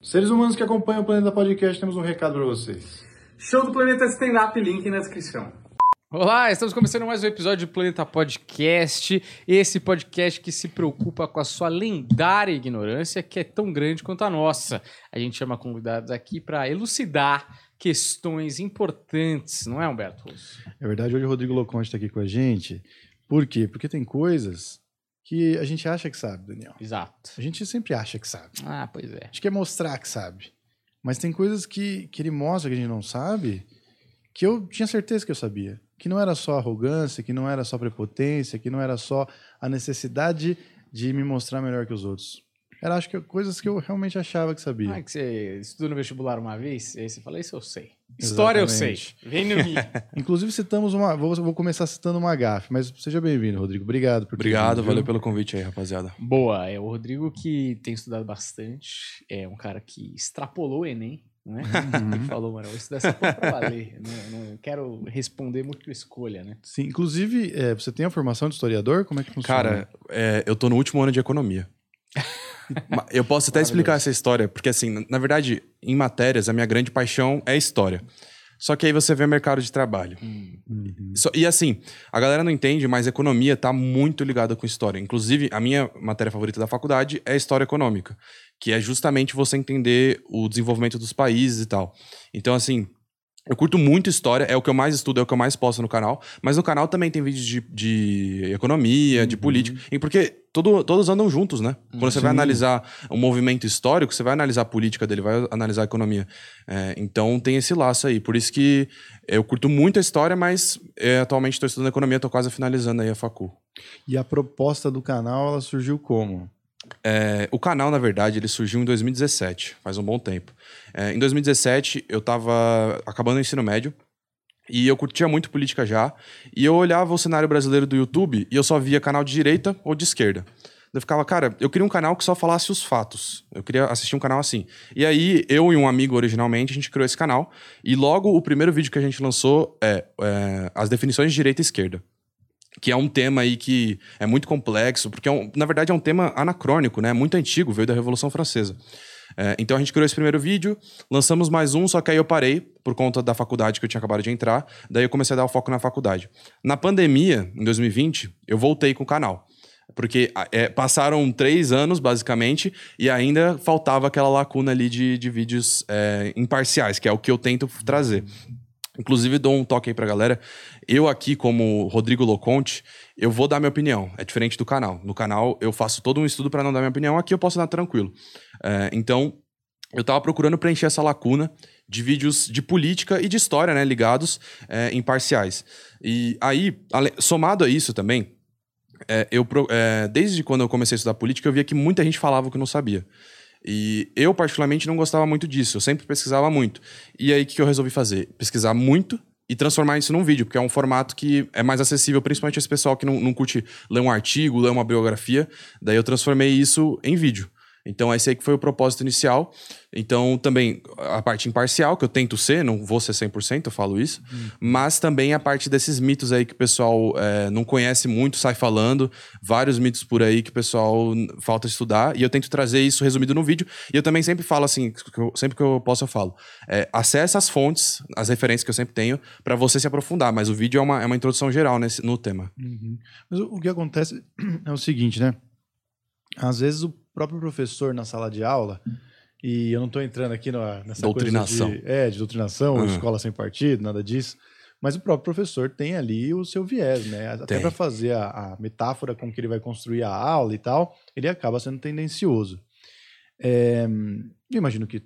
Seres humanos que acompanham o Planeta Podcast, temos um recado para vocês. Show do Planeta Stand-Up, link na descrição. Olá, estamos começando mais um episódio do Planeta Podcast. Esse podcast que se preocupa com a sua lendária ignorância, que é tão grande quanto a nossa. A gente chama convidados aqui para elucidar questões importantes, não é, Humberto? É verdade, hoje o Rodrigo Loconte está aqui com a gente. Por quê? Porque tem coisas que a gente acha que sabe, Daniel. Exato. A gente sempre acha que sabe. Ah, pois é. A gente quer mostrar que sabe. Mas tem coisas que, que ele mostra que a gente não sabe que eu tinha certeza que eu sabia. Que não era só arrogância, que não era só prepotência, que não era só a necessidade de me mostrar melhor que os outros. Era, acho que, coisas que eu realmente achava que sabia. Ah, que você estudou no vestibular uma vez, aí você fala, isso eu sei. História Exatamente. eu sei. Vem no mim. Inclusive, citamos uma. Vou, vou começar citando uma gafe, mas seja bem-vindo, Rodrigo. Obrigado por Obrigado, vindo, valeu viu? pelo convite aí, rapaziada. Boa, é o Rodrigo que tem estudado bastante, é um cara que extrapolou o Enem, né? Ele falou, mano, eu vou estudar essa porra pra valer, não, não quero responder múltipla escolha, né? Sim, inclusive, é, você tem a formação de historiador? Como é que funciona? Cara, é, eu tô no último ano de economia. Eu posso até explicar essa história, porque assim, na- verdade, em matérias, a minha grande paixão é história. Só que aí você vê mercado de trabalho. Uhum. Só- e assim, a galera não entende, mas economia tá muito ligada com história. Inclusive, a minha matéria favorita da faculdade é história econômica, que é justamente você entender o desenvolvimento dos países e tal. Então, assim, eu curto muito história, é o que eu mais estudo, é o que eu mais posto no canal. Mas no canal também tem vídeos de, de economia, de política. E porque todo, todos andam juntos, né? Quando você vai Sim. analisar um movimento histórico, você vai analisar a política dele, vai analisar a economia. É, então tem esse laço aí. Por isso que eu curto muito a história, mas é, atualmente estou estudando economia, estou quase finalizando aí a facu. E a proposta do canal, ela surgiu como? É, o canal, na verdade, ele surgiu em 2017, faz um bom tempo. É, em 2017, eu tava acabando o ensino médio e eu curtia muito política já. E eu olhava o cenário brasileiro do YouTube e eu só via canal de direita ou de esquerda. Eu ficava, cara, eu queria um canal que só falasse os fatos. Eu queria assistir um canal assim. E aí, eu e um amigo originalmente, a gente criou esse canal. E logo o primeiro vídeo que a gente lançou é, é as definições de direita e esquerda que é um tema aí que é muito complexo, porque é um- na verdade é um tema anacrônico, né? Muito antigo, veio da Revolução Francesa. É, então a gente criou esse primeiro vídeo, lançamos mais um, só que aí eu parei por conta da faculdade que eu tinha acabado de entrar, daí eu comecei a dar o foco na faculdade. Na pandemia, em 2020, eu voltei com o canal. Porque é, passaram três anos, basicamente, e ainda faltava aquela lacuna ali de, de vídeos é, imparciais, que é o que eu tento trazer. Inclusive, dou um toque aí pra galera. Eu aqui, como Rodrigo Loconte, eu vou dar minha opinião. É diferente do canal. No canal, eu faço todo um estudo pra não dar minha opinião. Aqui eu posso dar tranquilo. É, então, eu tava procurando preencher essa lacuna de vídeos de política e de história, né? Ligados, é, imparciais. E aí, somado a isso também, é, eu, é, desde quando eu comecei a estudar política, eu via que muita gente falava o que não sabia. E eu, particularmente, não gostava muito disso. Eu sempre pesquisava muito. E aí, o que eu resolvi fazer? Pesquisar muito e transformar isso num vídeo, porque é um formato que é mais acessível, principalmente esse pessoal que não, não curte ler um artigo, ler uma biografia. Daí eu transformei isso em vídeo. Então, esse aí que foi o propósito inicial. Então, também a parte imparcial, que eu tento ser, não vou ser 100%, eu falo isso. Mas também a parte desses mitos aí que o pessoal é, não conhece muito, sai falando. Vários mitos por aí que o pessoal falta estudar. E eu tento trazer isso resumido no vídeo. E eu também sempre falo assim, que eu- sempre que eu posso eu falo. É, acessa as fontes, as referências que eu sempre tenho, para você se aprofundar. Mas o vídeo é uma, é uma introdução geral nesse, no tema. Mas o, o que acontece é o seguinte, né? Às vezes o próprio professor na sala de aula, e eu não estou entrando aqui na, nessa Doutrinação. coisa de, é, de doutrinação, ou Uhum. escola sem partido, nada disso. Mas o próprio professor tem ali o seu viés, né? Até para fazer a, a metáfora com que ele vai construir a aula e tal, ele acaba sendo tendencioso. É, eu imagino que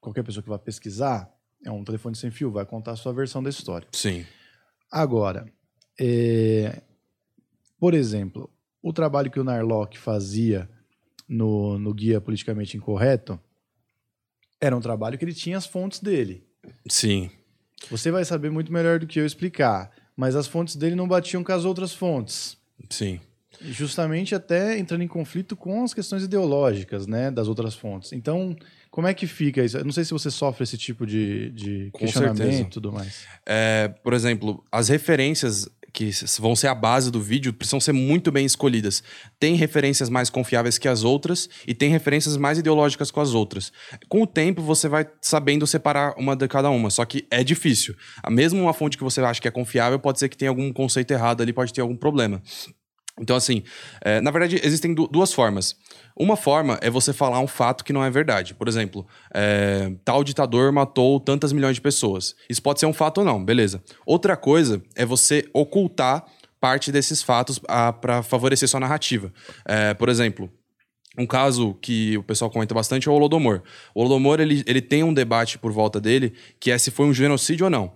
qualquer pessoa que vai pesquisar é um telefone sem fio, vai contar a sua versão da história. Sim. Agora, é, por exemplo, o trabalho que o Narlock fazia no, no Guia Politicamente Incorreto era um trabalho que ele tinha as fontes dele. Sim. Você vai saber muito melhor do que eu explicar, mas as fontes dele não batiam com as outras fontes. Sim. Justamente até entrando em conflito com as questões ideológicas né, das outras fontes. Então, como é que fica isso? Eu não sei se você sofre esse tipo de, de questionamento e tudo mais. É, por exemplo, as referências que vão ser a base do vídeo, precisam ser muito bem escolhidas. Tem referências mais confiáveis que as outras e tem referências mais ideológicas com as outras. Com o tempo, você vai sabendo separar uma de cada uma, só que é difícil. Mesmo uma fonte que você acha que é confiável, pode ser que tenha algum conceito errado ali, pode ter algum problema. Então, assim, é, na verdade, existem du- duas formas. Uma forma é você falar um fato que não é verdade. Por exemplo, é, tal ditador matou tantas milhões de pessoas. Isso pode ser um fato ou não, beleza. Outra coisa é você ocultar parte desses fatos para favorecer sua narrativa. É, por exemplo, um caso que o pessoal comenta bastante é o Holodomor. O Holodomor, ele, ele tem um debate por volta dele, que é se foi um genocídio ou não.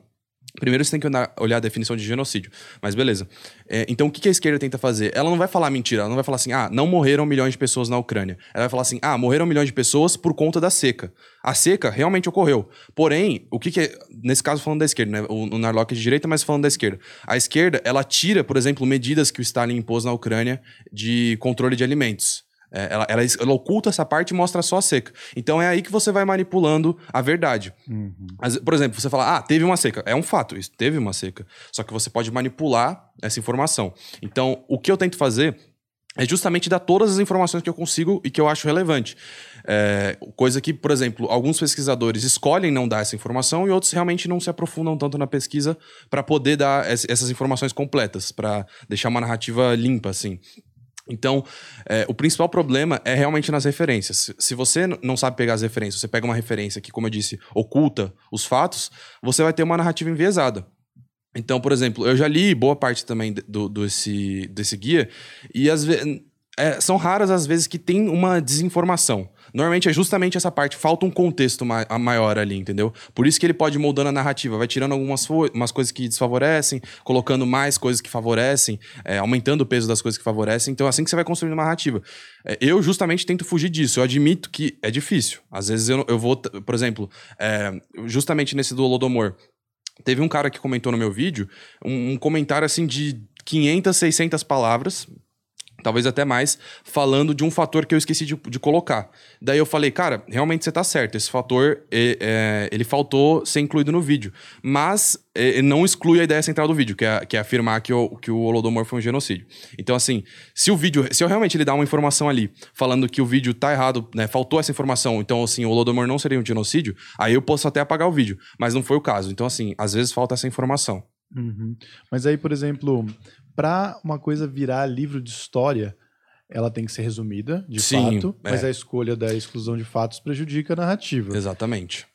Primeiro você tem que olhar, a definição de genocídio. Mas beleza. É, então o que que a esquerda tenta fazer? Ela não vai falar mentira, ela não vai falar assim, ah, não morreram milhões de pessoas na Ucrânia. Ela vai falar assim, ah, morreram milhões de pessoas por conta da seca. A seca realmente ocorreu. Porém, o que que é, nesse caso falando da esquerda, né? O, o Narlock é de direita, mas falando da esquerda. A esquerda, ela tira, por exemplo, medidas que o Stalin impôs na Ucrânia de controle de alimentos. É, ela, ela, ela oculta essa parte e mostra só a seca. Então é aí que você vai manipulando a verdade. As- por exemplo, você fala, ah, teve uma seca. É um fato, isso, teve uma seca. Só que você pode manipular essa informação. Então, o que eu tento fazer é justamente dar todas as informações que eu consigo e que eu acho relevante. É, coisa que, por exemplo, alguns pesquisadores escolhem não dar essa informação e outros realmente não se aprofundam tanto na pesquisa para poder dar es- essas informações completas, para deixar uma narrativa limpa, assim. Então, é, o principal problema é realmente nas referências. Se- você não sabe pegar as referências, você pega uma referência que, como eu disse, oculta os fatos, você vai ter uma narrativa enviesada. Então, por exemplo, eu já li boa parte também do, do esse, desse guia, e é, são raras as vezes que tem uma desinformação. Normalmente é justamente essa parte, falta um contexto ma maior ali, entendeu? Por isso que ele pode ir moldando a narrativa, vai tirando algumas umas coisas que desfavorecem, colocando mais coisas que favorecem, é, aumentando o peso das coisas que favorecem. Então, é assim que você vai construindo uma narrativa. É, eu justamente tento fugir disso. Eu admito que é difícil. Às vezes eu, eu vou, por exemplo, é, justamente nesse do Holodomor, Teve um cara que comentou no meu vídeo um, um comentário assim de 500, 600 palavras, talvez até mais, falando de um fator que eu esqueci de, de colocar. Daí eu falei, cara, realmente você tá certo, esse fator é, é, ele faltou ser incluído no vídeo, mas é, não exclui a ideia central do vídeo, que é, que é afirmar que o, que o Holodomor foi um genocídio. Então, assim, se o vídeo, se eu realmente ele dar uma informação ali, falando que o vídeo tá errado, né, faltou essa informação, então, assim, o Holodomor não seria um genocídio, aí eu posso até apagar o vídeo, mas não foi o caso. Então, assim, às vezes falta essa informação. Uhum. Mas aí, por exemplo, para uma coisa virar livro de história, ela tem que ser resumida, de Sim, fato, mas é. a escolha da exclusão de fatos prejudica a narrativa. Exatamente.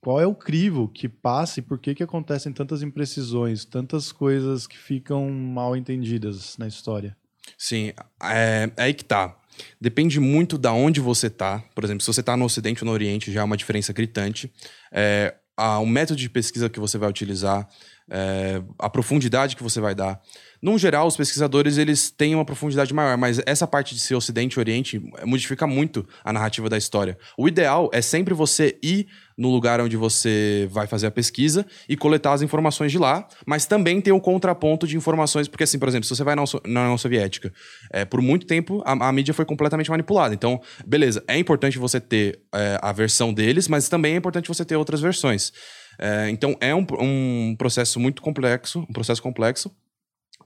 Qual é o crivo que passa e por que, que acontecem tantas imprecisões, tantas coisas que ficam mal entendidas na história? Sim, é, é aí que tá. Depende muito da onde você tá. Por exemplo, se você tá no Ocidente ou no Oriente, já é uma diferença gritante. É, a- o método de pesquisa que você vai utilizar, é, a profundidade que você vai dar. No geral, os pesquisadores eles têm uma profundidade maior, mas essa parte de ser Ocidente e Oriente modifica muito a narrativa da história. O ideal é sempre você ir no lugar onde você vai fazer a pesquisa e coletar as informações de lá, mas também ter o contraponto de informações, porque assim, por exemplo, se você vai na União Soviética, é, por muito tempo a, a mídia foi completamente manipulada. Então, beleza, é importante você ter é, a versão deles, mas também é importante você ter outras versões. É, então, é um, um processo muito complexo, um processo complexo,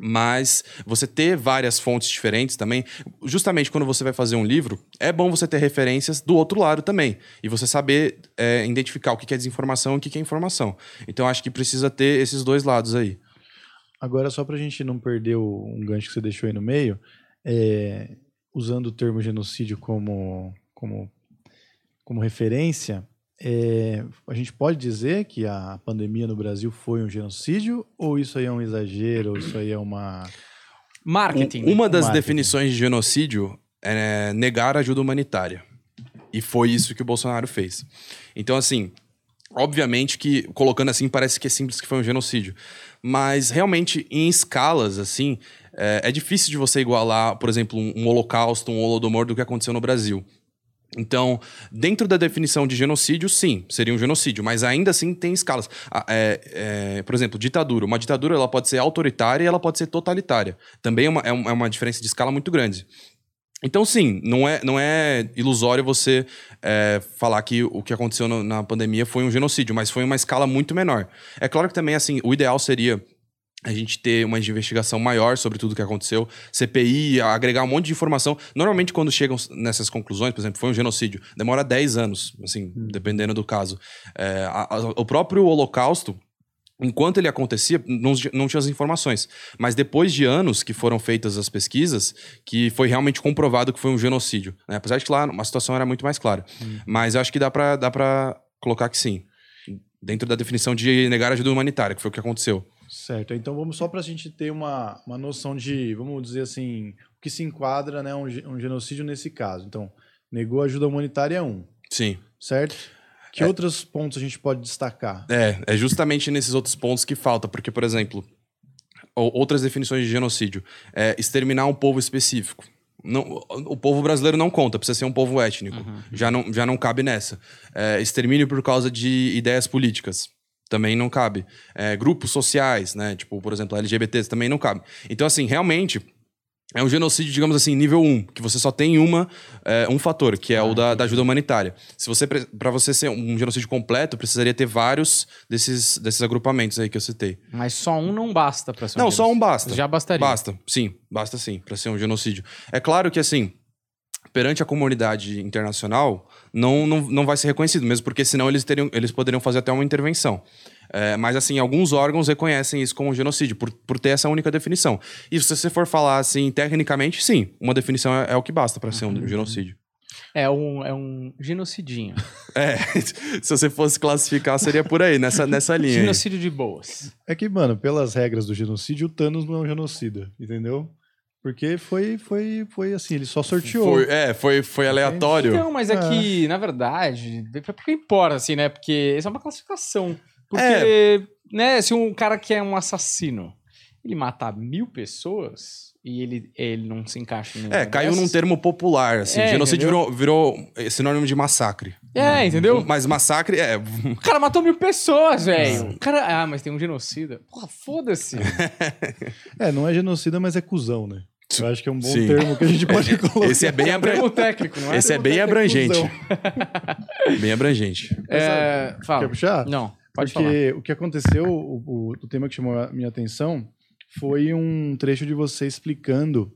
mas você ter várias fontes diferentes também, justamente quando você vai fazer um livro, é bom você ter referências do outro lado também. E você saber é, identificar o que é desinformação e o que é informação. Então acho que precisa ter esses dois lados aí. Agora, só para a gente não perder o- um gancho que você deixou aí no meio, é, usando o termo genocídio como, como, como referência, é, a gente pode dizer que a pandemia no Brasil foi um genocídio? Ou isso aí é um exagero? Ou isso aí é uma. Marketing. Um- uma das Marketing. definições de genocídio é negar ajuda humanitária. E foi isso que o Bolsonaro fez. Então, assim, obviamente que, colocando assim, parece que é simples que foi um genocídio. Mas, realmente, em escalas, assim, é, é difícil de você igualar, por exemplo, um, um holocausto, um holodomor do que aconteceu no Brasil. Então, dentro da definição de genocídio, sim, seria um genocídio, mas ainda assim tem escalas. Ah, é, é, por exemplo, ditadura. Uma ditadura ela pode ser autoritária e ela pode ser totalitária. Também é uma, é é uma diferença de escala muito grande. Então, sim, não é, não é ilusório você é, falar que o que aconteceu no- na pandemia foi um genocídio, mas foi uma escala muito menor. É claro que também, assim, o ideal seria a gente ter uma investigação maior sobre tudo que aconteceu, CPI, agregar um monte de informação. Normalmente, quando chegam nessas conclusões, por exemplo, foi um genocídio, demora 10 anos, assim, dependendo do caso. É, a- a- o próprio Holocausto, enquanto ele acontecia, não, não tinha as informações. Mas depois de anos que foram feitas as pesquisas, que foi realmente comprovado que foi um genocídio. né? Apesar de que lá a situação era muito mais clara. Mas eu acho que dá pra, dá pra colocar que sim. Dentro da definição de negar ajuda humanitária, que foi o que aconteceu. Certo. Então vamos só para a gente ter uma, uma noção de, vamos dizer assim, o que se enquadra né, um, um genocídio nesse caso. Então, negou ajuda humanitária é um, Sim. certo? Que outros pontos a gente pode destacar? É, é justamente nesses outros pontos que falta, porque, por exemplo, ou- outras definições de genocídio. É exterminar um povo específico. Não, o povo brasileiro não conta, precisa ser um povo étnico. Já, não, já não cabe nessa. É, extermínio por causa de ideias políticas. Também não cabe. É, grupos sociais, né? Tipo, por exemplo, LGBTs também não cabe. Então, assim, realmente. É um genocídio, digamos assim, nível 1, que você só tem uma, é, um fator, que é o da, da ajuda humanitária. Se você para você ser um genocídio completo, precisaria ter vários desses, desses agrupamentos aí que eu citei. Mas só um não basta pra ser Não, só um basta. Já bastaria. Basta, sim, basta sim, para ser um genocídio. É claro que assim, perante a comunidade internacional, não, não, não vai ser reconhecido, mesmo porque senão eles teriam, eles poderiam fazer até uma intervenção. É, mas assim, alguns órgãos reconhecem isso como um genocídio, por, por ter essa única definição. E se você for falar assim, tecnicamente, sim, uma definição é, é o que basta para ser um genocídio. É um, é um genocidinho. É, se você fosse classificar, seria por aí, nessa, nessa linha. aí. Genocídio de boas. É que, mano, pelas regras do genocídio, o Thanos não é um genocida, entendeu? Porque foi, foi, foi assim, ele só sorteou. Foi, é, foi, foi aleatório. Então, mas é, É. que, na verdade, porque importa, assim, né? Porque isso é uma classificação. Porque, É. né, se um cara que é um assassino, ele matar mil pessoas e ele, ele não se encaixa em É, caiu num termo popular, assim. É, genocídio virou, virou sinônimo de massacre. É, entendeu? Mas massacre é. O cara matou mil pessoas, velho. Cara. Ah, mas tem um genocida. Porra, foda-se. É, não é genocida, mas é cuzão, né? Eu acho que é um bom Sim. termo que a gente pode colocar. Esse é bem, É um termo abra... técnico, não é? Esse é bem abrangente. bem abrangente. É, fala. Quer puxar? Não, pode falar. Porque o que aconteceu, o, o- o tema que chamou a minha atenção foi um trecho de você explicando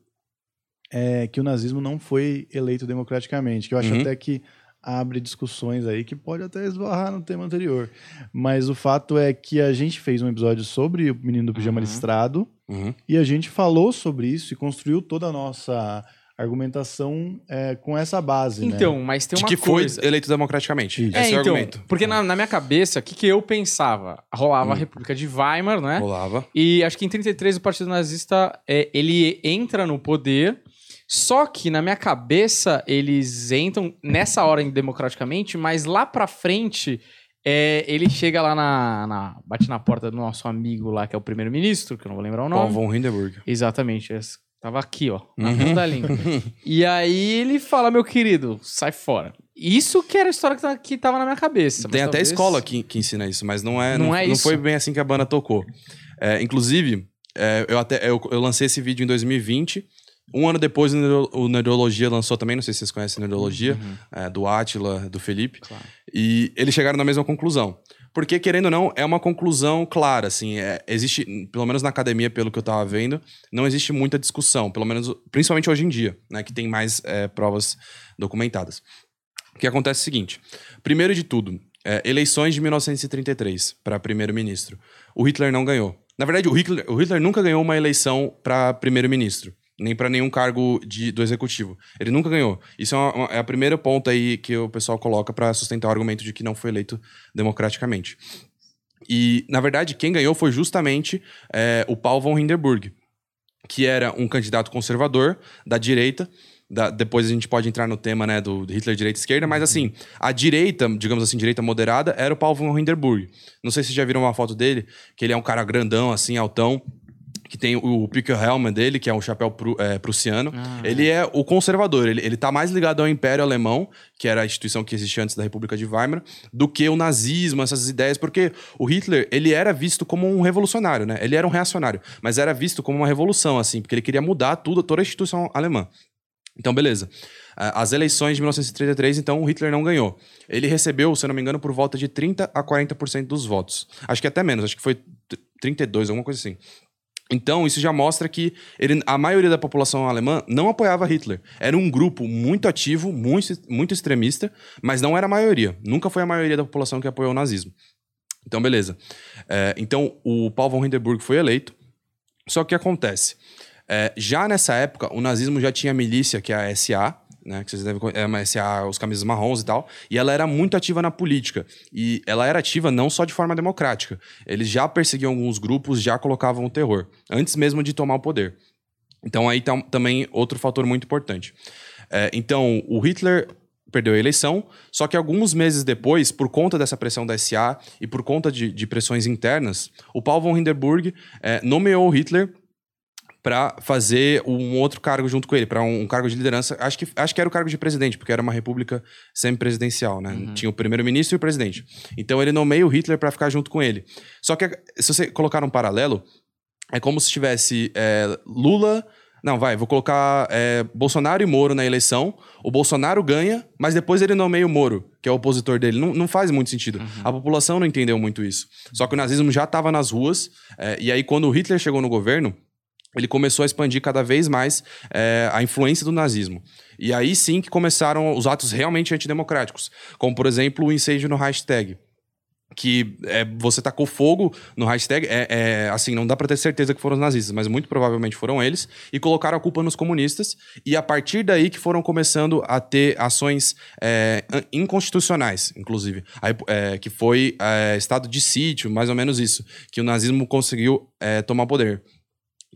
é, que o nazismo não foi eleito democraticamente, que eu acho Uhum. até que abre discussões aí que pode até esbarrar no tema anterior. Mas o fato é que a gente fez um episódio sobre o menino do pijama Uhum. listrado Uhum. e a gente falou sobre isso e construiu toda a nossa argumentação é, com essa base, né? Então, mas tem De uma que foi coisa. eleito democraticamente. Isso. Esse é, é, o então, argumento. porque na, na minha cabeça, o que, que eu pensava? Rolava a República de Weimar, né? Rolava. E acho que em 33 o Partido Nazista, é, ele entra no poder, só que na minha cabeça eles entram nessa hora em democraticamente, mas lá pra frente é, ele chega lá na, na- bate na porta do nosso amigo lá, que é o primeiro-ministro, que eu não vou lembrar o Paul nome. von Hindenburg. Exatamente, esse- tava aqui, ó, na Uhum. ponta da língua. E aí ele fala, meu querido, sai fora. Isso que era a história que, tá- que tava na minha cabeça. Tem até talvez- escola que, que ensina isso, mas não é. Não Não, é não foi bem assim que a banda tocou. É, inclusive, é, eu até eu, eu lancei esse vídeo em 2020. Um ano depois, o Neuro- o Neurologia lançou também. Não sei se vocês conhecem Neurologia, é, do Átila, do Felipe. Claro. E eles chegaram na mesma conclusão. Porque, querendo ou não, é uma conclusão clara, assim. é, existe, pelo menos na academia, pelo que eu tava vendo, não existe muita discussão. Pelo menos, principalmente hoje em dia, né? Que tem mais é, provas documentadas. O que acontece é o seguinte: primeiro de tudo, é, eleições de 1933 para primeiro-ministro. O Hitler não ganhou. Na verdade, o Hitler, o Hitler nunca ganhou uma eleição para primeiro-ministro, nem para nenhum cargo de- do executivo. Ele nunca ganhou. Isso é, uma- é a primeira ponta aí que o pessoal coloca para sustentar o argumento de que não foi eleito democraticamente. E, na verdade, quem ganhou foi justamente é, o Paul von Hindenburg, que era um candidato conservador da direita. da- depois a gente pode entrar no tema né, do Hitler direita e esquerda, mas assim, a direita, digamos assim, direita moderada, era o Paul von Hindenburg. Não sei se vocês já viram uma foto dele, que ele é um cara grandão, assim, altão, que tem o Pickelhelm dele, que é um chapéu pru, é, prussiano. Ah, ele é o conservador, ele, ele tá mais ligado ao Império Alemão, que era a instituição que existia antes da República de Weimar, do que o nazismo, essas ideias, porque o Hitler, ele era visto como um revolucionário, né? Ele era um reacionário, mas era visto como uma revolução, assim, porque ele queria mudar tudo, toda a instituição alemã. Então, beleza. As eleições de 1933, então, o Hitler não ganhou. Ele recebeu, se eu não me engano, por volta de 30 a 40% dos votos. Acho que até menos, acho que foi 32, alguma coisa assim. Então, isso já mostra que ele- a maioria da população alemã não apoiava Hitler. Era um grupo muito ativo, muito, muito extremista, mas não era a maioria. Nunca foi a maioria da população que apoiou o nazismo. Então, beleza. É, então, o Paul von Hindenburg foi eleito. Só que o que acontece? É, já nessa época, o nazismo já tinha milícia, que é a SA, né? Que vocês devem conhecer, é SA, os camisas marrons e tal. E ela era muito ativa na política. E ela era ativa não só de forma democrática. Eles já perseguiam alguns grupos, já colocavam o terror, antes mesmo de tomar o poder. Então aí tá também outro fator muito importante. É, então, o Hitler perdeu a eleição, só que alguns meses depois, por conta dessa pressão da SA e por conta de, de pressões internas, o Paul von Hindenburg é, nomeou Hitler para fazer um outro cargo junto com ele, para um, um cargo de liderança. Acho que, acho que era o cargo de presidente, porque era uma república semi-presidencial, né? Tinha o primeiro-ministro e o presidente. Então ele nomeia o Hitler para ficar junto com ele. Só que se você colocar um paralelo, é como se tivesse é, Lula. Não, vai, vou colocar é, Bolsonaro e Moro na eleição. O Bolsonaro ganha, mas depois ele nomeia o Moro, que é o opositor dele. Não, não faz muito sentido. A população não entendeu muito isso. Só que o nazismo já estava nas ruas, é, e aí quando o Hitler chegou no governo, ele começou a expandir cada vez mais é, a influência do nazismo. E aí sim que começaram os atos realmente antidemocráticos, como por exemplo o incêndio no hashtag. Que é, você tacou fogo no hashtag, é, é, assim, não dá pra ter certeza que foram os nazistas, mas muito provavelmente foram eles, e colocaram a culpa nos comunistas, e a partir daí que foram começando a ter ações é, inconstitucionais, inclusive, Aí, que foi estado de sítio, mais ou menos isso, que o nazismo conseguiu tomar poder.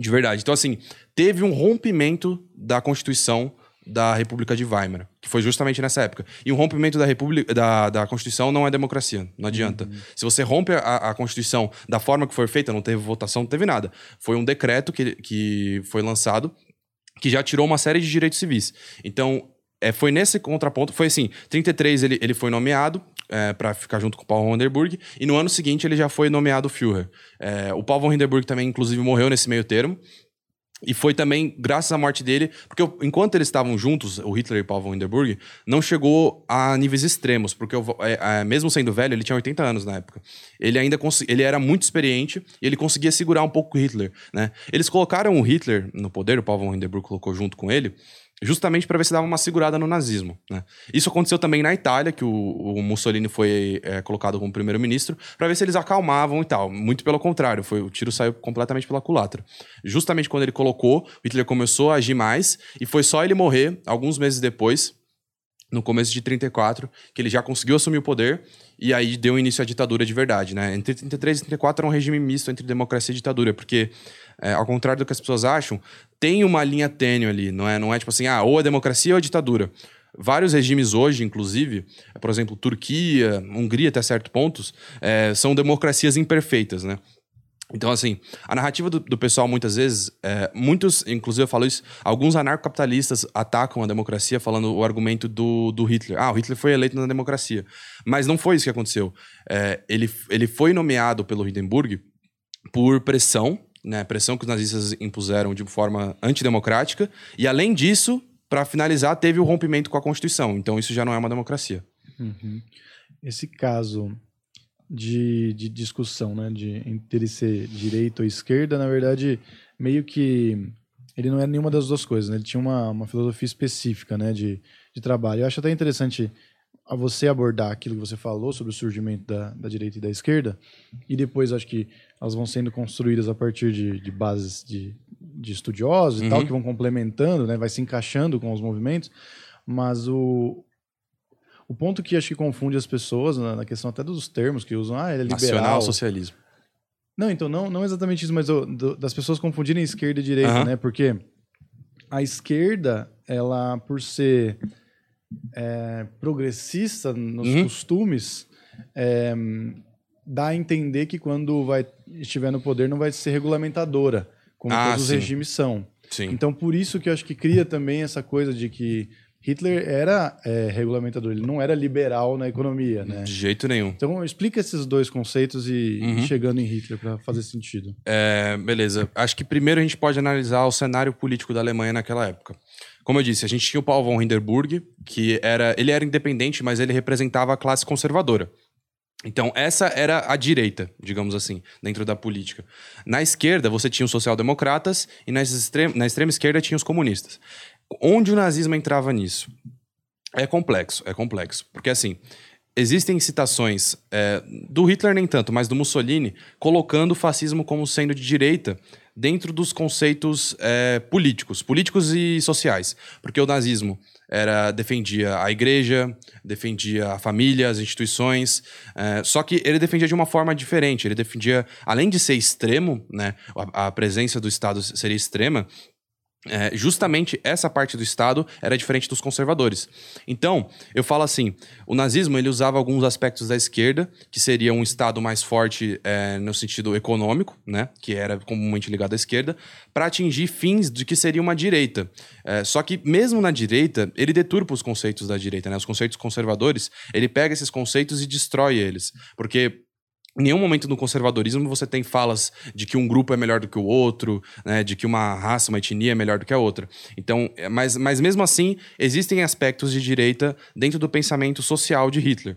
De verdade. Então, assim, teve um rompimento da Constituição da República de Weimar, que foi justamente nessa época. E um rompimento da, República, da, da Constituição não é democracia, não adianta. Se você rompe a, a Constituição da forma que foi feita, não teve votação, não teve nada. Foi um decreto que, que foi lançado que já tirou uma série de direitos civis. Então, é, foi nesse contraponto, foi assim, 33 ele, ele foi nomeado é, para ficar junto com o Paul von Hindenburg, e no ano seguinte ele já foi nomeado Führer. É, o Paul von Hindenburg também, inclusive, morreu nesse meio termo, e foi também graças à morte dele, porque enquanto eles estavam juntos, o Hitler e o Paul von Hindenburg, não chegou a níveis extremos, porque o- é, é, mesmo sendo velho, ele tinha 80 anos na época. Ele ainda ele era muito experiente e ele conseguia segurar um pouco o Hitler, né? Eles colocaram o Hitler no poder, o Paul von Hindenburg colocou junto com ele, justamente para ver se dava uma segurada no nazismo. Né? Isso aconteceu também na Itália, que o, o Mussolini foi é, colocado como primeiro-ministro, para ver se eles acalmavam e tal. Muito pelo contrário, foi, o tiro saiu completamente pela culatra. Justamente quando ele colocou, Hitler começou a agir mais, e foi só ele morrer, alguns meses depois, no começo de 34, que ele já conseguiu assumir o poder e aí deu início à ditadura de verdade, né? Entre 33 e 34 era um regime misto entre democracia e ditadura, porque é, ao contrário do que as pessoas acham, tem uma linha tênue ali, não é, não é tipo assim, ah, ou é democracia ou é ditadura. Vários regimes hoje, inclusive, por exemplo, Turquia, Hungria até certos pontos, é, são democracias imperfeitas, né? Então, assim, a narrativa do, do pessoal, muitas vezes, é, muitos, inclusive eu falo isso, alguns anarcocapitalistas atacam a democracia falando o argumento do, do Hitler. Ah, o Hitler foi eleito na democracia. Mas não foi isso que aconteceu. É, ele, ele foi nomeado pelo Hindenburg por pressão, né? Pressão que os nazistas impuseram de forma antidemocrática. E, além disso, para finalizar, teve o rompimento com a Constituição. Então, isso já não é uma democracia. Esse caso de, de discussão, né, de entre ele ser direita ou esquerda, na verdade, meio que ele não é nenhuma das duas coisas, né? Ele tinha uma, uma filosofia específica, né, de, de trabalho. Eu acho até interessante a você abordar aquilo que você falou sobre o surgimento da, da direita e da esquerda, e depois acho que elas vão sendo construídas a partir de, de bases de, de estudiosos e tal, Uhum. que vão complementando, né, vai se encaixando com os movimentos, mas o, o ponto que acho que confunde as pessoas na, na questão até dos termos que usam, ah, ele é liberal. Nacional socialismo. Não, então não, não exatamente isso, mas o- do- das pessoas confundirem esquerda e direita, Aham. né? Porque a esquerda, ela por ser é, progressista nos Uhum. costumes, é, dá a entender que quando vai estiver no poder não vai ser regulamentadora, como Ah, todos os sim. regimes são. Sim. Então, por isso que eu acho que cria também essa coisa de que Hitler era é, regulamentador, ele não era liberal na economia, né? De jeito nenhum. Então, explica esses dois conceitos e, e Uhum. chegando em Hitler para fazer sentido. É, beleza. Acho que primeiro a gente pode analisar o cenário político da Alemanha naquela época. Como eu disse, a gente tinha o Paul von Hindenburg, que era, ele era independente, mas ele representava a classe conservadora. Então, essa era a direita, digamos assim, dentro da política. Na esquerda, você tinha os social-democratas e na extrema, na extrema esquerda tinha os comunistas. Onde o nazismo entrava nisso? É complexo, é complexo. Porque, assim, existem citações é, do Hitler, nem tanto, mas do Mussolini, colocando o fascismo como sendo de direita dentro dos conceitos é, políticos, políticos e sociais. Porque o nazismo era defendia a igreja, defendia a família, as instituições, é, só que ele defendia de uma forma diferente. Ele defendia, além de ser extremo, né, a, a presença do Estado seria extrema, é, justamente essa parte do Estado era diferente dos conservadores. Então, eu falo assim: o nazismo ele usava alguns aspectos da esquerda, que seria um Estado mais forte é, no sentido econômico, né, que era comumente ligado à esquerda, para atingir fins de que seria uma direita. É, só que, mesmo na direita, ele deturpa os conceitos da direita, né, os conceitos conservadores, ele pega esses conceitos e destrói eles. Porque em nenhum momento no conservadorismo você tem falas de que um grupo é melhor do que o outro, né, de que uma raça, uma etnia é melhor do que a outra. Então, é, mas, mas mesmo assim, existem aspectos de direita dentro do pensamento social de Hitler.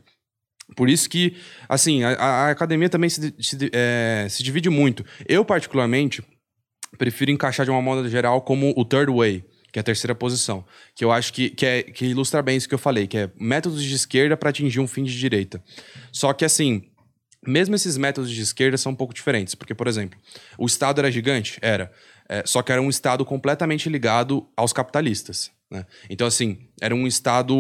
Por isso que, assim, a, a academia também se, se, é, se divide muito. Eu, particularmente, prefiro encaixar de uma moda geral como o third way, que é a terceira posição. Que eu acho que, que, é, que ilustra bem isso que eu falei, que é métodos de esquerda para atingir um fim de direita. Só que, assim, mesmo esses métodos de esquerda são um pouco diferentes, porque, por exemplo, o Estado era gigante? Era. É, só que era um Estado completamente ligado aos capitalistas. Né? Então, assim, era um Estado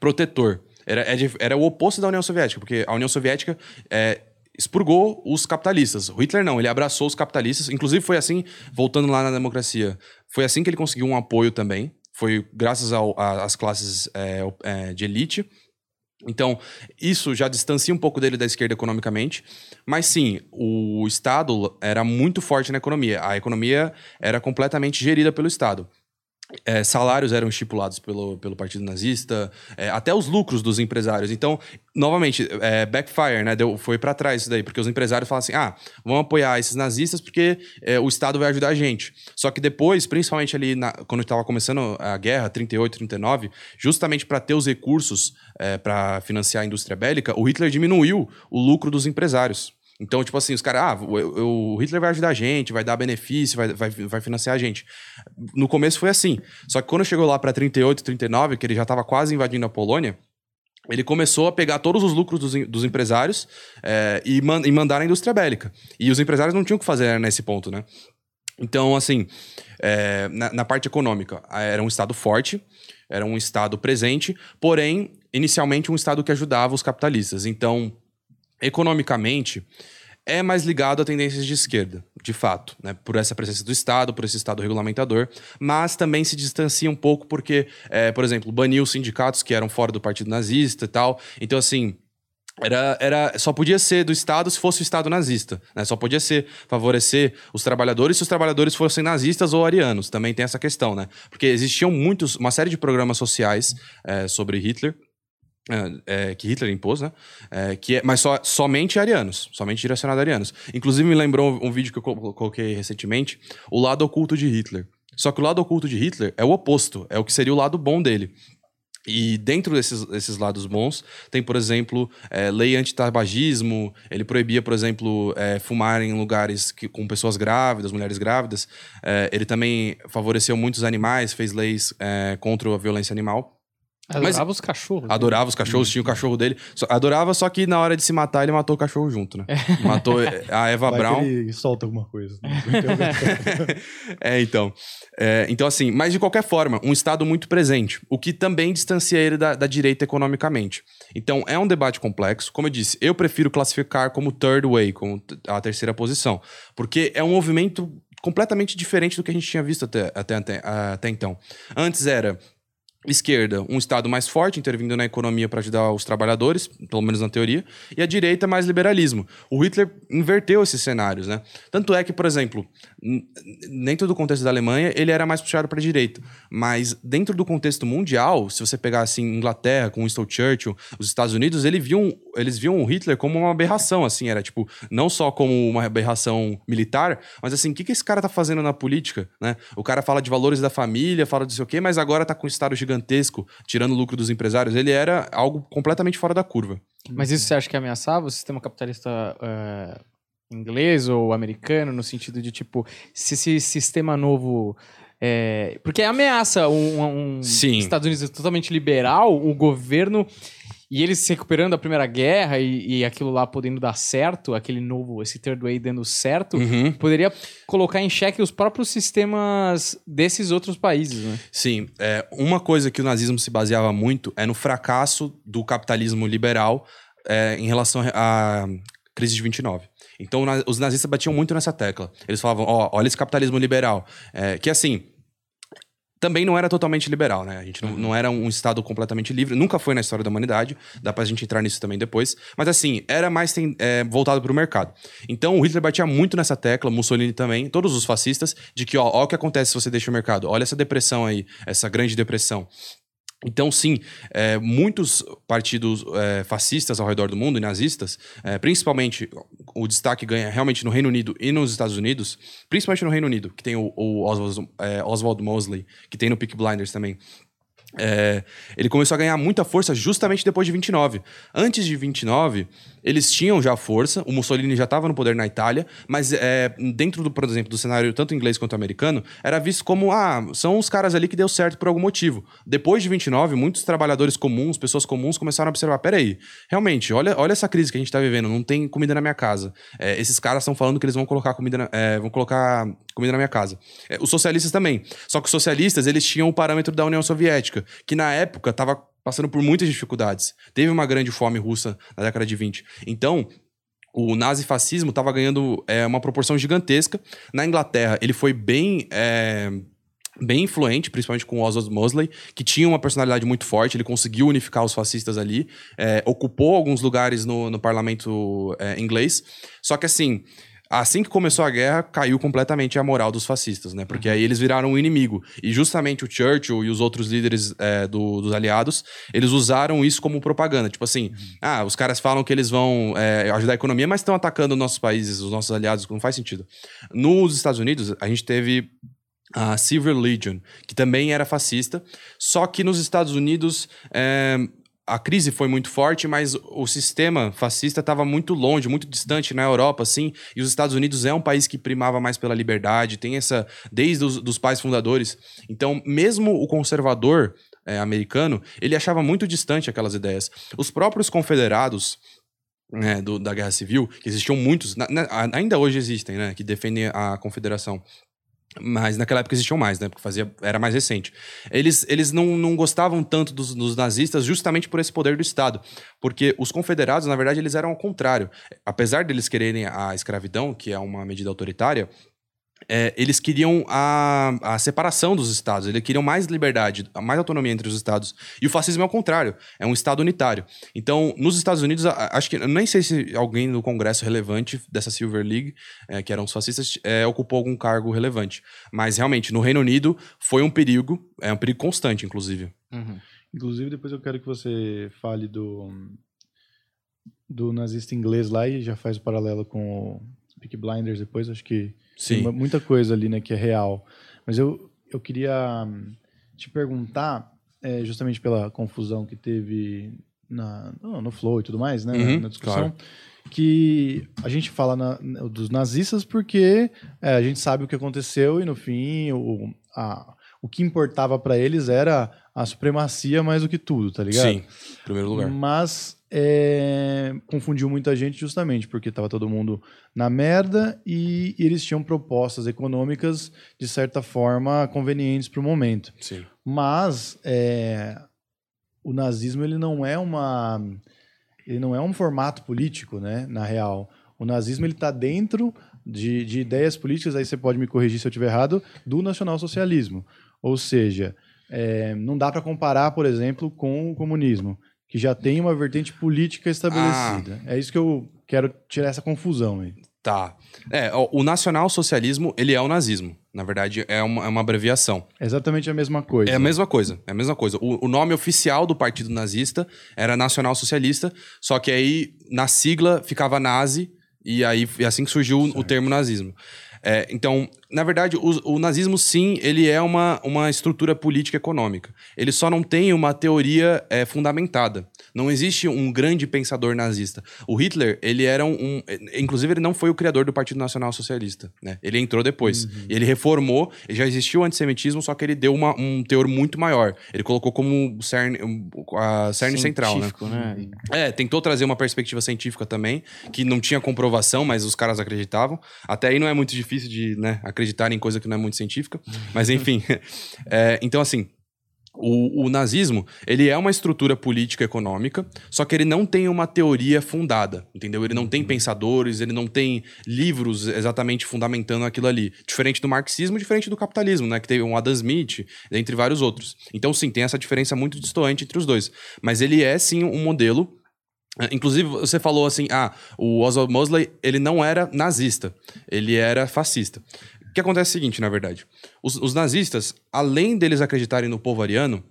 protetor. Era, é era o oposto da União Soviética, porque a União Soviética é, expurgou os capitalistas. O Hitler não, ele abraçou os capitalistas. Inclusive, foi assim, voltando lá na democracia, foi assim que ele conseguiu um apoio também. Foi graças às classes é, é, de elite então, isso já distancia um pouco dele da esquerda economicamente, mas sim, o Estado era muito forte na economia. A economia era completamente gerida pelo Estado. É, salários eram estipulados pelo, pelo Partido Nazista, é, até os lucros dos empresários. Então, novamente, é, backfire, né? Deu, foi para trás isso daí, porque os empresários falam assim: ah, vamos apoiar esses nazistas porque é, o Estado vai ajudar a gente. Só que depois, principalmente ali na, quando estava começando a guerra, 38, 39, justamente para ter os recursos é, para financiar a indústria bélica, o Hitler diminuiu o lucro dos empresários. Então, tipo assim, os caras, ah, o, Hitler vai ajudar a gente, vai dar benefício, vai, vai, vai financiar a gente. No começo foi assim. Só que quando chegou lá para 38, 39, que ele já estava quase invadindo a Polônia, ele começou a pegar todos os lucros dos, dos empresários é, e, man, e mandar na indústria bélica. E os empresários não tinham o que fazer nesse ponto, né? Então, assim, é, na, na parte econômica, era um Estado forte, era um Estado presente, porém, inicialmente um Estado que ajudava os capitalistas. Então, economicamente, é mais ligado a tendências de esquerda, de fato, né? por essa presença do Estado, por esse Estado regulamentador, mas também se distancia um pouco porque, é, por exemplo, baniu os sindicatos que eram fora do partido nazista e tal. Então, assim, era, era, só podia ser do Estado se fosse o Estado nazista. Né? Só podia ser favorecer os trabalhadores se os trabalhadores fossem nazistas ou arianos. Também tem essa questão, né? Porque existiam muitos, uma série de programas sociais é, sobre Hitler é, é, que Hitler impôs, né? É, que é, mas só, somente arianos, somente direcionado a arianos. Inclusive, me lembrou um, vídeo que eu coloquei recentemente, o lado oculto de Hitler. Só que o lado oculto de Hitler é o oposto, é o que seria o lado bom dele. E dentro desses, desses lados bons, tem, por exemplo, é, lei anti-tabagismo, ele proibia, por exemplo, é, fumar em lugares que, com pessoas grávidas, mulheres grávidas. É, ele também favoreceu muitos animais, fez leis é, contra a violência animal. Adorava Mas, os cachorros. Né? Adorava os cachorros, tinha o cachorro dele. adorava, só que na hora de se matar, ele matou o cachorro junto, né? É. Matou a Eva Vai Brown. ele solta alguma coisa. Né? é, então. É, então, assim, mas de qualquer forma, um Estado muito presente, o que também distancia ele da, da direita economicamente. Então, é um debate complexo. Como eu disse, eu prefiro classificar como third way, como a terceira posição, porque é um movimento completamente diferente do que a gente tinha visto até, até, até, até então. Antes era esquerda, um Estado mais forte, intervindo na economia para ajudar os trabalhadores, pelo menos na teoria, e a direita, mais liberalismo. O Hitler inverteu esses cenários, né? Tanto é que, por exemplo, dentro do contexto da Alemanha, ele era mais puxado para a direita, mas dentro do contexto mundial, se você pegar assim Inglaterra com Winston Churchill, os Estados Unidos, ele viu um, eles viam o Hitler como uma aberração, assim, era tipo, não só como uma aberração militar, mas assim, o que, que esse cara tá fazendo na política, né? O cara fala de valores da família, fala de sei o quê, mas agora tá com um estado gigantesco, tirando o lucro dos empresários. Ele era algo completamente fora da curva. Mas isso você acha que ameaçava o sistema capitalista eh, inglês ou americano, no sentido de, tipo, se esse sistema novo. eh, porque ameaça um, um. Estados Unidos totalmente liberal, o governo. E eles se recuperando da Primeira Guerra e, e aquilo lá podendo dar certo, aquele novo, esse third way dando certo, Uhum. poderia colocar em xeque os próprios sistemas desses outros países, né? Sim, é, uma coisa que o nazismo se baseava muito é no fracasso do capitalismo liberal é, em relação à crise de 29. Então, os nazistas batiam muito nessa tecla. Eles falavam, ó, olha esse capitalismo liberal. É, que assim, também não era totalmente liberal, né? A gente não, não era um Estado completamente livre, nunca foi na história da humanidade, dá pra gente entrar nisso também depois. Mas assim, era mais tem- é, voltado pro mercado. Então o Hitler batia muito nessa tecla, Mussolini também, todos os fascistas, de que, ó, ó o que acontece se você deixa o mercado, olha essa depressão aí, essa grande depressão. Então, sim, é, muitos partidos é, fascistas ao redor do mundo e nazistas, é, principalmente o destaque ganha realmente no Reino Unido e nos Estados Unidos, principalmente no Reino Unido, que tem o, o Oswald, é, Oswald Mosley, que tem no Peak Blinders também. É, ele começou a ganhar muita força justamente depois de 29. Antes de 29, eles tinham já força, o Mussolini já estava no poder na Itália, mas é, dentro, do, por exemplo, do cenário tanto inglês quanto americano, era visto como, ah, são os caras ali que deu certo por algum motivo. Depois de 29, muitos trabalhadores comuns, pessoas comuns, começaram a observar, peraí, realmente, olha, olha essa crise que a gente está vivendo, não tem comida na minha casa. É, esses caras estão falando que eles vão colocar comida na, é, vão colocar comida na minha casa. É, os socialistas também. Só que os socialistas, eles tinham o parâmetro da União Soviética, que na época estava passando por muitas dificuldades. Teve uma grande fome russa na década de 20. Então, o nazifascismo estava ganhando é, uma proporção gigantesca. Na Inglaterra, ele foi bem. é, Bem influente, principalmente com Oswald Mosley, que tinha uma personalidade muito forte, ele conseguiu unificar os fascistas ali, é, ocupou alguns lugares no, no parlamento é, inglês. Só que assim, assim que começou a guerra, caiu completamente a moral dos fascistas, né? Porque aí eles viraram um inimigo. E justamente o Churchill e os outros líderes é, do- dos aliados, eles usaram isso como propaganda. Tipo assim, ah, os caras falam que eles vão é, ajudar a economia, mas estão atacando nossos países, os nossos aliados, não faz sentido. Nos Estados Unidos, a gente teve a Silver Legion, que também era fascista, só que nos Estados Unidos é, a crise foi muito forte, mas o sistema fascista estava muito longe, muito distante na Europa, assim, e os Estados Unidos é um país que primava mais pela liberdade, tem essa desde os dos pais fundadores. Então, mesmo o conservador é, americano, ele achava muito distante aquelas ideias. Os próprios confederados né, do- da Guerra Civil, que existiam muitos, na- na- ainda hoje existem, né, que defendem a confederação. Mas naquela época existiam mais, né? Porque fazia, era mais recente. Eles, eles não, não gostavam tanto dos, dos nazistas justamente por esse poder do Estado. Porque os confederados, na verdade, eles eram ao contrário. Apesar deles quererem a escravidão, que é uma medida autoritária, é, eles queriam a, a separação dos estados, eles queriam mais liberdade, mais autonomia entre os estados. E o fascismo é o contrário, é um estado unitário. Então, nos Estados Unidos, a- acho que, nem sei se alguém no congresso relevante dessa Silver League, é, que eram os fascistas, é, ocupou algum cargo relevante. Mas, realmente, no Reino Unido, foi um perigo, é um perigo constante, inclusive. Uhum. Inclusive, depois eu quero que você fale do, do nazista inglês lá e já faz o paralelo com o Peaky Blinders depois. Acho que tem mu- muita coisa ali, né, que é real. Mas eu, eu queria hum, te perguntar, é, justamente pela confusão que teve na, no, no Flow e tudo mais, né, na- Uhum, na discussão, que a gente fala na- na- dos nazistas porque é, a gente sabe o que aconteceu e no fim o, a, o que importava para eles era a supremacia mais do que tudo, tá ligado? Sim, em primeiro lugar. Mas é, confundiu muita gente justamente porque estava todo mundo na merda e, e eles tinham propostas econômicas de certa forma convenientes para o momento. Sim. Mas é, o nazismo ele não é uma ele não é um formato político, né? Na real, o nazismo ele está dentro de, de ideias políticas. Aí você pode me corrigir se eu estiver errado do nacionalsocialismo. Ou seja, é, não dá para comparar, por exemplo, com o comunismo, que já tem uma vertente política estabelecida. É isso que eu quero tirar essa confusão aí. Tá. É, o, nacionalsocialismo, ele é o nazismo, Na verdade, é uma, é uma abreviação. É exatamente a mesma coisa. É a mesma coisa, é a mesma coisa. O, o nome oficial do partido nazista era Nacional Socialista, só que aí na sigla ficava nazi, e aí é assim que surgiu o termo nazismo. É, então, na verdade, o, o, nazismo, sim, ele é uma, uma estrutura política econômica. Ele só não tem uma teoria é, fundamentada. Não existe um grande pensador nazista. O Hitler, ele era um, um, Inclusive, ele não foi o criador do Partido Nacional Socialista. Né? Ele entrou depois. Uhum. Ele reformou, já existiu o antissemitismo, só que ele deu uma, um teor muito maior. Ele colocou como cerne, a cerne central. Né? né? É, tentou trazer uma perspectiva científica também, que não tinha comprovação, mas os caras acreditavam. Até aí não é muito difícil de né, acreditar em coisa que não é muito científica. Mas enfim. é, então, assim. O, o, nazismo, ele é uma estrutura política econômica, só que ele não tem uma teoria fundada, entendeu? Ele não tem uhum. pensadores, ele não tem livros exatamente fundamentando aquilo ali. Diferente do marxismo, diferente do capitalismo, né? Que teve um Adam Smith, entre vários outros. Então, sim, tem essa diferença muito distoante entre os dois. Mas ele é, sim, um modelo é, inclusive, você falou assim, ah, o Oswald Mosley, ele não era nazista, ele era fascista. Que acontece é o seguinte, na verdade. Os, os nazistas, além deles acreditarem no povo ariano,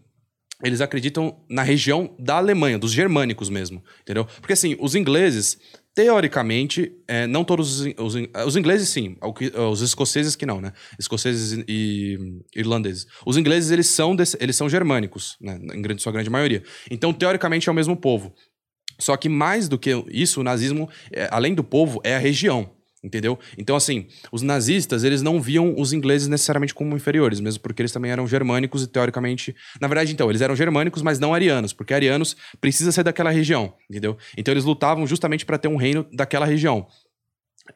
eles acreditam na região da Alemanha, dos germânicos mesmo, entendeu? Porque assim, os ingleses, teoricamente, é, não todos os, os, os, ingleses sim, os escoceses que não, né? Escoceses e, e irlandeses. Os ingleses eles são eles são germânicos, né? Em grande, sua grande maioria. Então teoricamente é o mesmo povo. Só que mais do que isso, o nazismo, é, além do povo, é a região. Entendeu? Então, assim, os nazistas, eles não viam os ingleses necessariamente como inferiores, mesmo porque eles também eram germânicos e, teoricamente... Na verdade, então, eles eram germânicos, mas não arianos, porque arianos precisa ser daquela região, entendeu? Então, eles lutavam justamente para ter um reino daquela região.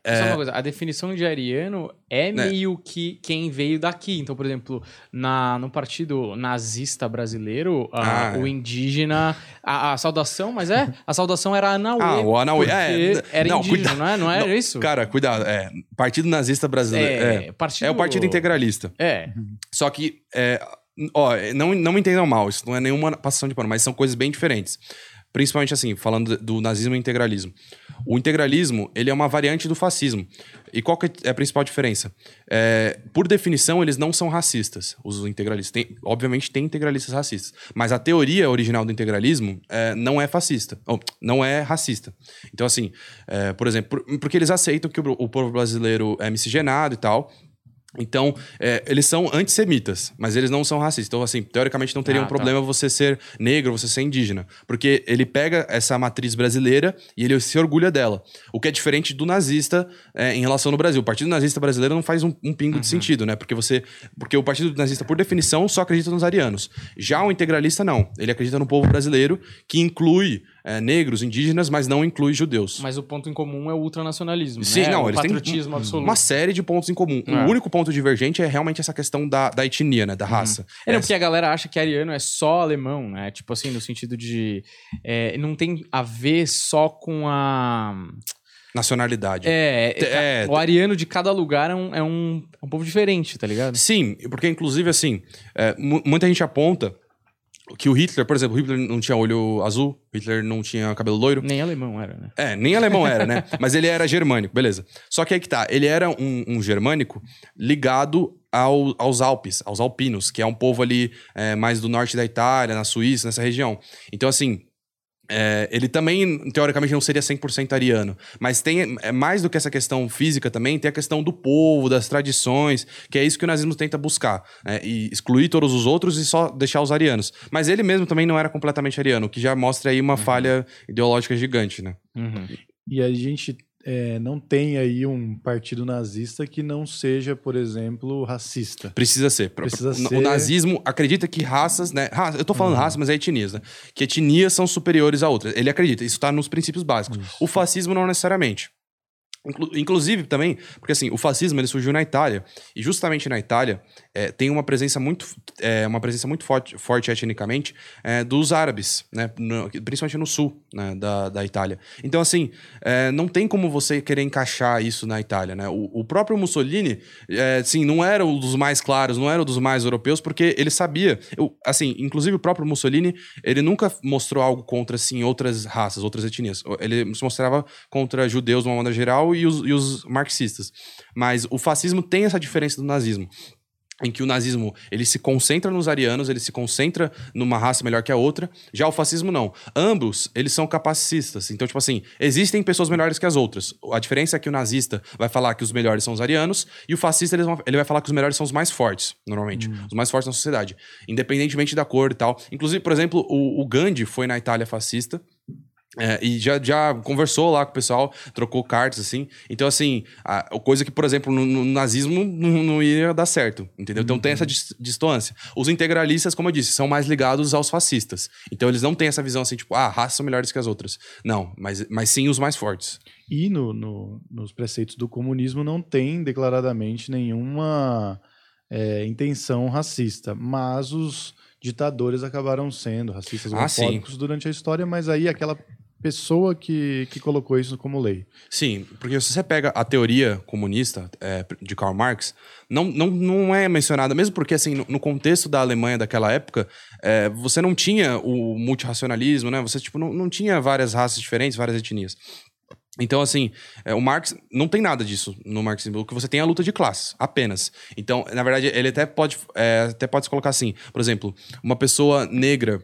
É... Só uma coisa, a definição de ariano é né? meio que quem veio daqui. Então, por exemplo, na, no partido nazista brasileiro, ah, o é. indígena, a, a, saudação, mas é, a saudação era Anauê. Ah, o Anauê, é. Era não, indígena, cuida... não é? Não era não, isso? Cara, cuidado, é, partido nazista brasileiro, é, é, partido... é o partido integralista. É. Só que, é, ó, não, não me entendam mal, isso não é nenhuma passação de pano, mas são coisas bem diferentes. Principalmente assim, falando do nazismo e integralismo. O integralismo, ele é uma variante do fascismo. E qual é a principal diferença? É, por definição, eles não são racistas, os integralistas. Tem, obviamente, tem integralistas racistas. Mas a teoria original do integralismo é, não é fascista, ou, não é racista. Então, assim, é, por exemplo, por, porque eles aceitam que o, o povo brasileiro é miscigenado e tal, então, é, eles são antissemitas, mas eles não são racistas. Então, assim, teoricamente não teria ah, um tá. problema tá. você ser negro, você ser indígena. Porque ele pega essa matriz brasileira e ele se orgulha dela. O que é diferente do nazista é, em relação no Brasil. O Partido Nazista Brasileiro não faz um, um pingo uhum. de sentido, né? Porque você. Porque o Partido Nazista, por definição, só acredita nos arianos. Já o integralista, não. Ele acredita no povo brasileiro, que inclui é, negros, indígenas, mas não inclui judeus. Mas o ponto em comum é o ultranacionalismo, Sim, né? não, o eles patriotismo têm absoluto. uma série de pontos em comum. É. O único ponto divergente é realmente essa questão da, da etnia, né? Da uhum. raça. É, não, porque a galera acha que ariano é só alemão, né? Tipo assim, no sentido de... É, não tem a ver só com a... Nacionalidade. É, é, é, o ariano de cada lugar é um, é um, é um povo diferente, tá ligado? Sim, porque inclusive assim, é, muita gente aponta que o Hitler, por exemplo, o Hitler não tinha olho azul, Hitler não tinha cabelo loiro. Nem alemão era, né? É, nem alemão era, né? Mas ele era germânico, beleza. Só que aí que tá, ele era um, um germânico ligado ao, aos Alpes, aos alpinos, que é um povo ali é, mais do norte da Itália, na Suíça, nessa região. Então, assim, é, ele também, teoricamente, não seria 100% ariano. Mas tem é, mais do que essa questão física também, tem a questão do povo, das tradições, que é isso que o nazismo tenta buscar. Né? E excluir todos os outros e só deixar os arianos. Mas ele mesmo também não era completamente ariano, o que já mostra aí uma uhum. falha ideológica gigante, né? Uhum. E a gente é, não tem aí um partido nazista que não seja, por exemplo, racista. Precisa ser. Precisa o, ser... o nazismo acredita que raças, né? eu tô falando uhum. raça, mas é etnias, né? Que etnias são superiores a outras. Ele acredita, isso está nos princípios básicos. Isso. O fascismo não necessariamente. Inclusive também, porque assim, o fascismo ele surgiu na Itália, e justamente na Itália é, tem uma presença muito, é, uma presença muito forte, forte etnicamente é, dos árabes, né? No, principalmente no sul né? da, da Itália. Então, assim, é, não tem como você querer encaixar isso na Itália. Né? O, o próprio Mussolini, é, sim, não era um dos mais claros, não era um dos mais europeus, porque ele sabia. Eu, assim, inclusive o próprio Mussolini, ele nunca mostrou algo contra assim, outras raças, outras etnias. Ele se mostrava contra judeus de uma maneira geral e os, e os marxistas. Mas o fascismo tem essa diferença do nazismo em que o nazismo ele se concentra nos arianos, ele se concentra numa raça melhor que a outra. Já o fascismo não. Ambos, eles são capacitistas. Então, tipo assim, existem pessoas melhores que as outras. A diferença é que o nazista vai falar que os melhores são os arianos e o fascista ele, ele vai falar que os melhores são os mais fortes, normalmente. Os mais fortes na sociedade. Independentemente da cor e tal. Inclusive, por exemplo, o, o Gandhi foi na Itália fascista. É, e já, já conversou lá com o pessoal, trocou cartas, assim. Então, assim, a, a coisa que, por exemplo, no, no nazismo não, não ia dar certo, entendeu? Então tem essa dis- distância. Os integralistas, como eu disse, são mais ligados aos fascistas. Então eles não têm essa visão assim, tipo, ah, raças são melhores que as outras. Não, mas, mas sim os mais fortes. E no, no- nos preceitos do comunismo não tem declaradamente nenhuma é, intenção racista, mas os ditadores acabaram sendo racistas Ah, homofóbicos durante a história, mas aí aquela pessoa que, que colocou isso como lei. Sim, porque se você pega a teoria comunista é, de Karl Marx, não, não, não é mencionada, mesmo porque, assim, no, no contexto da Alemanha daquela época, é, você não tinha o multirracionalismo, né? Você, tipo, não, não tinha várias raças diferentes, várias etnias. Então, assim, é, o Marx não tem nada disso no marxismo. Que você tem é a luta de classes, apenas. Então, na verdade, ele até pode, é, até pode se colocar assim. Por exemplo, uma pessoa negra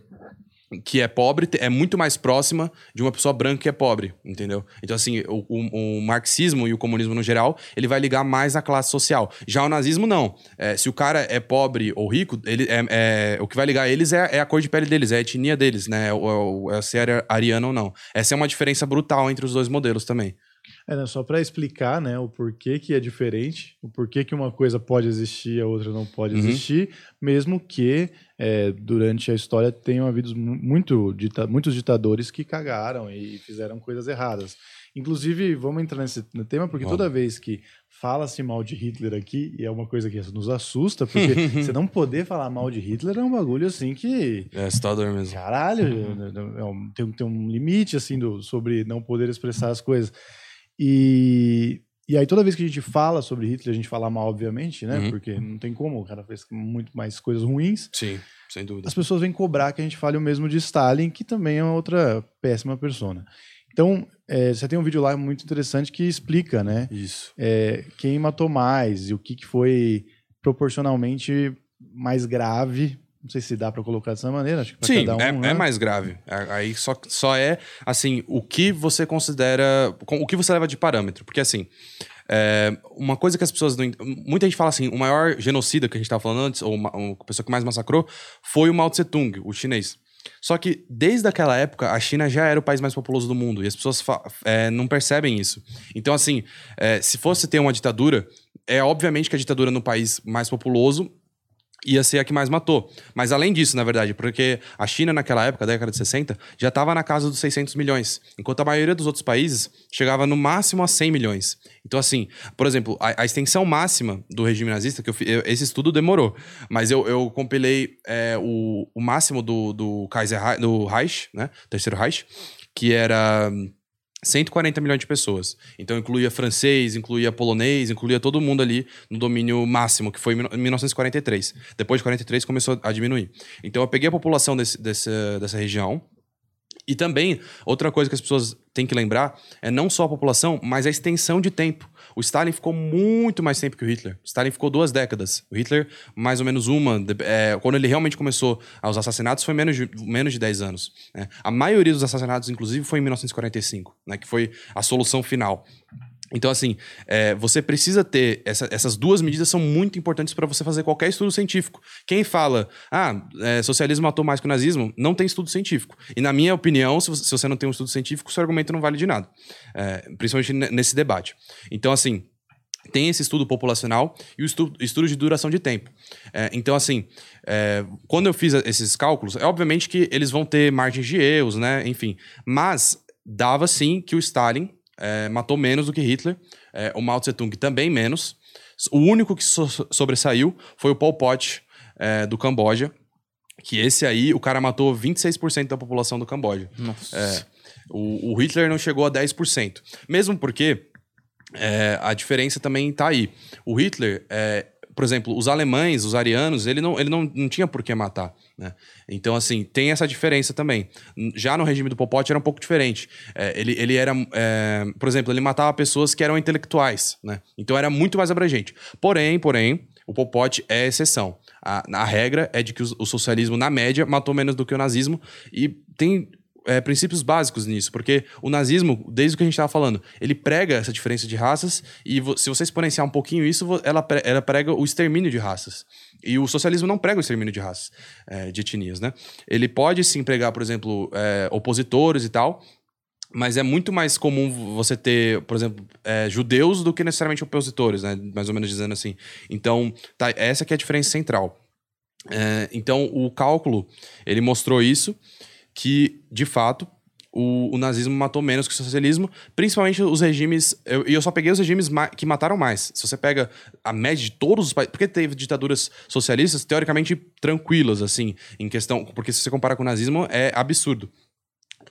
que é pobre é muito mais próxima de uma pessoa branca que é pobre, entendeu? Então, assim, o, o- o marxismo e o comunismo no geral, ele vai ligar mais à classe social. Já o nazismo, não. É, se o cara é pobre ou rico, ele é, é- o que vai ligar eles é, é a cor de pele deles, é a etnia deles, né? É, o- é, se é ariano ou não. Essa é uma diferença brutal entre os dois modelos também. É, né, só para explicar né, o porquê que é diferente, o porquê que uma coisa pode existir e a outra não pode Uhum. existir, mesmo que é, durante a história tenham havido mu- muito dita- muitos ditadores que cagaram e fizeram coisas erradas. Inclusive, vamos entrar nesse tema, porque toda vez que fala-se mal de Hitler aqui, e é uma coisa que nos assusta, porque você não poder falar mal de Hitler é um bagulho assim que É assustador mesmo. Caralho, é um- tem, tem um limite assim do, sobre não poder expressar as coisas. E, e aí toda vez que a gente fala sobre Hitler, a gente fala mal, obviamente, né? Uhum. Porque não tem como, o cara fez muito mais coisas ruins. Sim, sem dúvida. As pessoas vêm cobrar que a gente fale o mesmo de Stalin, que também é uma outra péssima persona. Então, é, você tem um vídeo lá muito interessante que explica, né? Isso. é, quem matou mais e o que, que foi proporcionalmente mais grave. Não sei se dá para colocar dessa maneira. Acho que Sim, cada um, é, né? é mais grave. É- Aí só, só é, assim, o que você considera. O que você leva de parâmetro. Porque, assim, é, uma coisa que as pessoas não. Muita gente fala assim: o maior genocida que a gente estava falando antes, ou a pessoa que mais massacrou, foi o Mao Tse Tung, o chinês. Só que desde aquela época, a China já era o país mais populoso do mundo. E as pessoas é, não percebem isso. Então, assim, é, se fosse ter uma ditadura, é obviamente que a ditadura no país mais populoso ia ser a que mais matou. Mas além disso, na verdade, porque a China naquela época, década de 60, já estava na casa dos 600 milhões, enquanto a maioria dos outros países chegava no máximo a 100 milhões. Então, assim, por exemplo, a, a extensão máxima do regime nazista, que eu, eu- esse estudo demorou, mas eu, eu compilei é, o, o máximo do, do Kaiser do Reich, né, Terceiro Reich, que era 140 milhões de pessoas. Então incluía francês, incluía polonês, incluía todo mundo ali no domínio máximo, que foi em 1943. Depois de 43 começou a diminuir. Então eu peguei a população desse, desse, dessa região. E também, outra coisa que as pessoas têm que lembrar é não só a população, mas a extensão de tempo. O Stalin ficou muito mais tempo que o Hitler. O Stalin ficou duas décadas. O Hitler, mais ou menos uma. é, quando ele realmente começou aos assassinatos, foi menos de, menos de 10 anos. né? A maioria dos assassinatos, inclusive, foi em 1945, né, que foi a solução final. Então, assim, é, você precisa ter. essa- essas duas medidas são muito importantes para você fazer qualquer estudo científico. Quem fala, ah, é, socialismo matou mais que o nazismo, não tem estudo científico. E, na minha opinião, se você, se você não tem um estudo científico, seu argumento não vale de nada. É, principalmente ne- nesse debate. Então, assim. Tem esse estudo populacional e o estudo, estudo de duração de tempo. É, então, assim, é, quando eu fiz esses cálculos, é obviamente que eles vão ter margens de erros, né? Enfim. Mas dava sim que o Stalin é, matou menos do que Hitler, é, o Mao Tse Tung também menos. O único que so- sobressaiu foi o Pol Pot é, do Camboja, que esse aí, o cara matou 26% da população do Camboja. Nossa. É, o, o Hitler não chegou a 10%. Mesmo porque é, a diferença também tá aí. O Hitler, é, por exemplo, os alemães, os arianos, ele não, ele não, não tinha por que matar. Né? Então, assim, tem essa diferença também. Já no regime do Pol Pot era um pouco diferente. É, ele, ele era, é, por exemplo, ele matava pessoas que eram intelectuais, né? Então era muito mais abrangente. Porém, porém, o Pol Pot é exceção. A, a regra é de que o, o socialismo, na média, matou menos do que o nazismo e tem é, princípios básicos nisso, porque o nazismo, desde o que a gente estava falando, ele prega essa diferença de raças e se você exponenciar um pouquinho isso, ela, ela prega o extermínio de raças. E o socialismo não prega o extermínio de raças, é, de etnias, né? Ele pode sim pregar, por exemplo, é, opositores e tal, mas é muito mais comum você ter, por exemplo, é, judeus do que necessariamente opositores, né? Mais ou menos dizendo assim. Então, tá, essa que é a diferença central. É, então, o cálculo, ele mostrou isso que, de fato, o, o, nazismo matou menos que o socialismo, principalmente os regimes. E eu, eu, só peguei os regimes que mataram mais. Se você pega a média de todos os países. Porque teve ditaduras socialistas teoricamente tranquilas, assim, em questão. Porque se você compara com o nazismo, é absurdo.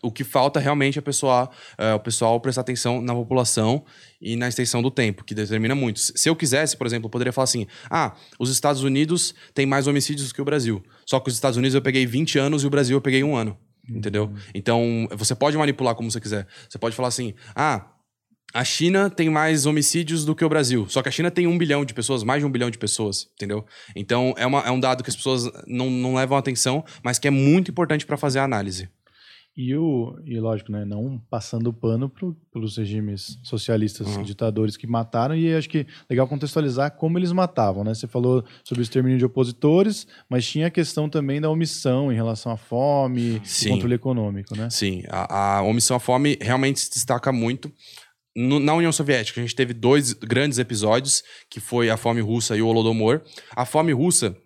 O que falta realmente é o pessoal, é, o pessoal prestar atenção na população e na extensão do tempo, que determina muito. Se eu quisesse, por exemplo, eu poderia falar assim: ah, os Estados Unidos têm mais homicídios que o Brasil. Só que os Estados Unidos eu peguei 20 anos e o Brasil eu peguei um ano. Entendeu? Uhum. Então, você pode manipular como você quiser. Você pode falar assim: ah, a China tem mais homicídios do que o Brasil. Só que a China tem um bilhão de pessoas, mais de um bilhão de pessoas, entendeu? Então, é, uma, é um dado que as pessoas não, não levam atenção, mas que é muito importante para fazer a análise. E, o, e lógico, né, não passando pano pro, pelos regimes socialistas, uhum. ditadores que mataram, e acho que legal contextualizar como eles matavam, né? Você falou sobre o extermínio de opositores, mas tinha a questão também da omissão em relação à fome, Sim. controle econômico, né? Sim, a, a omissão à fome realmente se destaca muito. No, na União Soviética, a gente teve dois grandes episódios, que foi a fome russa e o Holodomor. A fome russa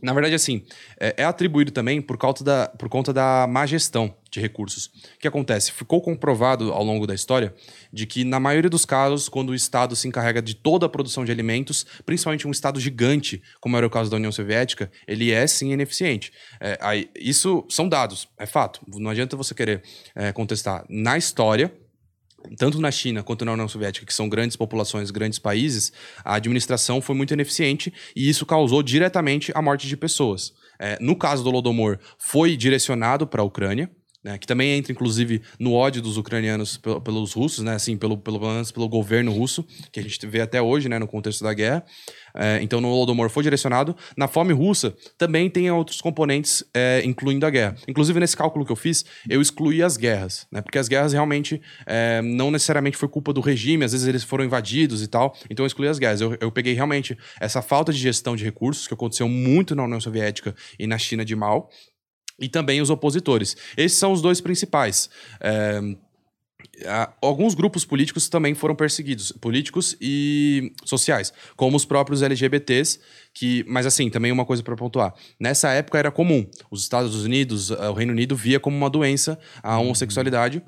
na verdade, assim, é, é, atribuído também por conta, da, por conta da má gestão de recursos. O que acontece? Ficou comprovado ao longo da história de que, na maioria dos casos, quando o Estado se encarrega de toda a produção de alimentos, principalmente um Estado gigante, como era o caso da União Soviética, ele é sim ineficiente. É, aí, isso são dados, é fato. Não adianta você querer é, contestar. Na história, tanto na China quanto na União Soviética, que são grandes populações, grandes países, a administração foi muito ineficiente e isso causou diretamente a morte de pessoas. É, no caso do Lodomor, foi direcionado para a Ucrânia, né, que também entra, inclusive, no ódio dos ucranianos pelos russos, né, assim, pelo, pelo, pelo governo russo, que a gente vê até hoje, né, no contexto da guerra. É, então, no Holodomor foi direcionado. Na fome russa, também tem outros componentes, é, incluindo a guerra. Inclusive, nesse cálculo que eu fiz, eu excluí as guerras, né, porque as guerras realmente é, não necessariamente foi culpa do regime, às vezes eles foram invadidos e tal, então eu excluí as guerras. Eu, eu peguei realmente essa falta de gestão de recursos, que aconteceu muito na União Soviética e na China de mal, e também os opositores. Esses são os dois principais. É, alguns grupos políticos também foram perseguidos, políticos e sociais, como os próprios LGBTs, que, mas assim, também uma coisa para pontuar. Nessa época era comum. Os Estados Unidos, o Reino Unido via como uma doença a homossexualidade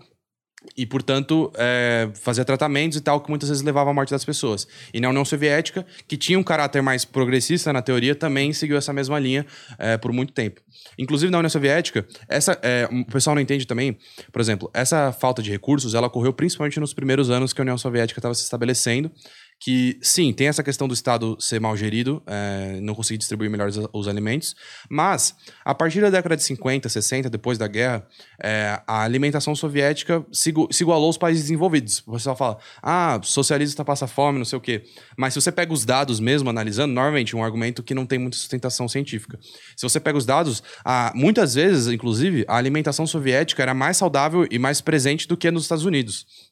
e, portanto, é, fazia tratamentos e tal, que muitas vezes levava à morte das pessoas. E na União Soviética, que tinha um caráter mais progressista na teoria, também seguiu essa mesma linha é, por muito tempo. Inclusive, na União Soviética, essa, é, o pessoal não entende também, por exemplo, essa falta de recursos, ela ocorreu principalmente nos primeiros anos que a União Soviética estava se estabelecendo, que sim, tem essa questão do Estado ser mal gerido, é, não conseguir distribuir melhor os, os, alimentos, mas a partir da década de 50, 60, depois da guerra, é, a alimentação soviética se, se, igualou aos países desenvolvidos. O pessoal fala, ah, socialista passa fome, não sei o quê. Mas se você pega os dados mesmo, analisando, normalmente um argumento que não tem muita sustentação científica. Se você pega os dados, a, muitas vezes, inclusive, a alimentação soviética era mais saudável e mais presente do que nos Estados Unidos.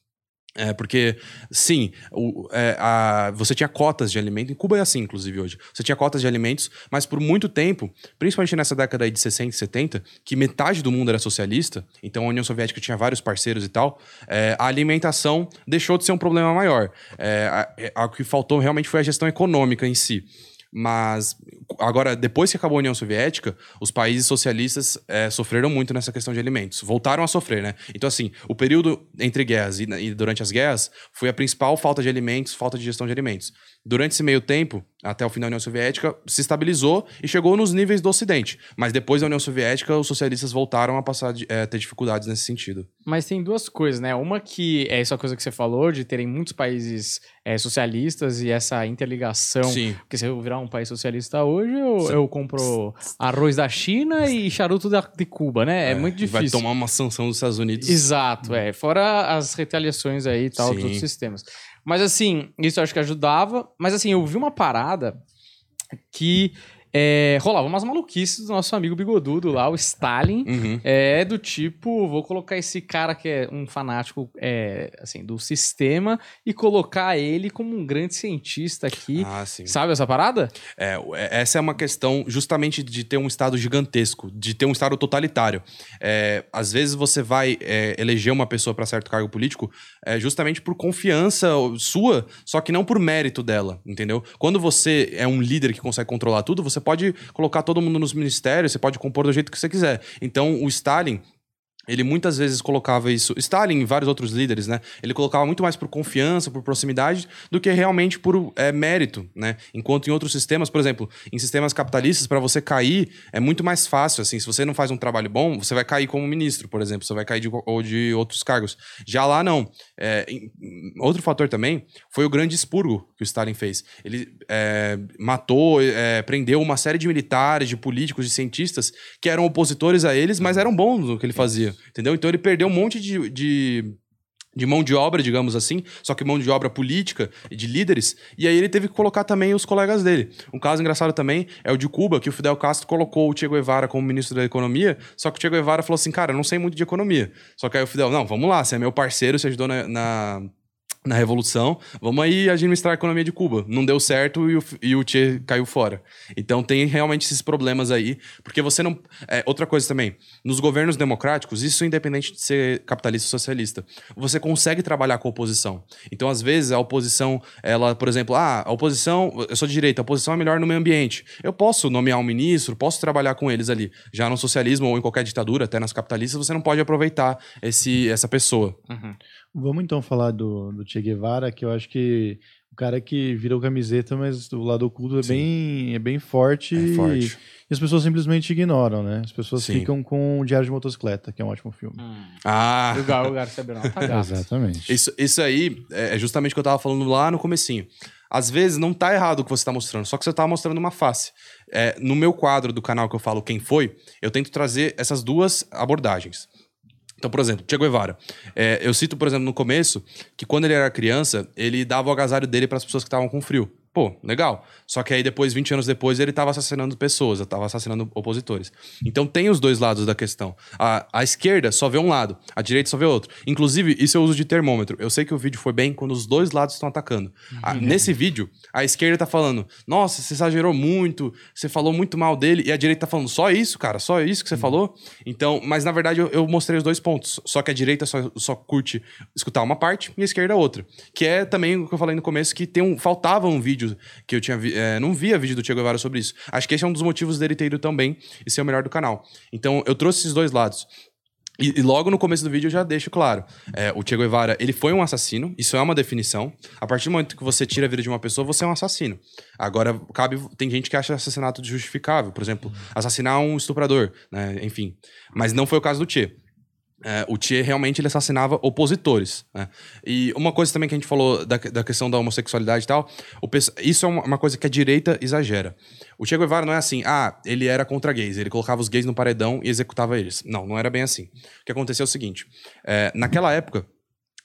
É, porque, sim, o, é, a, você tinha cotas de alimento, em Cuba é assim, inclusive, hoje. Você tinha cotas de alimentos, mas por muito tempo, principalmente nessa década de 60 e 70, que metade do mundo era socialista, então a União Soviética tinha vários parceiros e tal, é, a alimentação deixou de ser um problema maior. É, a, a, o que faltou realmente foi a gestão econômica em si. Mas agora, depois que acabou a União Soviética, os países socialistas é, sofreram muito nessa questão de alimentos. Voltaram a sofrer, né? Então, assim, o período entre guerras e, e durante as guerras foi a principal falta de alimentos, falta de gestão de alimentos. Durante esse meio tempo, até o fim da União Soviética, se estabilizou e chegou nos níveis do Ocidente. Mas depois da União Soviética, os socialistas voltaram a passar de, é, ter dificuldades nesse sentido. Mas tem duas coisas, né? Uma que é essa coisa que você falou, de terem muitos países é, socialistas e essa interligação. Sim. Porque se eu virar um país socialista hoje, eu, eu compro arroz da China e charuto da, de Cuba, né? É, muito e Vai difícil. tomar uma sanção dos Estados Unidos. Exato, é. Fora as retaliações aí e tal, Sim. dos sistemas. Mas assim, isso eu acho que ajudava. Mas assim, eu vi uma parada que é, rolava umas maluquices do nosso amigo bigodudo lá, o Stalin. Uhum. É do tipo, vou colocar esse cara que é um fanático é, assim, do sistema e colocar ele como um grande cientista aqui. Ah. Sabe essa parada? É, essa é uma questão justamente de ter um Estado gigantesco, de ter um Estado totalitário. É, às vezes você vai é, eleger uma pessoa para certo cargo político é, justamente por confiança sua, só que não por mérito dela, entendeu? Quando você é um líder que consegue controlar tudo, você pode colocar todo mundo nos ministérios, você pode compor do jeito que você quiser. Então, o Stalin. Ele muitas vezes colocava isso. Stalin e vários outros líderes, né? Ele colocava muito mais por confiança, por proximidade, do que realmente por é, mérito, né? Enquanto em outros sistemas, por exemplo, em sistemas capitalistas, para você cair é muito mais fácil. Assim, se você não faz um trabalho bom, você vai cair como ministro, por exemplo, você vai cair de, ou de outros cargos. Já lá não. É, em- outro fator também foi o grande expurgo que o Stalin fez. Ele é, matou, é, prendeu uma série de militares, de políticos, de cientistas que eram opositores a eles, mas eram bons no que ele fazia. Entendeu? Então ele perdeu um monte de, de, de mão de obra, digamos assim, só que mão de obra política e de líderes, e aí ele teve que colocar também os colegas dele. Um caso engraçado também é o de Cuba, que o Fidel Castro colocou o Che Guevara como ministro da Economia, só que o Che Guevara falou assim, cara, eu não sei muito de economia. Só que aí o Fidel, não, vamos lá, você é meu parceiro, você ajudou na- na na Revolução, vamos aí administrar a economia de Cuba. Não deu certo e o, e o Che caiu fora. Então tem realmente esses problemas aí, porque você não. é, outra coisa também, nos governos democráticos, isso independente de ser capitalista ou socialista, você consegue trabalhar com a oposição. Então, às vezes, a oposição, ela, por exemplo, ah, a oposição, eu sou de direita, a oposição é melhor no meio ambiente. Eu posso nomear um ministro, posso trabalhar com eles ali. Já no socialismo ou em qualquer ditadura, até nas capitalistas, você não pode aproveitar esse, essa pessoa. Vamos então falar do, do Che Guevara, que eu acho que o cara que virou camiseta, mas o lado oculto é Sim. bem, é bem forte, É forte. E, as pessoas simplesmente ignoram, né? As pessoas Sim. ficam com o Diário de Motocicleta, que é um ótimo filme. Ah, O Gar, o Gar Saberão tá gato. Exatamente. Isso, isso aí é justamente o que eu tava falando lá no comecinho. Às vezes não tá errado o que você tá mostrando, só que você tá mostrando uma face. É, no meu quadro do canal que eu falo quem foi, eu tento trazer essas duas abordagens. Então, por exemplo, Che Guevara. É, eu cito, por exemplo, no começo, que quando ele era criança, ele dava o agasalho dele para as pessoas que estavam com frio. Pô, legal. Só que aí depois, 20 anos depois, ele tava assassinando pessoas, tava assassinando opositores. Então tem os dois lados da questão. A, a esquerda só vê um lado, a direita só vê outro. Inclusive, isso eu uso de termômetro. Eu sei que o vídeo foi bem quando os dois lados estão atacando. A- nesse vídeo, a esquerda tá falando: Nossa, você exagerou muito, você falou muito mal dele, e a direita tá falando: Só isso, cara, só isso que você falou. Então, mas na verdade eu, eu mostrei os dois pontos. Só que a direita só, só curte escutar uma parte e a esquerda outra. Que é também o que eu falei no começo, que tem um, faltava um vídeo que eu tinha vi, é, não via vídeo do Che Guevara sobre isso. Acho que esse é um dos motivos dele ter ido também e ser o melhor do canal. Então eu trouxe esses dois lados. E, e logo no começo do vídeo eu já deixo claro. é, o Che Guevara, ele foi um assassino, isso é uma definição. A partir do momento que você tira a vida de uma pessoa, você é um assassino. Agora, cabe. Tem gente que acha assassinato justificável, por exemplo, assassinar um estuprador, né? Enfim. Mas não foi o caso do Che. É, o Che realmente ele assassinava opositores. né? E uma coisa também que a gente falou da, da questão da homossexualidade e tal, o isso é uma, uma coisa que a direita exagera. O Che Guevara não é assim, ah, ele era contra gays, ele colocava os gays no paredão e executava eles. Não, não era bem assim. O que aconteceu é o seguinte: é, naquela época,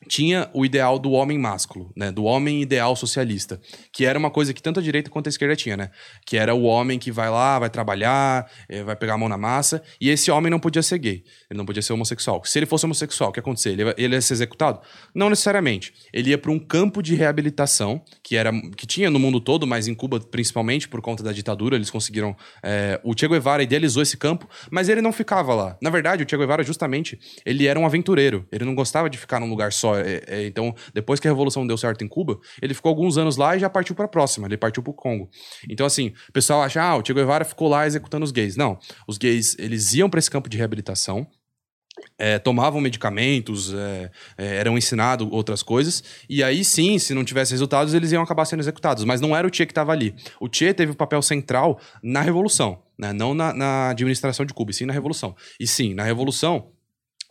tinha o ideal do homem másculo, né? Do homem ideal socialista, que era uma coisa que tanto a direita quanto a esquerda tinha, né? Que era o homem que vai lá, vai trabalhar, eh, vai pegar a mão na massa, e esse homem não podia ser gay, ele não podia ser homossexual. Se ele fosse homossexual, o que ia acontecer? Ele, ia- ele ia ser executado? Não necessariamente. Ele ia para um campo de reabilitação, que era que tinha no mundo todo, mas em Cuba principalmente por conta da ditadura, eles conseguiram. eh, o Che Guevara idealizou esse campo, mas ele não ficava lá. Na verdade, o Che Guevara justamente ele era um aventureiro. Ele não gostava de ficar num lugar só. É, é, então, depois que a revolução deu certo em Cuba, ele ficou alguns anos lá e já partiu para a próxima. Ele partiu para o Congo. Então, assim, o pessoal acha, ah, o Che Guevara ficou lá executando os gays. Não, os gays eles iam para esse campo de reabilitação. é, tomavam medicamentos, é, é, eram ensinados outras coisas, e aí sim, se não tivesse resultados, eles iam acabar sendo executados. Mas não era o Che que estava ali. O Che teve o papel central na Revolução, né? não na, na administração de Cuba, e sim na Revolução. E sim, na Revolução,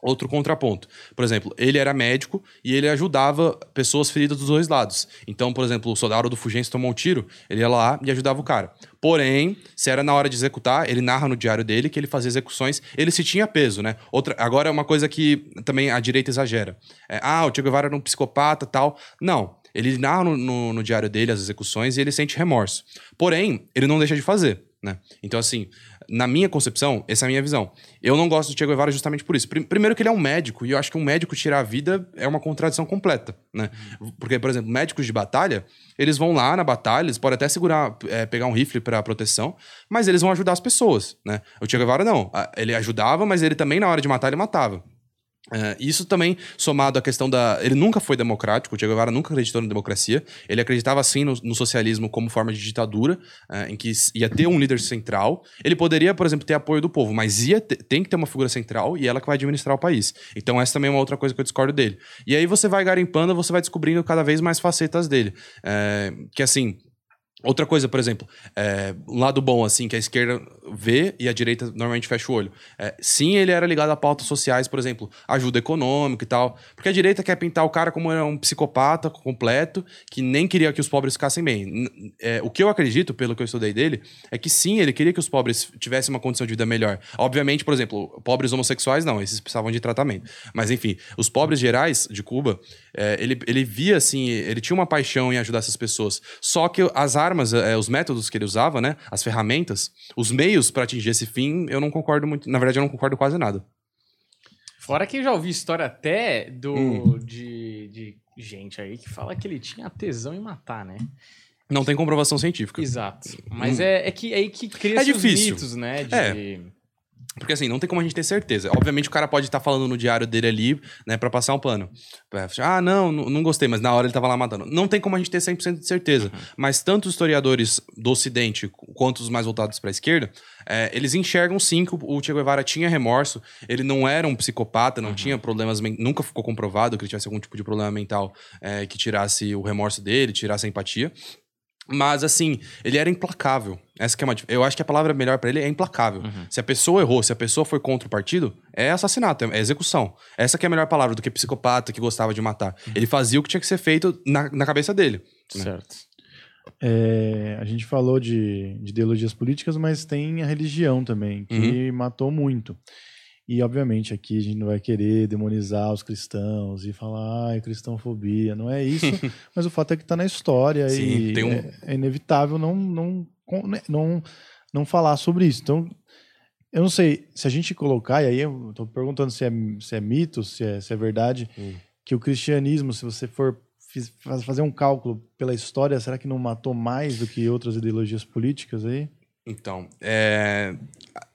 outro contraponto. Por exemplo, ele era médico e ele ajudava pessoas feridas dos dois lados. Então, por exemplo, o soldado do Fugêncio tomou um tiro, ele ia lá e ajudava o cara. Porém, se era na hora de executar, ele narra no diário dele que ele fazia execuções, ele se tinha peso, né? Outra, agora é uma coisa que também a direita exagera. É, ah, o Che Guevara era um psicopata tal. Não. Ele narra no, no, no diário dele as execuções e ele sente remorso. Porém, ele não deixa de fazer. Né? Então, assim, na minha concepção, essa é a minha visão. Eu não gosto do Che Guevara justamente por isso. Primeiro que ele é um médico, e eu acho que um médico tirar a vida é uma contradição completa, né? Porque, por exemplo, médicos de batalha, eles vão lá na batalha, eles podem até segurar, é, pegar um rifle para proteção, mas eles vão ajudar as pessoas, né? O Che Guevara não. Ele ajudava, mas ele também, na hora de matar, ele matava. Uh, isso também somado à questão da. Ele nunca foi democrático, o Che Guevara nunca acreditou na democracia. Ele acreditava sim no, no socialismo como forma de ditadura, uh, em que ia ter um líder central. Ele poderia, por exemplo, ter apoio do povo, mas ia ter, tem que ter uma figura central e ela que vai administrar o país. Então, essa também é uma outra coisa que eu discordo dele. E aí você vai garimpando, você vai descobrindo cada vez mais facetas dele. Uh, que assim, Outra coisa, por exemplo, é, um lado bom, assim, que a esquerda vê e a direita normalmente fecha o olho. É, sim, ele era ligado a pautas sociais, por exemplo, ajuda econômica e tal. Porque a direita quer pintar o cara como um psicopata completo, que nem queria que os pobres ficassem bem. É, o que eu acredito, pelo que eu estudei dele, é que sim, ele queria que os pobres tivessem uma condição de vida melhor. Obviamente, por exemplo, pobres homossexuais, não, esses precisavam de tratamento. Mas, enfim, os pobres gerais de Cuba, é, ele, ele via, assim, ele tinha uma paixão em ajudar essas pessoas. Só que as armas, é, os métodos que ele usava, né? As ferramentas, os meios para atingir esse fim, eu não concordo muito. Na verdade, eu não concordo quase nada. Fora que eu já ouvi história até do hum. de, de gente aí que fala que ele tinha tesão em matar, né? Não tem comprovação científica. Exato. Mas hum. é, é que é aí que cria é difícil. mitos, né? De... É. Porque assim, não tem como a gente ter certeza. Obviamente o cara pode estar tá falando no diário dele ali, né, para passar um plano. Ah, não, não gostei, mas na hora ele tava lá matando. Não tem como a gente ter 100% de certeza. Uhum. Mas tanto os historiadores do ocidente quanto os mais voltados para a esquerda, é, eles enxergam sim que o Che Guevara tinha remorso, ele não era um psicopata, não uhum. tinha problemas, nunca ficou comprovado que ele tivesse algum tipo de problema mental é, que tirasse o remorso dele, tirasse a empatia. Mas, assim, ele era implacável. Essa que é uma, eu acho que a palavra melhor para ele é implacável. Uhum. Se a pessoa errou, se a pessoa foi contra o partido, é assassinato, é execução. Essa que é a melhor palavra do que psicopata que gostava de matar. Uhum. Ele fazia o que tinha que ser feito na, na cabeça dele. Né? Certo. É, a gente falou de, de, ideologias políticas, mas tem a religião também, que uhum. matou muito. E, obviamente, aqui a gente não vai querer demonizar os cristãos e falar, ai, cristãofobia. Não é isso, mas o fato é que está na história Sim, e um... é, é, inevitável não, não, né, não, não falar sobre isso. Então, eu não sei se a gente colocar, e aí eu estou perguntando se é, se é mito, se é, se é verdade, hum. que o cristianismo, se você for fazer um cálculo pela história, será que não matou mais do que outras ideologias políticas aí? Então, é,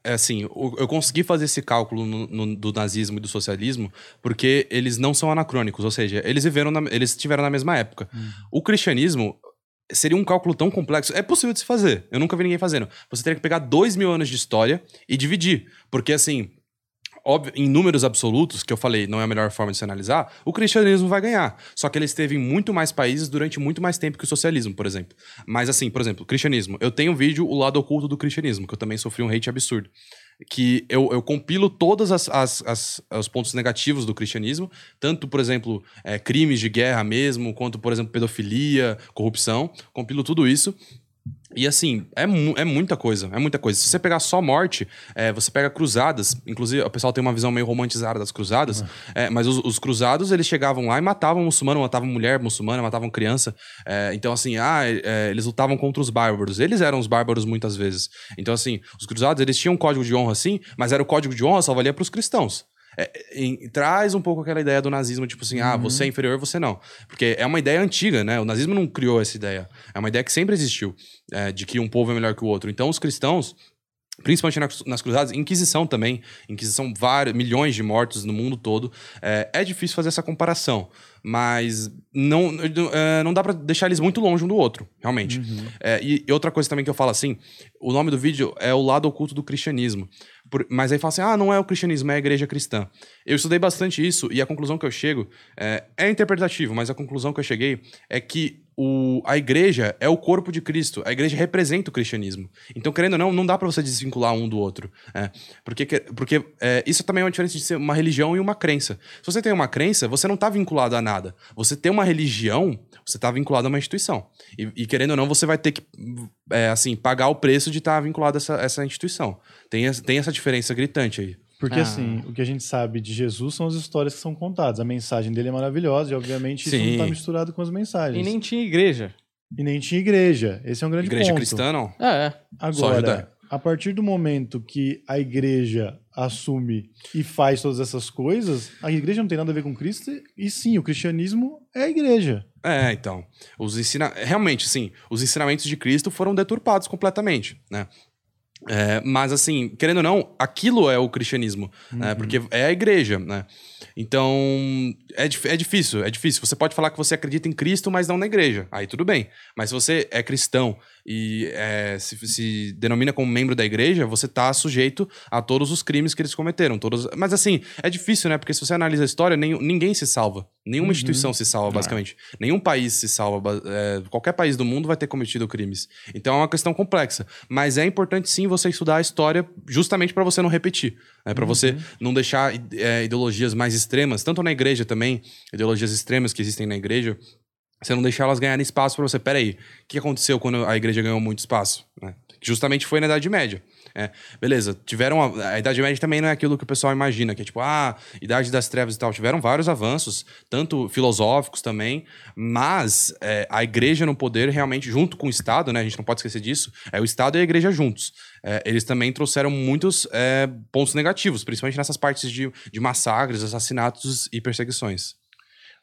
é assim, eu consegui fazer esse cálculo no, no, do nazismo e do socialismo porque eles não são anacrônicos, ou seja, eles viveram, na, eles estiveram na mesma época. Uhum. O cristianismo seria um cálculo tão complexo. É possível de se fazer. Eu nunca vi ninguém fazendo. Você teria que pegar dois mil anos de história e dividir, porque assim óbvio, em números absolutos, que eu falei, não é a melhor forma de se analisar, o cristianismo vai ganhar. Só que ele esteve em muito mais países durante muito mais tempo que o socialismo, por exemplo. Mas assim, por exemplo, cristianismo. Eu tenho um vídeo, o lado oculto do cristianismo, que eu também sofri um hate absurdo. Que eu, eu compilo todos os pontos negativos do cristianismo, tanto, por exemplo, é, crimes de guerra mesmo, quanto, por exemplo, pedofilia, corrupção. Compilo tudo isso e assim, é, mu é muita coisa, é muita coisa. Se você pegar só morte, é, você pega cruzadas, inclusive o pessoal tem uma visão meio romantizada das cruzadas, é, mas os, os, cruzados eles chegavam lá e matavam muçulmano, matavam mulher muçulmana, matavam criança. É, então, assim, ah, é, eles lutavam contra os bárbaros. Eles eram os bárbaros muitas vezes. Então, assim, os cruzados eles tinham um código de honra assim, mas era o código de honra só valia para os cristãos. É, em, traz um pouco aquela ideia do nazismo, tipo assim, ah, uhum. ah, você é inferior, você não. Porque é uma ideia antiga, né? O nazismo não criou essa ideia. É uma ideia que sempre existiu, é, de que um povo é melhor que o outro. Então, os cristãos, principalmente nas, nas cruzadas, Inquisição também, Inquisição, vários, milhões de mortos no mundo todo. É, é difícil fazer essa comparação, mas não, é, não dá pra deixar eles muito longe um do outro, realmente. É, e, e outra coisa também que eu falo assim, o nome do vídeo é o lado oculto do cristianismo. Por- mas aí fala assim, ah, não é o cristianismo, é a igreja cristã. Eu estudei bastante isso e a conclusão que eu chego é, é interpretativo, mas a conclusão que eu cheguei é que o, a igreja é o corpo de Cristo. A igreja representa o cristianismo. Então, querendo ou não, não dá pra você desvincular um do outro. é. porque que- porque é, isso também é uma diferença de ser uma religião e uma crença. Se você tem uma crença, você não tá vinculado a nada. Você tem uma religião, você tá vinculado a uma instituição. E, e, querendo ou não, você vai ter que, é, assim, pagar o preço de estar vinculado a essa, essa instituição. Tem, tem essa diferença gritante aí. Porque Ah. assim, o que a gente sabe de Jesus são as histórias que são contadas. A mensagem dele é maravilhosa e, obviamente, isso não Sim. está misturado com as mensagens. E nem tinha igreja. E nem tinha igreja. Esse é um grande Igreja ponto. cristã, não? É, é. Agora, a partir do momento que a igreja assume e faz todas essas coisas, a igreja não tem nada a ver com Cristo. E sim, o cristianismo é a igreja. É, então. Os ensina... Realmente, sim, os ensinamentos de Cristo foram deturpados completamente, né? É, mas, assim, querendo ou não, aquilo é o cristianismo, né? Porque é a igreja, né? Então, é, é difícil, é difícil. Você pode falar que você acredita em Cristo, mas não na igreja. Aí tudo bem. Mas se você é cristão e é, se, se denomina como membro da igreja, você tá sujeito a todos os crimes que eles cometeram. Todos... Mas, assim, é difícil, né? Porque se você analisa a história, nenhum- ninguém se salva. Nenhuma instituição se salva, basicamente. Nenhum país se salva. é, qualquer país do mundo vai ter cometido crimes. Então é uma questão complexa. Mas é importante sim você estudar a história justamente para você não repetir. Né? Para você não deixar é, ideologias mais extremas, tanto na igreja também, ideologias extremas que existem na igreja, você não deixar elas ganharem espaço para você. Peraí, o que aconteceu quando a igreja ganhou muito espaço? Né? Justamente foi na Idade Média. É, beleza, tiveram. A, a Idade Média também não é aquilo que o pessoal imagina, que é tipo, ah, Idade das Trevas e tal. Tiveram vários avanços, tanto filosóficos também, mas é, a igreja no poder, realmente, junto com o Estado, né? A gente não pode esquecer disso, é o Estado e a igreja juntos. É, eles também trouxeram muitos é, pontos negativos, principalmente nessas partes de, de massacres, assassinatos e perseguições.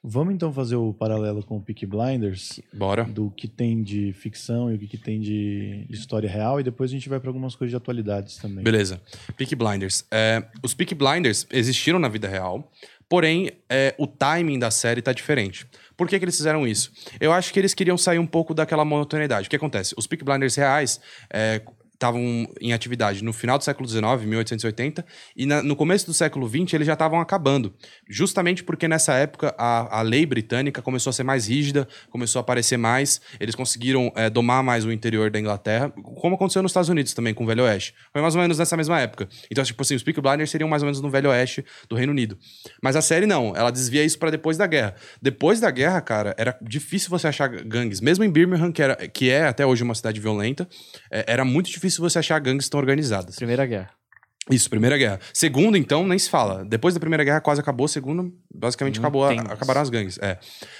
Vamos então fazer o paralelo com o Peaky Blinders, Bora. do que tem de ficção e o que tem de história real, e depois a gente vai para algumas coisas de atualidades também. Beleza. Peaky Blinders. É, os Peaky Blinders existiram na vida real, porém, é, o timing da série tá diferente. Por que, que eles fizeram isso? Eu acho que eles queriam sair um pouco daquela monotonidade. O que acontece? Os Peaky Blinders reais é, estavam em atividade no final do século XIX, 1880, e na- no começo do século XX eles já estavam acabando. Justamente porque nessa época a, a lei britânica começou a ser mais rígida, começou a aparecer mais, eles conseguiram é, domar mais o interior da Inglaterra, como aconteceu nos Estados Unidos também com o Velho Oeste. Foi mais ou menos nessa mesma época. Então, tipo assim, os Peaky Blinders seriam mais ou menos no Velho Oeste do Reino Unido. Mas a série não, ela desvia isso pra depois da guerra. Depois da guerra, cara, era difícil você achar gangues. Mesmo em Birmingham, que, era, que é até hoje uma cidade violenta, é, era muito difícil você achar gangues tão organizadas. Primeira Guerra. Isso, Primeira Guerra. Segunda, então, nem se fala. Depois da Primeira Guerra quase acabou, segunda, basicamente Não acabou, a- acabaram as gangues. É.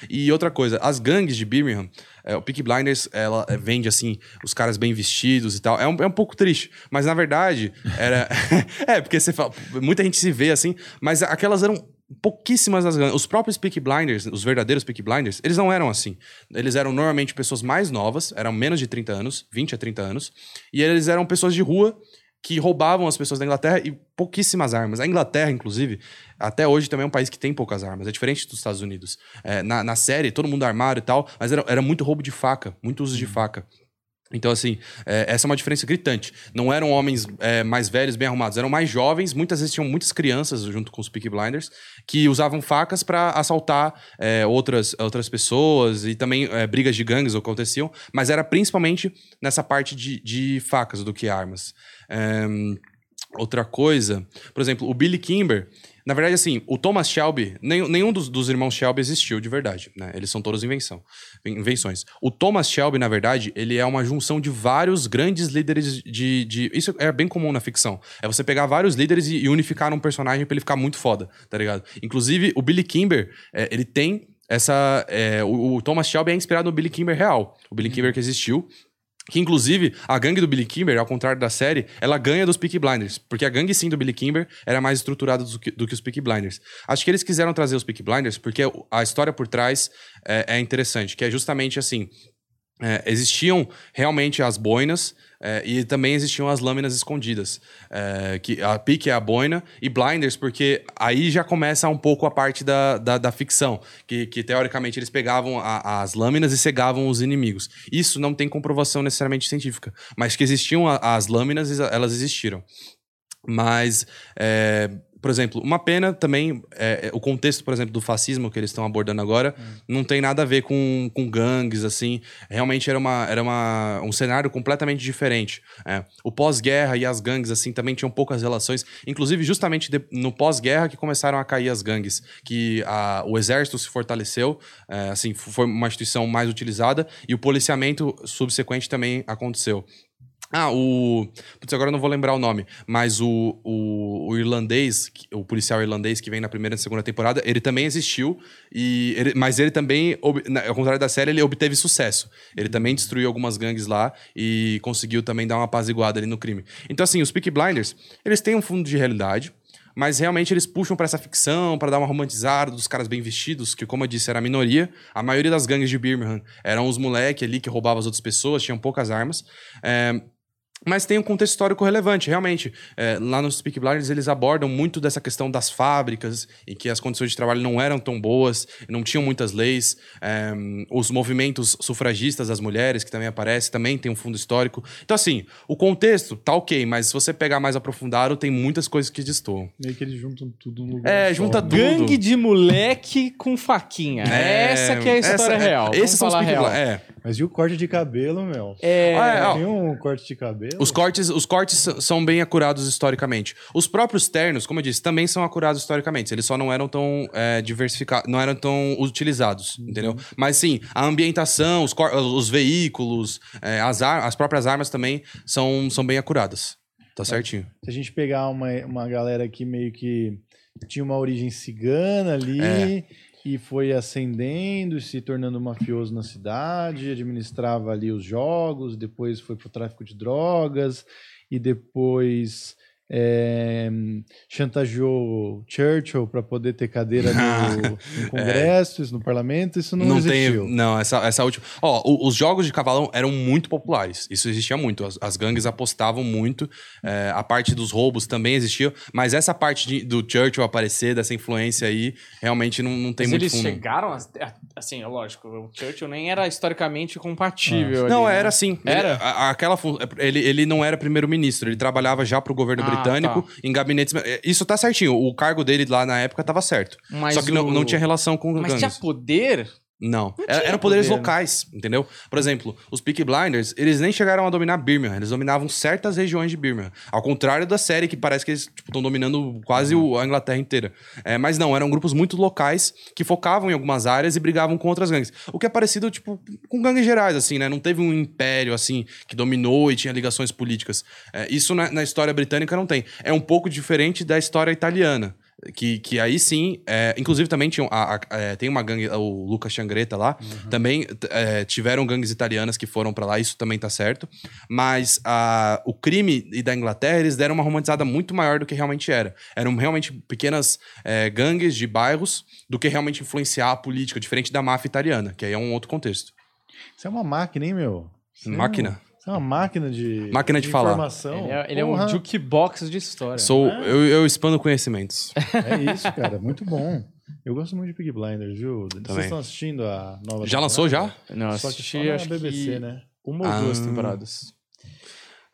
E outra coisa, as gangues de Birmingham, é, o Peaky Blinders, ela é, vende, assim, os caras bem vestidos e tal. É um, é um pouco triste, mas na verdade, era... é, porque você fala... Muita gente se vê assim, mas aquelas eram pouquíssimas das. Os próprios Peaky Blinders, os verdadeiros Peaky Blinders, eles não eram assim. Eles eram normalmente pessoas mais novas, eram menos de 30 anos, 20 a 30 anos, e eles eram pessoas de rua que roubavam as pessoas da Inglaterra e pouquíssimas armas. A Inglaterra, inclusive, até hoje também é um país que tem poucas armas. É diferente dos Estados Unidos. É, na, na série, todo mundo armado e tal, mas era, era muito roubo de faca, muito uso de faca. Então, assim, é, essa é uma diferença gritante. Não eram homens é, mais velhos, bem arrumados, eram mais jovens. Muitas vezes tinham muitas crianças junto com os Peaky Blinders que usavam facas para assaltar é, outras, outras pessoas e também é, brigas de gangues aconteciam, mas era principalmente nessa parte de, de facas do que armas. É, outra coisa, por exemplo, o Billy Kimber. Na verdade, assim, o Thomas Shelby, nenhum, nenhum dos, dos irmãos Shelby existiu de verdade, né? Eles são todos invenção, invenções. O Thomas Shelby, na verdade, ele é uma junção de vários grandes líderes de, de... Isso é bem comum na ficção. É você pegar vários líderes e, e unificar num personagem pra ele ficar muito foda, tá ligado? Inclusive, o Billy Kimber, é, ele tem essa... é, o, o Thomas Shelby é inspirado no Billy Kimber real. O Billy Kimber que existiu. Que, inclusive, a gangue do Billy Kimber, ao contrário da série, ela ganha dos Peaky Blinders. Porque a gangue, sim, do Billy Kimber era mais estruturada do que, do que os Peaky Blinders. Acho que eles quiseram trazer os Peaky Blinders porque a história por trás é, é interessante. Que é justamente assim... é, existiam realmente as boinas é, e também existiam as lâminas escondidas. É, que a pique é a boina e blinders, porque aí já começa um pouco a parte da, da, da ficção, que, que teoricamente eles pegavam a- as lâminas e cegavam os inimigos. Isso não tem comprovação necessariamente científica, mas que existiam a- as lâminas, elas existiram. Mas, é, por exemplo, uma pena também, é, é, o contexto, por exemplo, do fascismo que eles estão abordando agora, não tem nada a ver com, com gangues, assim. Realmente era, uma, era uma, um cenário completamente diferente. é. O pós-guerra e as gangues, assim, também tinham poucas relações. Inclusive, justamente de- no pós-guerra que começaram a cair as gangues. Que a- o exército se fortaleceu, é, assim, foi uma instituição mais utilizada, e o policiamento subsequente também aconteceu. Ah, o. Putz, agora eu não vou lembrar o nome, mas o, o, o irlandês, o policial irlandês que vem na primeira e segunda temporada, ele também existiu, e ele- mas ele também, ao contrário da série, ele obteve sucesso. Ele também destruiu algumas gangues lá e conseguiu também dar uma apaziguada ali no crime. Então, assim, os Peaky Blinders, eles têm um fundo de realidade, mas realmente eles puxam pra essa ficção, pra dar uma romantizada dos caras bem vestidos, que, como eu disse, era a minoria. A maioria das gangues de Birmingham eram os moleques ali que roubavam as outras pessoas, tinham poucas armas. É, mas tem um contexto histórico relevante, realmente. É, lá nos Speak Blinders, eles abordam muito dessa questão das fábricas, em que as condições de trabalho não eram tão boas, não tinham muitas leis. É, os movimentos sufragistas das mulheres, que também aparece, também tem um fundo histórico. Então, assim, o contexto tá ok, mas se você pegar mais aprofundado, tem muitas coisas que destoam. Meio que eles juntam tudo no lugar É, junta tudo. Gangue de moleque com faquinha. essa que é a história essa- real. Esses são os falar Peaky real. Blinders. É. Mas e o corte de cabelo, meu? É, Ah, é. Tem um corte de cabelo? Os cortes, os cortes são bem acurados historicamente. Os próprios ternos, como eu disse, também são acurados historicamente. Eles só não eram tão é, diversificados, não eram tão utilizados, entendeu? Mas sim, a ambientação, os, cor- os veículos, é, as, ar- as próprias armas também são, são bem acuradas. Tá certinho. Se a gente pegar uma, uma galera que meio que tinha uma origem cigana ali É. e foi ascendendo e se tornando mafioso na cidade, administrava ali os jogos, depois foi pro tráfico de drogas e depois é, chantageou Churchill para poder ter cadeira no, no Congresso, isso no parlamento, isso não, existiu. tem. Não, essa, essa última. Ó, o- os jogos de cavalão eram muito populares. Isso existia muito. As, as gangues apostavam muito. é, a parte dos roubos também existia. Mas essa parte de- do Churchill aparecer, dessa influência aí, realmente não, não tem Mas muito eles fundo. chegaram, a, assim, é lógico, o Churchill nem era historicamente compatível. Não, ali, né? era assim. Era? Ele, a- aquela ele, ele não era primeiro-ministro, ele trabalhava já pro governo Ah, britânico em gabinetes. é, Isso tá certinho. O cargo dele lá na época tava certo. Mas Só que não, o- não tinha relação com Mas gangues. tinha poder? Não. Era- eram poderes poder, né? locais, entendeu? Por exemplo, os Peaky Blinders, eles nem chegaram a dominar Birmingham, eles dominavam certas regiões de Birmingham. Ao contrário da série, que parece que eles estão dominando quase o- a Inglaterra inteira. É, mas não, eram grupos muito locais que focavam em algumas áreas e brigavam com outras gangues. O que é parecido, tipo, com gangues gerais, assim, né? Não teve um império, assim, que dominou e tinha ligações políticas. É, isso na, na história britânica não tem. É um pouco diferente da história italiana. Que, que aí sim, é, inclusive também tinham, a- a- é, tem uma gangue, o Lucas Changreta lá, também t- é, tiveram gangues italianas que foram pra lá, isso também tá certo. Mas a, o crime e da Inglaterra, eles deram uma romantizada muito maior do que realmente era. Eram realmente pequenas é, gangues de bairros do que realmente influenciar a política, diferente da máfia italiana, que aí é um outro contexto. Isso é uma máquina, hein, meu? Isso é Máquina? um- é uma máquina de, Máquina de falar. informação. Ele é, ele é um jukebox de história. Sou, eu, eu expando conhecimentos. É isso, cara. Muito bom. Eu gosto muito de Pig Blinders, viu? Vocês Também. estão assistindo a nova Já lançou já? Não, Só que assisti, só na acho BBC, que né? uma ou duas Ah. temporadas.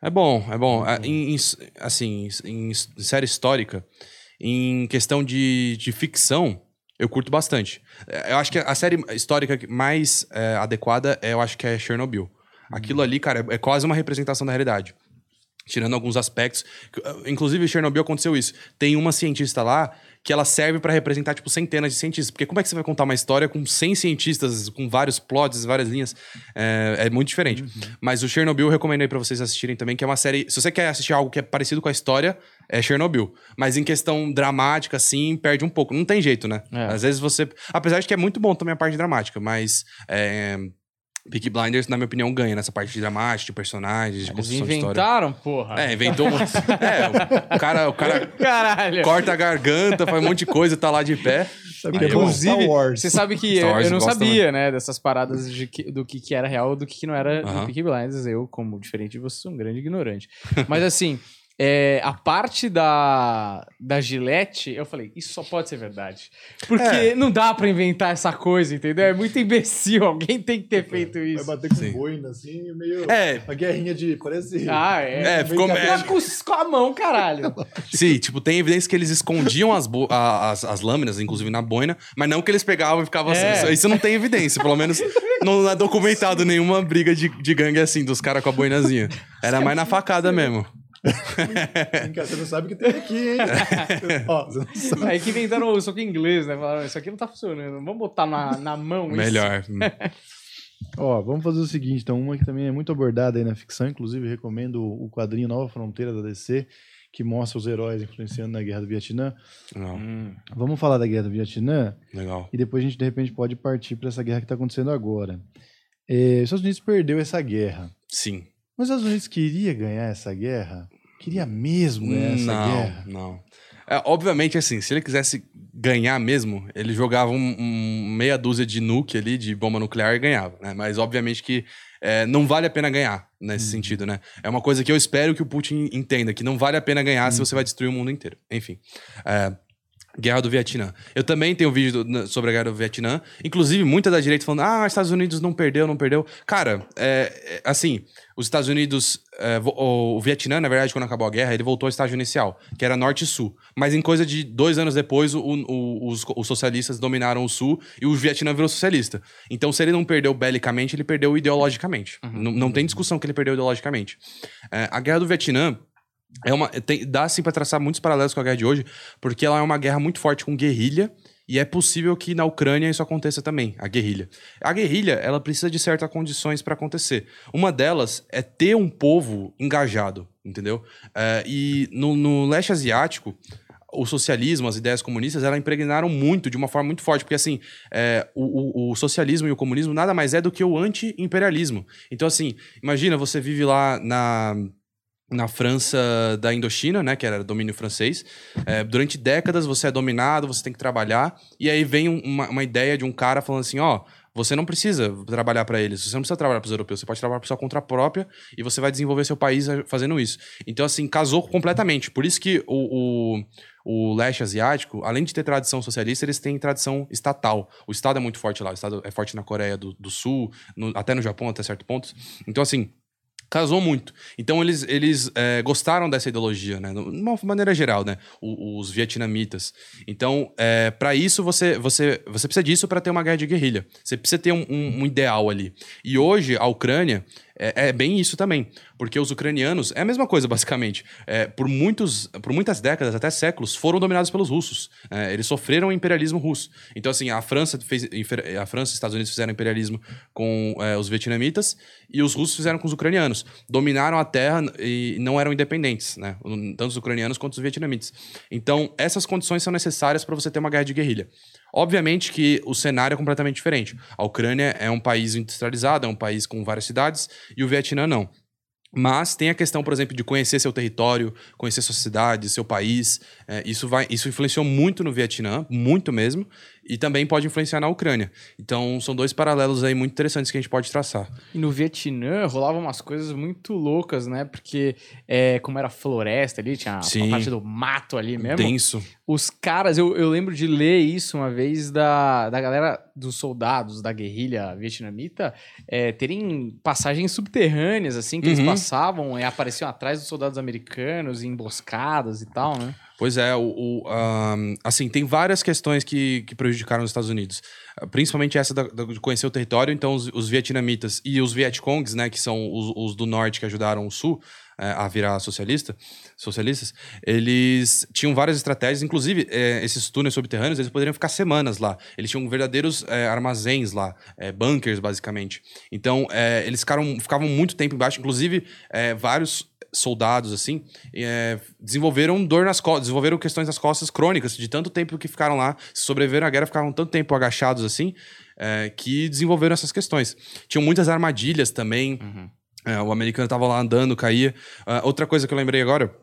É bom, é bom. É, em- em- assim, em, s- série histórica, em questão de, de ficção, eu curto bastante. É, Eu acho que a série histórica que mais é, adequada, é, eu acho que é Chernobyl. Aquilo ali, cara, é, é quase uma representação da realidade. Tirando alguns aspectos. Inclusive, em Chernobyl aconteceu isso. Tem uma cientista lá que ela serve pra representar, tipo, centenas de cientistas. Porque como é que você vai contar uma história com 100 cientistas, com vários plots, várias linhas? É, é muito diferente. Mas o Chernobyl eu recomendo aí pra vocês assistirem também, que é uma série... Se você quer assistir algo que é parecido com a história, é Chernobyl. Mas em questão dramática, assim, perde um pouco. Não tem jeito, né? É. Às vezes você... Apesar de que é muito bom também a parte dramática, mas... é, Peaky Blinders, na minha opinião, ganha nessa parte de dramática, de personagens, de Eles construção de história. inventaram, porra. É, inventou um... É, o cara, o cara Caralho. corta a garganta, faz um monte de coisa, tá lá de pé. Sabe Aí? Inclusive, Star Wars. Você sabe que eu, eu não sabia, né, dessas paradas de que- do que, que era real do que, que não era Aham. do Peaky Blinders. Eu, como diferente de você, sou um grande ignorante. Mas assim, é, a parte da, da Gillette, eu falei, isso só pode ser verdade. Porque É. não dá pra inventar essa coisa, entendeu? É muito imbecil. Alguém tem que ter feito Vai isso. bater com Sim. boina, assim, meio. É. A guerrinha de. Parece. Ah, é. É, ficou... Mas com, com a mão, caralho. Sim, tipo, tem evidência que eles escondiam as, bo- a- as, as lâminas, inclusive na boina, mas não que eles pegavam e ficavam É. assim. Isso não tem evidência, pelo menos não é documentado nenhuma briga de, de gangue assim, dos caras com a boinazinha. Era mais na facada mesmo. Vem cá, você não sabe o que tem aqui, hein? Ó. Aí que inventaram o soco inglês, né? Falaram, isso aqui não tá funcionando. Vamos botar na, na mão isso. Melhor. Ó, vamos fazer o seguinte, então, uma que também é muito abordada aí na ficção, inclusive recomendo o quadrinho Nova Fronteira da DC, que mostra os heróis influenciando na Guerra do Vietnã. Não, Hum. Vamos falar da Guerra do Vietnã legal. e depois a gente, de repente, pode partir para essa guerra que está acontecendo agora. É, os Estados Unidos perdeu essa guerra. Sim. Mas os Estados Unidos queria ganhar essa guerra? Queria mesmo ganhar essa não, guerra? não. É, obviamente, assim, se ele quisesse ganhar mesmo, ele jogava um, um meia dúzia de nuke ali, de bomba nuclear e ganhava, né? Mas obviamente que é, não vale a pena ganhar nesse Uhum. sentido, né? É uma coisa que eu espero que o Putin entenda, que não vale a pena ganhar Uhum. se você vai destruir o mundo inteiro. Enfim. É, Guerra do Vietnã. Eu também tenho vídeo do- sobre a Guerra do Vietnã. Inclusive, muita da direita falando: ah, os Estados Unidos não perdeu, não perdeu. Cara, é, é, assim, os Estados Unidos. vo- o, o Vietnã, na verdade, quando acabou a guerra, ele voltou ao estágio inicial, que era norte e sul. Mas em coisa de dois anos depois, o- o- os, os socialistas dominaram o sul e o Vietnã virou socialista. Então, se ele não perdeu belicamente, ele perdeu ideologicamente. Não, não tem discussão que ele perdeu ideologicamente. É, a Guerra do Vietnã. É uma, tem, dá sim pra traçar muitos paralelos com a guerra de hoje, porque ela é uma guerra muito forte com guerrilha, e é possível que na Ucrânia isso aconteça também, a guerrilha. A guerrilha, ela precisa de certas condições para acontecer. Uma delas é ter um povo engajado, entendeu? É, e no, no leste asiático, o socialismo, as ideias comunistas, elas impregnaram muito, de uma forma muito forte, porque assim, é, o, o- o socialismo e o comunismo nada mais é do que o anti-imperialismo. Então assim, imagina, você vive lá na na França da Indochina, né, que era domínio francês. É, durante décadas você é dominado, você tem que trabalhar, e aí vem um- uma, uma ideia de um cara falando assim, ó, você não precisa trabalhar para eles, você não precisa trabalhar para os europeus, você pode trabalhar por sua conta própria e você vai desenvolver seu país eh, fazendo isso. Então, assim, casou completamente. Por isso que o, o, o leste asiático, além de ter tradição socialista, eles têm tradição estatal. O Estado é muito forte lá, o Estado é forte na Coreia do, do Sul, no- até no Japão, até certo ponto. Então, assim, casou muito. Então eles, eles é, gostaram dessa ideologia, né? De uma maneira geral, né? Os vietnamitas. Então, é, para isso você, você você precisa disso para ter uma guerra de guerrilha. Você precisa ter um, um- um ideal ali. E hoje a Ucrânia é, é bem isso também, porque os ucranianos é a mesma coisa basicamente. É, por muitos por muitas décadas até séculos foram dominados pelos russos. É, eles sofreram o imperialismo russo. Então assim a França fez a França e os Estados Unidos fizeram imperialismo com é, os vietnamitas e os russos fizeram com os ucranianos. Dominaram a terra e não eram independentes, né? Tanto os ucranianos quanto os vietnamitas. Então, essas condições são necessárias para você ter uma guerra de guerrilha. Obviamente que o cenário é completamente diferente. A Ucrânia é um país industrializado, é um país com várias cidades, e o Vietnã não. Mas tem a questão, por exemplo, de conhecer seu território, conhecer sua cidade, seu país. É, isso, vai, isso influenciou muito no Vietnã, muito mesmo, e também pode influenciar na Ucrânia. Então, são dois paralelos aí muito interessantes que a gente pode traçar. E no Vietnã rolavam umas coisas muito loucas, né? Porque é, como era floresta ali, tinha a Sim. parte do mato ali mesmo. Denso. Os caras, eu, eu lembro de ler isso uma vez da, da galera dos soldados da guerrilha vietnamita é, terem passagens subterrâneas, assim, que eles Uhum. passavam e apareciam atrás dos soldados americanos, em emboscadas e tal, né? Pois é, o, o, ahn, assim, tem várias questões que, que prejudicaram os Estados Unidos. Principalmente essa da- da- de conhecer o território. Então, os, os vietnamitas e os Vietcongs, né, que são os, os do norte que ajudaram o sul eh, a virar socialista, socialistas, eles tinham várias estratégias. Inclusive, eh, esses túneis subterrâneos, eles poderiam ficar semanas lá. Eles tinham verdadeiros eh, armazéns lá, eh, bunkers, basicamente. Então, eh, eles ficaram, ficavam muito tempo embaixo. Inclusive, eh, vários soldados, assim, é, desenvolveram dor nas costas, desenvolveram questões nas costas crônicas, de tanto tempo que ficaram lá, sobreviveram à guerra, ficaram tanto tempo agachados assim, é, que desenvolveram essas questões. Tinham muitas armadilhas também. É, o americano estava lá andando, caía. Ah, outra coisa que eu lembrei agora.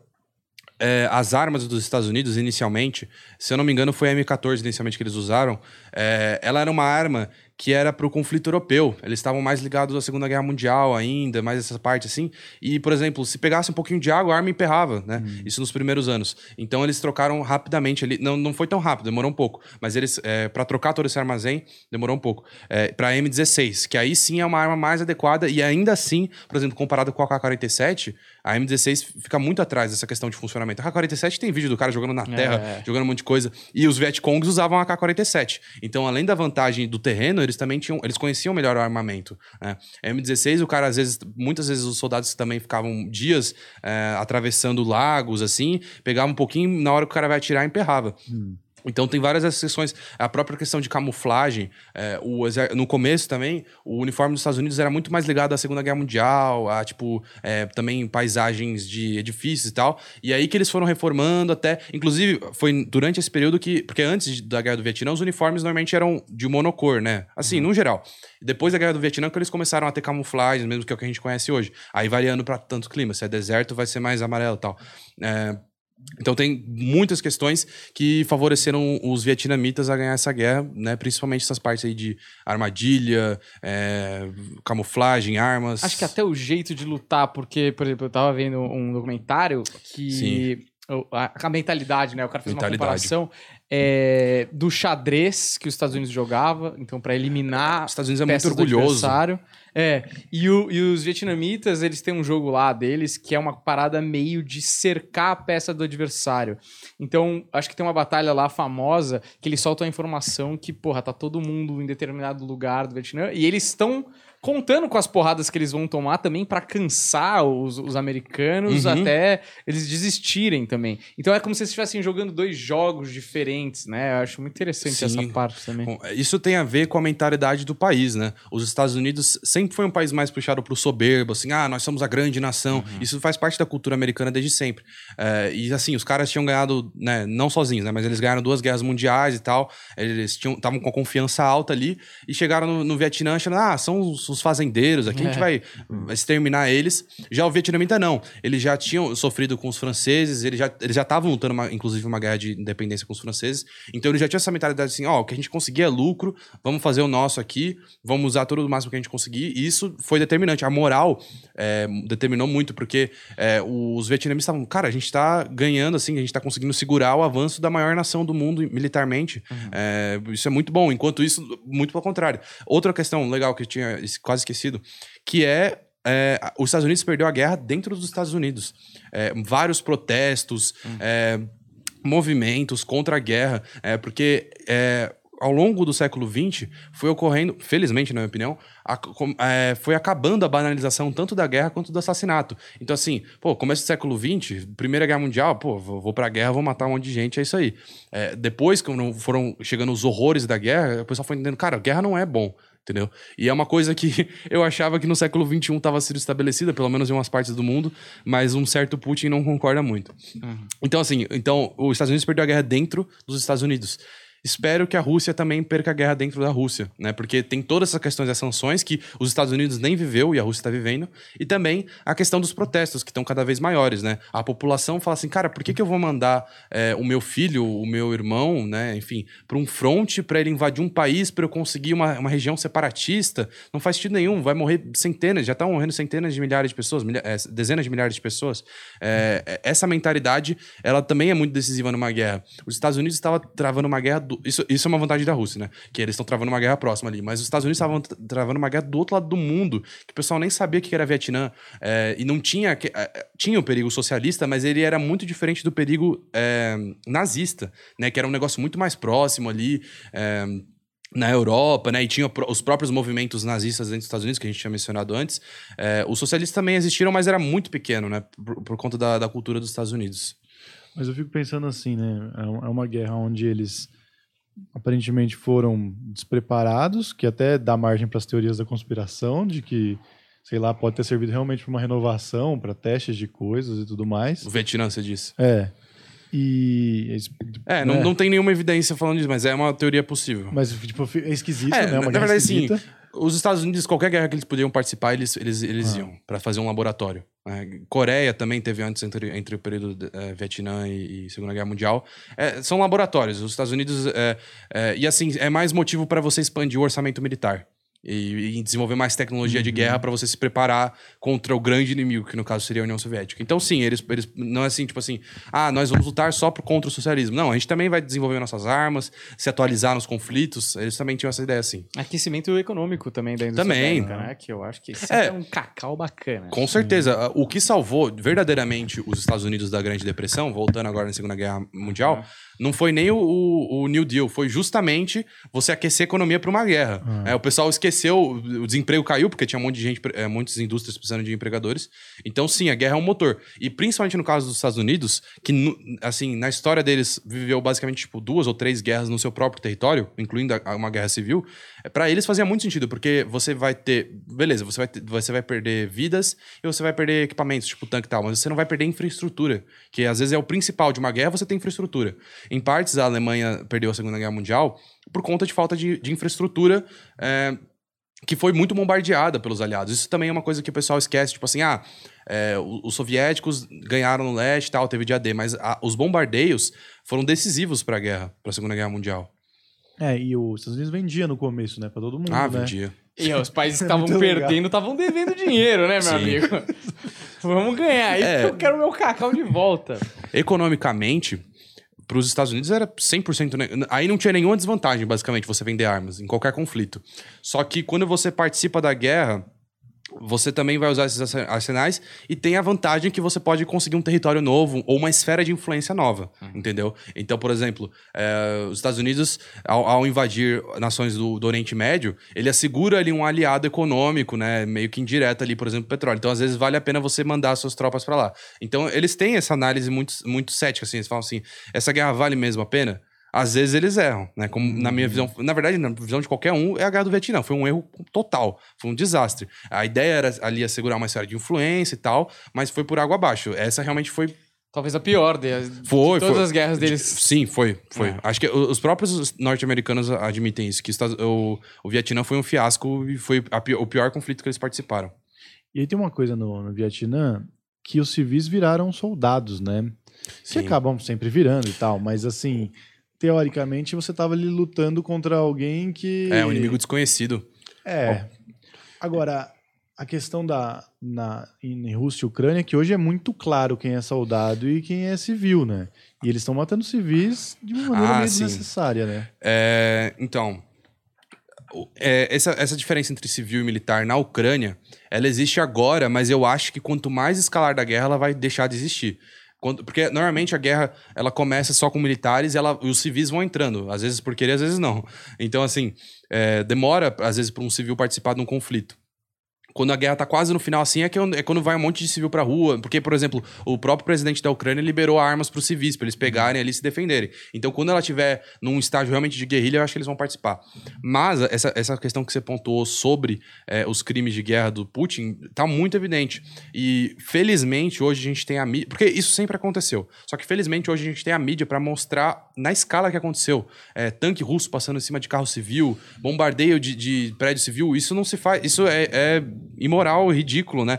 é, as armas dos Estados Unidos, inicialmente, se eu não me engano, foi a M14 inicialmente que eles usaram. é, ela era uma arma que era para o conflito europeu. Eles estavam mais ligados à Segunda Guerra Mundial ainda, mais essa parte assim. E, por exemplo, se pegasse um pouquinho de água, a arma emperrava, né? Isso nos primeiros anos. Então eles trocaram rapidamente. ali não, não foi tão rápido, demorou um pouco. Mas eles, para trocar todo esse armazém, demorou um pouco. É, para M16, que aí sim é uma arma mais adequada e ainda assim, por exemplo, comparado com a AK-47, a M16 fica muito atrás dessa questão de funcionamento. A AK-47 tem vídeo do cara jogando na terra, É. jogando um monte de coisa. E os Vietcongs usavam a AK-47. Então, além da vantagem do terreno, eles também tinham. Eles conheciam melhor o armamento. né? A M16, o cara, às vezes, muitas vezes os soldados também ficavam dias é, atravessando lagos, assim, pegava um pouquinho, na hora que o cara vai atirar, emperrava. Então tem várias questões. A própria questão de camuflagem. é, o no começo também, o uniforme dos Estados Unidos era muito mais ligado à Segunda Guerra Mundial, a tipo, é, também paisagens de edifícios e tal. E aí que eles foram reformando até. Inclusive, foi durante esse período que. Porque antes da Guerra do Vietnã, os uniformes normalmente eram de monocor, né? Assim, no geral. Depois da Guerra do Vietnã, que eles começaram a ter camuflagens, mesmo que é o que a gente conhece hoje. Aí variando para tanto clima. Se é deserto, vai ser mais amarelo e tal. É, então tem muitas questões que favoreceram os vietnamitas a ganhar essa guerra, né? Principalmente essas partes aí de armadilha, é, camuflagem, armas. Acho que até o jeito de lutar, porque, por exemplo, eu tava vendo um documentário que. Sim. A, a mentalidade, né? O cara fez uma comparação é, do xadrez que os Estados Unidos jogava, então, pra eliminar Os Estados Unidos é muito orgulhoso. adversário. É, e, o- e os vietnamitas, eles têm um jogo lá deles que é uma parada meio de cercar a peça do adversário. Então, acho que tem uma batalha lá famosa que eles soltam a informação que, porra, tá todo mundo em determinado lugar do Vietnã e eles estão contando com as porradas que eles vão tomar também pra cansar os, os americanos Uhum. até eles desistirem também. Então é como se eles estivessem jogando dois jogos diferentes, né? Eu acho muito interessante Sim. essa parte também. Bom, Isso tem a ver com a mentalidade do país, né? Os Estados Unidos sempre foi um país mais puxado pro soberbo, assim, ah, nós somos a grande nação. Uhum. Isso faz parte da cultura americana desde sempre. É, e assim, os caras tinham ganhado, né, não sozinhos, né? Mas eles ganharam duas guerras mundiais e tal. Eles estavam com a confiança alta ali e chegaram no, no Vietnã achando, ah, são os, os fazendeiros, aqui a gente É. vai exterminar eles. Já o vietnamita não. Eles já tinham sofrido com os franceses, eles já eles já estavam lutando, uma- inclusive, uma guerra de independência com os franceses. Então eles já tinham essa mentalidade assim, ó, o que a gente conseguir é lucro, vamos fazer o nosso aqui, vamos usar tudo o máximo que a gente conseguir. E isso foi determinante. A moral é, determinou muito, porque é, os vietnamitas estavam, cara, a gente tá ganhando, assim, a gente tá conseguindo segurar o avanço da maior nação do mundo militarmente. É, isso é muito bom. Enquanto isso, muito pelo contrário. Outra questão legal que eu tinha quase esquecido, que é é, os Estados Unidos perdeu a guerra dentro dos Estados Unidos. É, vários protestos, é, movimentos contra a guerra, é, porque é, ao longo do século XX foi ocorrendo, felizmente, na minha opinião, a- é, foi acabando a banalização tanto da guerra quanto do assassinato. Então, assim, pô, começo do século XX, Primeira Guerra Mundial, pô, vou, vou pra guerra, vou matar um monte de gente, é isso aí. É, depois, quando foram chegando os horrores da guerra, o pessoal foi entendendo, cara, guerra não é bom. Entendeu? E é uma coisa que eu achava que no século XXI estava sendo estabelecida, pelo menos em umas partes do mundo, mas um certo Putin não concorda muito. Então, assim, então, os Estados Unidos perdeu a guerra dentro dos Estados Unidos. Espero que a Rússia também perca a guerra dentro da Rússia, né? Porque tem todas essas questões das sanções que os Estados Unidos nem viveu e a Rússia está vivendo, e também a questão dos protestos que estão cada vez maiores, né? A população fala assim, cara, por que, que eu vou mandar é, o meu filho, o meu irmão, né? Enfim, para um fronte para ele invadir um país para eu conseguir uma, uma região separatista? Não faz sentido nenhum, vai morrer centenas, já estão morrendo centenas de milhares de pessoas, milha- é, dezenas de milhares de pessoas. É, é, essa mentalidade, ela também é muito decisiva numa guerra. Os Estados Unidos estavam travando uma guerra. Do- isso, isso é uma vantagem da Rússia, né? Que eles estão travando uma guerra próxima ali. Mas os Estados Unidos estavam tra- travando uma guerra do outro lado do mundo, que o pessoal nem sabia que era Vietnã. é, e não tinha. que- é, tinha o perigo socialista, mas ele era muito diferente do perigo é, nazista, né? Que era um negócio muito mais próximo ali. é, na Europa, né? E tinha os próprios movimentos nazistas dentro dos Estados Unidos, que a gente tinha mencionado antes. É, os socialistas também existiram, mas era muito pequeno, né? Por, por conta da, da cultura dos Estados Unidos. Mas eu fico pensando assim, né? É é uma guerra onde eles aparentemente foram despreparados, que até dá margem para as teorias da conspiração, de que sei lá, pode ter servido realmente para uma renovação, para testes de coisas e tudo mais. O Vietnã, você disse. É. E. É, não, né? não tem nenhuma evidência falando disso, mas é uma teoria possível. Mas, tipo, é esquisito, É, né? na Uma guerra verdade, sim. Os Estados Unidos, qualquer guerra que eles podiam participar, eles, eles, eles Ah. iam para fazer um laboratório. né? Coreia também teve antes entre, entre o período de, eh, Vietnã e, e Segunda Guerra Mundial. É, são laboratórios. Os Estados Unidos. é, é, e assim, é mais motivo para você expandir o orçamento militar. E, e desenvolver mais tecnologia Uhum. de guerra para você se preparar contra o grande inimigo, que no caso seria a União Soviética. Então, sim, eles, eles não é assim, tipo assim, ah, nós vamos lutar só por- contra o socialismo. Não, a gente também vai desenvolver nossas armas, se atualizar nos conflitos. Eles também tinham essa ideia assim. Aquecimento econômico também da indústria Também. né? Que eu acho que É. é um cacau bacana. Com certeza. O que salvou verdadeiramente os Estados Unidos da Grande Depressão, voltando agora na Segunda Guerra Mundial, não foi nem o, o- o New Deal, foi justamente você aquecer a economia para uma guerra. É, o pessoal esqueceu, o desemprego caiu, porque tinha um monte de gente, é, muitas indústrias precisando de empregadores. Então, sim, a guerra é um motor. E principalmente no caso dos Estados Unidos, que, assim, na história deles, viveu basicamente, tipo, duas ou três guerras no seu próprio território, incluindo a- uma guerra civil, para eles fazia muito sentido, porque você vai ter. Beleza, você vai, ter- você vai perder vidas e você vai perder equipamentos, tipo tanque e tal, mas você não vai perder infraestrutura, que às vezes é o principal de uma guerra, você tem infraestrutura. Em partes, a Alemanha perdeu a Segunda Guerra Mundial por conta de falta de, de infraestrutura. é, que foi muito bombardeada pelos aliados. Isso também é uma coisa que o pessoal esquece, tipo assim, ah, é, os soviéticos ganharam no leste e tal, teve dia D, mas a- os bombardeios foram decisivos para a guerra, para a Segunda Guerra Mundial. É, e os Estados Unidos vendia no começo, né? Pra todo mundo, Ah, né? vendia. E os países que É estavam perdendo estavam devendo dinheiro, né, meu Sim. amigo? Vamos ganhar aí, É. porque eu quero meu cacau de volta. Economicamente, para os Estados Unidos era 100%. ne- Aí não tinha nenhuma desvantagem, basicamente, você vender armas em qualquer conflito. Só que quando você participa da guerra, você também vai usar esses arse- arsenais e tem a vantagem que você pode conseguir um território novo ou uma esfera de influência nova, entendeu? Então, por exemplo, eh, os Estados Unidos, ao, ao invadir nações do, do Oriente Médio, ele assegura ali um aliado econômico, né? Meio que indireto ali, por exemplo, petróleo. Então, às vezes, vale a pena você mandar suas tropas para lá. Então, eles têm essa análise muito, muito cética, assim. Eles falam assim, essa guerra vale mesmo a pena? Às vezes eles erram, né? Como na minha visão, na verdade, na visão de qualquer um, é a guerra do Vietnã. Foi um erro total, foi um desastre. A ideia era ali assegurar uma esfera de influência e tal, mas foi por água abaixo. Essa realmente foi. Talvez a pior de, Foi, de todas foi. as guerras deles. Sim, foi, foi. É. Acho que os próprios norte-americanos admitem isso, que o, o Vietnã foi um fiasco e foi a o pior conflito que eles participaram. E aí tem uma coisa no, no Vietnã que os civis viraram soldados, né? Que Sim. acabam sempre virando e tal, mas assim, teoricamente você tava ali lutando contra alguém que. É, um inimigo desconhecido. É. Agora, a questão da na, em Rússia e Ucrânia, é que hoje é muito claro quem é soldado e quem é civil, né? E eles estão matando civis de uma maneira Ah, meio sim. desnecessária, né? É, então, é, essa, essa diferença entre civil e militar na Ucrânia, ela existe agora, mas eu acho que quanto mais escalar da guerra, ela vai deixar de existir. Quando- porque normalmente a guerra ela começa só com militares e, ela- os civis vão entrando, às vezes por querer, às vezes não. Então, assim, é, demora, às vezes, para um civil participar de um conflito. Quando a guerra tá quase no final, assim, é, que, é quando vai um monte de civil pra rua. Porque, por exemplo, o próprio presidente da Ucrânia liberou armas pros civis, pra eles pegarem ali e se defenderem. Então, quando ela tiver num estágio realmente de guerrilha, eu acho que eles vão participar. Mas essa, essa questão que você pontuou sobre é, os crimes de guerra do Putin tá muito evidente. E, felizmente, hoje a gente tem a mídia. Porque isso sempre aconteceu. Só que, felizmente, hoje a gente tem a mídia pra mostrar na escala que aconteceu. É, tanque russo passando em cima de carro civil, bombardeio de, de prédio civil. Isso não se faz. Isso é, é imoral, ridículo, né?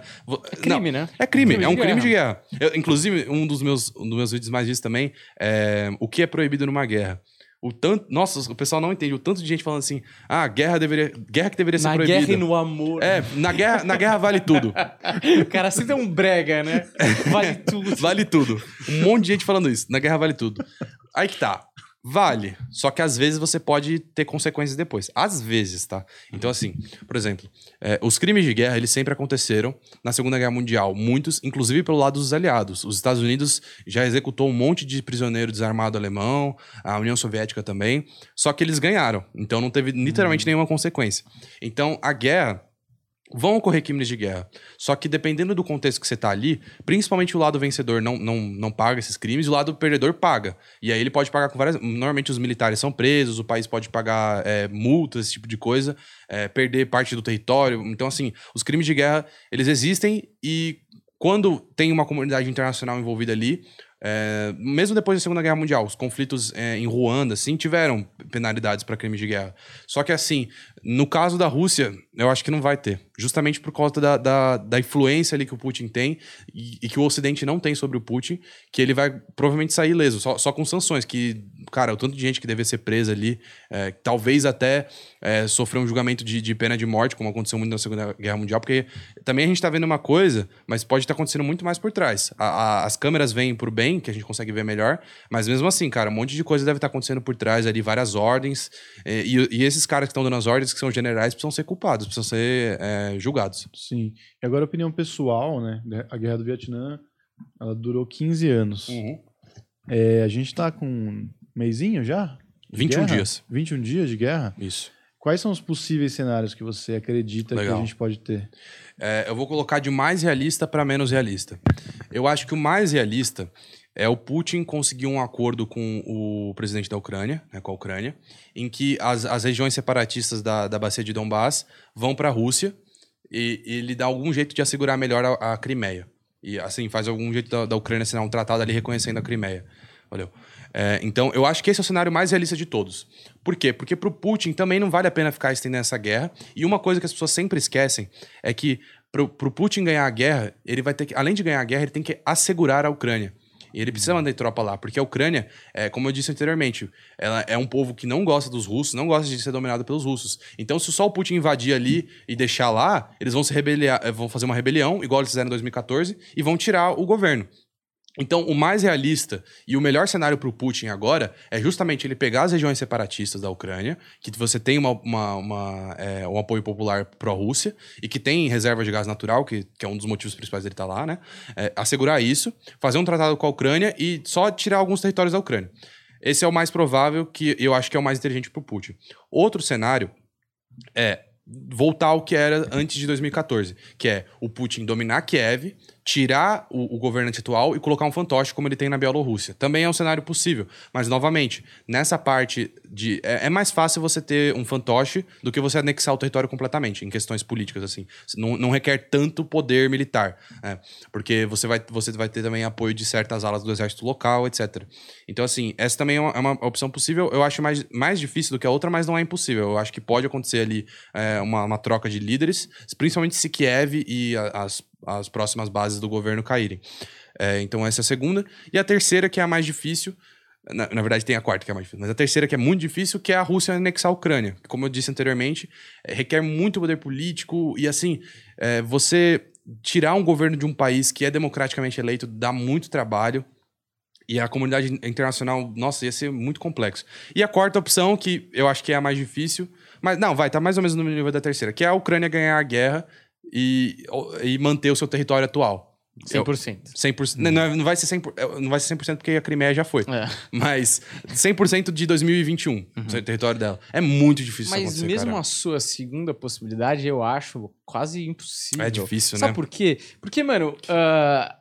É crime, não, né? É crime, Crime é um crime de guerra. Eu, inclusive, um dos meus, um dos meus vídeos mais vistos também é o que é proibido numa guerra. O tanto, nossa, o pessoal não entende. O tanto de gente falando assim, ah, guerra deveria, guerra que deveria ser Na proibida. guerra e no amor. É, na guerra, na guerra vale tudo. O cara sempre é um brega, né? Vale tudo. Vale tudo. Um monte de gente falando isso. Na guerra vale tudo. Aí que tá. Vale. Só que às vezes você pode ter consequências depois. Às vezes, tá? Então, assim, por exemplo, é, os crimes de guerra, eles sempre aconteceram na Segunda Guerra Mundial. Muitos, inclusive pelo lado dos aliados. Os Estados Unidos já executou um monte de prisioneiro desarmado alemão, a União Soviética também. Só que eles ganharam. Então não teve literalmente nenhuma consequência. Então, a guerra Vão ocorrer crimes de guerra. Só que dependendo do contexto que você tá ali, principalmente o lado vencedor não, não, não paga esses crimes o lado perdedor paga. E aí ele pode pagar com várias. Normalmente os militares são presos, o país pode pagar é, multas, esse tipo de coisa, é, perder parte do território. Então, assim, os crimes de guerra, eles existem e quando tem uma comunidade internacional envolvida ali, é, mesmo depois da Segunda Guerra Mundial, os conflitos é, em Ruanda, assim, tiveram penalidades para crimes de guerra. Só que, assim, no caso da Rússia, eu acho que não vai ter. Justamente por causa da, da, da influência ali que o Putin tem e, e, que o Ocidente não tem sobre o Putin, que ele vai provavelmente sair ileso, só, só com sanções. Que, cara, o tanto de gente que deve ser presa ali, é, talvez até é, sofrer um julgamento de, de, pena de morte, como aconteceu muito na Segunda Guerra Mundial, porque também a gente tá vendo uma coisa, mas pode estar tá acontecendo muito mais por trás. A, a, as câmeras vêm pro bem, que a gente consegue ver melhor, mas mesmo assim, cara, um monte de coisa deve estar tá acontecendo por trás ali, várias ordens, é, e, e esses caras que estão dando as ordens, que são generais, precisam ser culpados, precisam ser é, julgados. Sim. E agora, opinião pessoal, né? A guerra do Vietnã, ela durou 15 anos. Uhum. É, a gente tá com um mêsinho já? 21 guerra? dias. 21 dias de guerra? Isso. Quais são os possíveis cenários que você acredita Legal. que a gente pode ter? É, eu vou colocar de mais realista para menos realista. Eu acho que o mais realista é o Putin conseguir um acordo com o presidente da Ucrânia, né, com a Ucrânia, em que as, as regiões separatistas da, da bacia de Donbass vão para a Rússia e, e ele dá algum jeito de assegurar melhor a, a Crimeia. E assim, faz algum jeito da, da Ucrânia assinar um tratado ali reconhecendo a Crimeia. Valeu. É, então, eu acho que esse é o cenário mais realista de todos. Por quê? Porque pro Putin também não vale a pena ficar estendendo essa guerra. E uma coisa que as pessoas sempre esquecem é que pro, pro Putin ganhar a guerra, ele vai ter que, além de ganhar a guerra, ele tem que assegurar a Ucrânia. E ele precisa mandar tropa lá, porque a Ucrânia, é, como eu disse anteriormente, ela é um povo que não gosta dos russos, não gosta de ser dominado pelos russos. Então, se só o Putin invadir ali e deixar lá, eles vão se rebeliar, vão fazer uma rebelião, igual eles fizeram em 2014, e vão tirar o governo. Então, o mais realista e o melhor cenário para o Putin agora é justamente ele pegar as regiões separatistas da Ucrânia, que você tem uma, uma, uma é, um apoio popular pró-Rússia e que tem reserva de gás natural, que, que, é um dos motivos principais dele estar tá lá, né? É, assegurar isso, fazer um tratado com a Ucrânia e só tirar alguns territórios da Ucrânia. Esse é o mais provável, que eu acho que é o mais inteligente para o Putin. Outro cenário é voltar ao que era antes de 2014, que é o Putin dominar Kiev, tirar o, o governante atual e colocar um fantoche como ele tem na Bielorrússia. Também é um cenário possível, mas novamente, nessa parte de é, é, mais fácil você ter um fantoche do que você anexar o território completamente, em questões políticas assim. Não, não requer tanto poder militar, é, porque você vai, você vai ter também apoio de certas alas do exército local, etc. Então assim, essa também é uma, é uma opção possível. Eu acho mais, mais difícil do que a outra, mas não é impossível. Eu acho que pode acontecer ali é, uma, uma troca de líderes, principalmente se Kiev e a, as as próximas bases do governo caírem. É, então, essa é a segunda. E a terceira, que é a mais difícil. Na, na, verdade, tem a quarta que é mais difícil, mas a terceira, que é muito difícil, que é a Rússia anexar a Ucrânia. Como eu disse anteriormente, é, requer muito poder político e, assim, é, você tirar um governo de um país que é democraticamente eleito dá muito trabalho. E a comunidade internacional, nossa, ia ser muito complexo. E a quarta opção, que eu acho que é a mais difícil, mas não, vai, tá mais ou menos no nível da terceira, que é a Ucrânia ganhar a guerra e, e manter o seu território atual. 100%. 100%. Hum. Não, não, vai ser 100%, não vai ser 100% porque a Crimeia já foi. É. Mas 100% de 2021, uhum. o território dela. É muito difícil Mas mesmo cara. a sua segunda possibilidade, eu acho quase impossível. É difícil, Sabe né? Sabe por quê? Porque, mano, uh,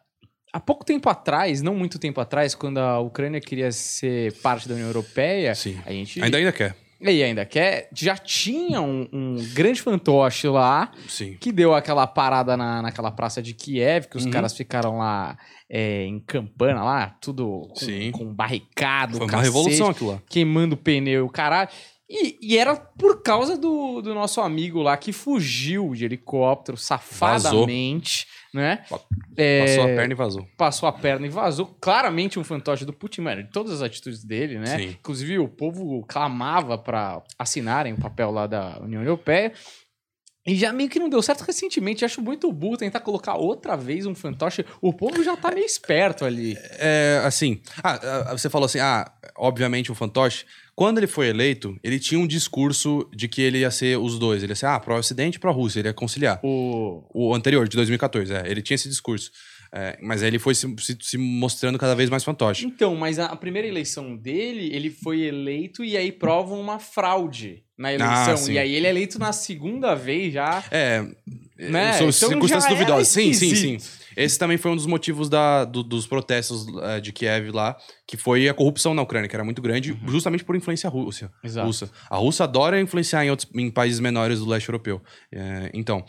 há pouco tempo atrás, não muito tempo atrás, quando a Ucrânia queria ser parte da União Europeia, Sim. a gente... Ainda ainda quer. E ainda quer. Já tinha um, um, grande fantoche lá Sim. que deu aquela parada na, naquela praça de Kiev, que os uhum. caras ficaram lá é, em campana lá, tudo com, com barricado. Foi uma cacete, revolução aquilo lá. Queimando pneu, caralho. E, e, era por causa do, do nosso amigo lá que fugiu de helicóptero safadamente. Vazou né? É, passou a perna e vazou. Passou a perna e vazou. Claramente um fantoche do Putin, mano, de todas as atitudes dele, né? Sim. Inclusive, o povo clamava para assinarem o papel lá da União Europeia. E já meio que não deu certo recentemente. Acho muito burro tentar colocar outra vez um fantoche. O povo já tá meio esperto ali. É, assim. Ah, você falou assim: ah, obviamente um fantoche. Quando ele foi eleito, ele tinha um discurso de que ele ia ser os dois. Ele ia ser, ah, pró-Ocidente e pró-Rússia. Ele ia conciliar. O... o anterior, de 2014, é. Ele tinha esse discurso. É, mas aí ele foi se, se, se, mostrando cada vez mais fantoche. Então, mas a, a, primeira eleição dele, ele foi eleito e aí provam uma fraude na eleição. Ah, e aí ele é eleito na segunda vez já. É. Né? Então circunstâncias duvidosas. Sim, sim, sim. Esse também foi um dos motivos da, do- dos protestos eh, de Kiev lá, que foi a corrupção na Ucrânia, que era muito grande, justamente por influência rússia, Uhum. Exato. russa. A Rússia adora influenciar em, outros, em países menores do leste europeu. Eh, então,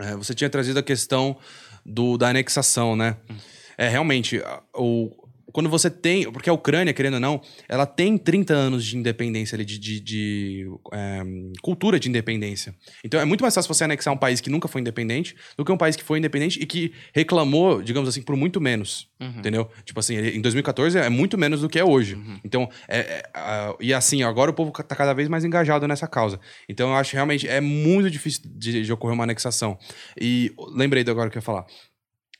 eh, você tinha trazido a questão do, da anexação, né? Hum. É, realmente, o, quando você tem. Porque a Ucrânia, querendo ou não, ela tem 30 anos de independência de, de, de, eh, cultura de independência. Então é muito mais fácil você anexar um país que nunca foi independente do que um país que foi independente e que reclamou, digamos assim, por muito menos. Uhum. Entendeu? Tipo assim, em 2014 é muito menos do que é hoje. Então, é, é, e assim, agora o povo tá cada vez mais engajado nessa causa. Então, eu acho realmente é muito difícil de, de ocorrer uma anexação. E lembrei do agora que eu ia falar.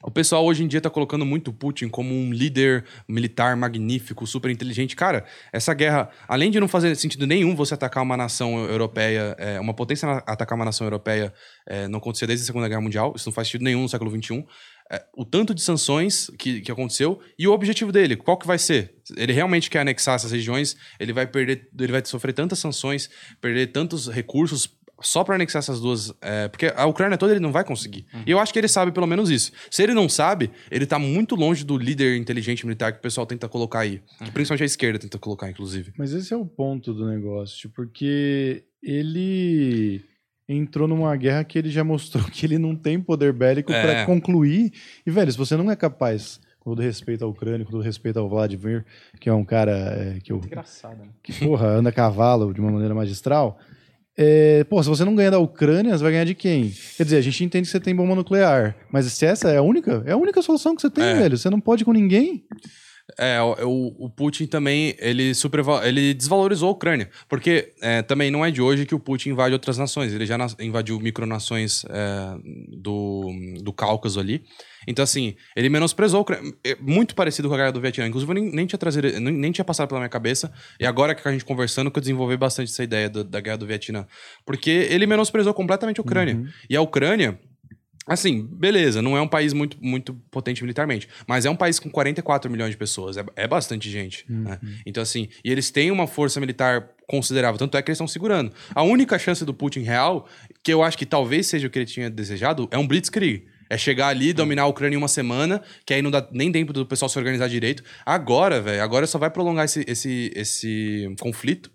O pessoal hoje em dia tá colocando muito Putin como um líder militar magnífico, super inteligente. Cara, essa guerra, além de não fazer sentido nenhum você atacar uma nação europeia, é, uma potência atacar uma nação europeia, é, não acontecia desde a Segunda Guerra Mundial, isso não faz sentido nenhum no século XXI. É, o tanto de sanções que, que aconteceu e o objetivo dele, qual que vai ser? Ele realmente quer anexar essas regiões, ele vai perder, ele vai sofrer tantas sanções, perder tantos recursos só para anexar essas duas. é, porque a Ucrânia toda ele não vai conseguir. E eu acho que ele sabe pelo menos isso. Se ele não sabe, ele tá muito longe do líder inteligente militar que o pessoal tenta colocar aí. Principalmente a esquerda tenta colocar, inclusive. Mas esse é o ponto do negócio, porque ele entrou numa guerra que ele já mostrou que ele não tem poder bélico É. pra concluir. E, velho, se você não é capaz, com todo respeito ao Ucrânia, com todo respeito ao Vladimir, que é um cara é, que, eu, Engraçado, né? que, porra, anda a cavalo de uma maneira magistral. É, pô, se você não ganhar da Ucrânia, você vai ganhar de quem? Quer dizer, a gente entende que você tem bomba nuclear, mas se essa é a única, é a única solução que você tem, É. velho. Você não pode ir com ninguém. É, o, o- Putin também, ele, superva- ele desvalorizou a Ucrânia. Porque é, também não é de hoje que o Putin invade outras nações. Ele já invadiu micronações é, do, do Cáucaso ali. Então, assim, ele menosprezou a Ucrânia. É muito parecido com a guerra do Vietnã. Inclusive, eu nem, nem tinha trazido, nem, nem tinha passado pela minha cabeça. E agora que a gente conversando, que eu desenvolvi bastante essa ideia do- da guerra do Vietnã. Porque ele menosprezou completamente a Ucrânia. E a Ucrânia, Assim, beleza, não é um país muito, muito potente militarmente, mas é um país com 44 milhões de pessoas, é, é bastante gente. né? Então, assim, e eles têm uma força militar considerável, tanto é que eles estão segurando. A única chance do Putin real, que eu acho que talvez seja o que ele tinha desejado, é um blitzkrieg. É chegar ali, dominar a Ucrânia em uma semana, que aí não dá nem tempo do pessoal se organizar direito. Agora, velho, agora só vai prolongar esse, esse, esse conflito.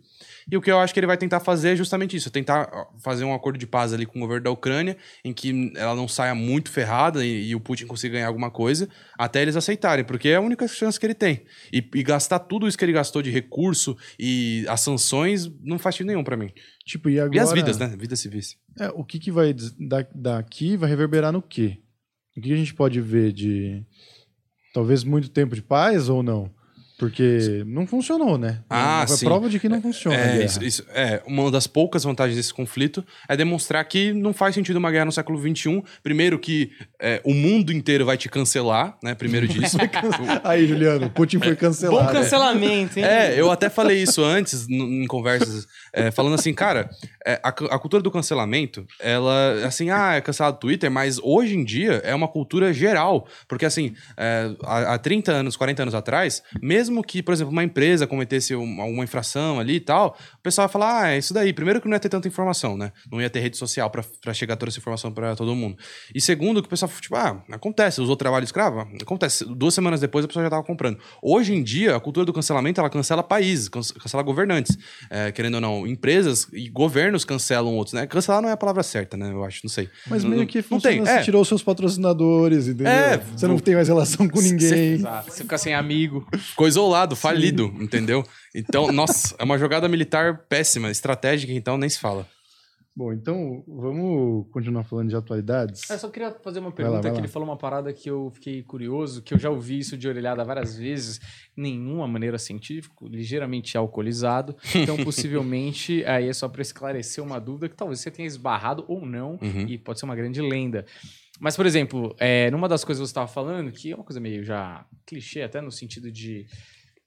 E o que eu acho que ele vai tentar fazer é justamente isso: tentar fazer um acordo de paz ali com o governo da Ucrânia, em que ela não saia muito ferrada e, e o Putin consiga ganhar alguma coisa, até eles aceitarem, porque é a única chance que ele tem. E, e gastar tudo isso que ele gastou de recurso e as sanções não faz sentido nenhum pra mim. Tipo, e agora... E as vidas, né? Vidas civis. É, o que, que vai des- da, daqui vai reverberar no quê? O que a gente pode ver de talvez muito tempo de paz ou não? Porque não funcionou, né? Ah, é sim. prova de que não funciona. a É, isso, isso- é, uma das poucas vantagens desse conflito é demonstrar que não faz sentido uma guerra no século XXI. Primeiro que é, o mundo inteiro vai te cancelar, né? Primeiro disso. Aí, Juliano, Putin foi cancelado. Bom cancelamento, hein? É, eu até falei isso antes em conversas, é, falando assim, cara, é, a, a cultura do cancelamento, ela, assim, ah, é cancelado do Twitter, mas hoje em dia é uma cultura geral. Porque, assim, é, há, há 30 anos, 40 anos atrás, mesmo que, por exemplo, uma empresa cometesse uma, uma infração ali e tal, o pessoal vai falar, ah, é isso daí. Primeiro que não ia ter tanta informação, né? Não ia ter rede social pra, pra chegar toda essa informação pra todo mundo. E segundo, que o pessoal, tipo, ah, acontece, usou trabalho escravo? Acontece. Duas semanas depois a pessoa já tava comprando. Hoje em dia, a cultura do cancelamento, ela cancela países, can- cancela governantes. É, querendo ou não, empresas e governos cancelam outros, né? Cancelar não é a palavra certa, né? Eu acho, não sei. Mas meio que não funciona, tem. você É, tirou seus patrocinadores, entendeu? É, você não tem mais relação com ninguém. Você fica sem amigo. ficou isolado, falido, entendeu? Então, nossa, é uma jogada militar péssima, estratégica, então nem se fala. Bom, então vamos continuar falando de atualidades. Eu só queria fazer uma lá, pergunta vai que lá. ele falou uma parada que eu fiquei curioso, que eu já ouvi isso de orelhada várias vezes, nenhuma maneira científica, ligeiramente alcoolizado. Então, possivelmente, aí é só para esclarecer uma dúvida que talvez você tenha esbarrado ou não, Uhum. e pode ser uma grande lenda. Mas, por exemplo, é, numa das coisas que você estava falando, que é uma coisa meio já clichê, até no sentido de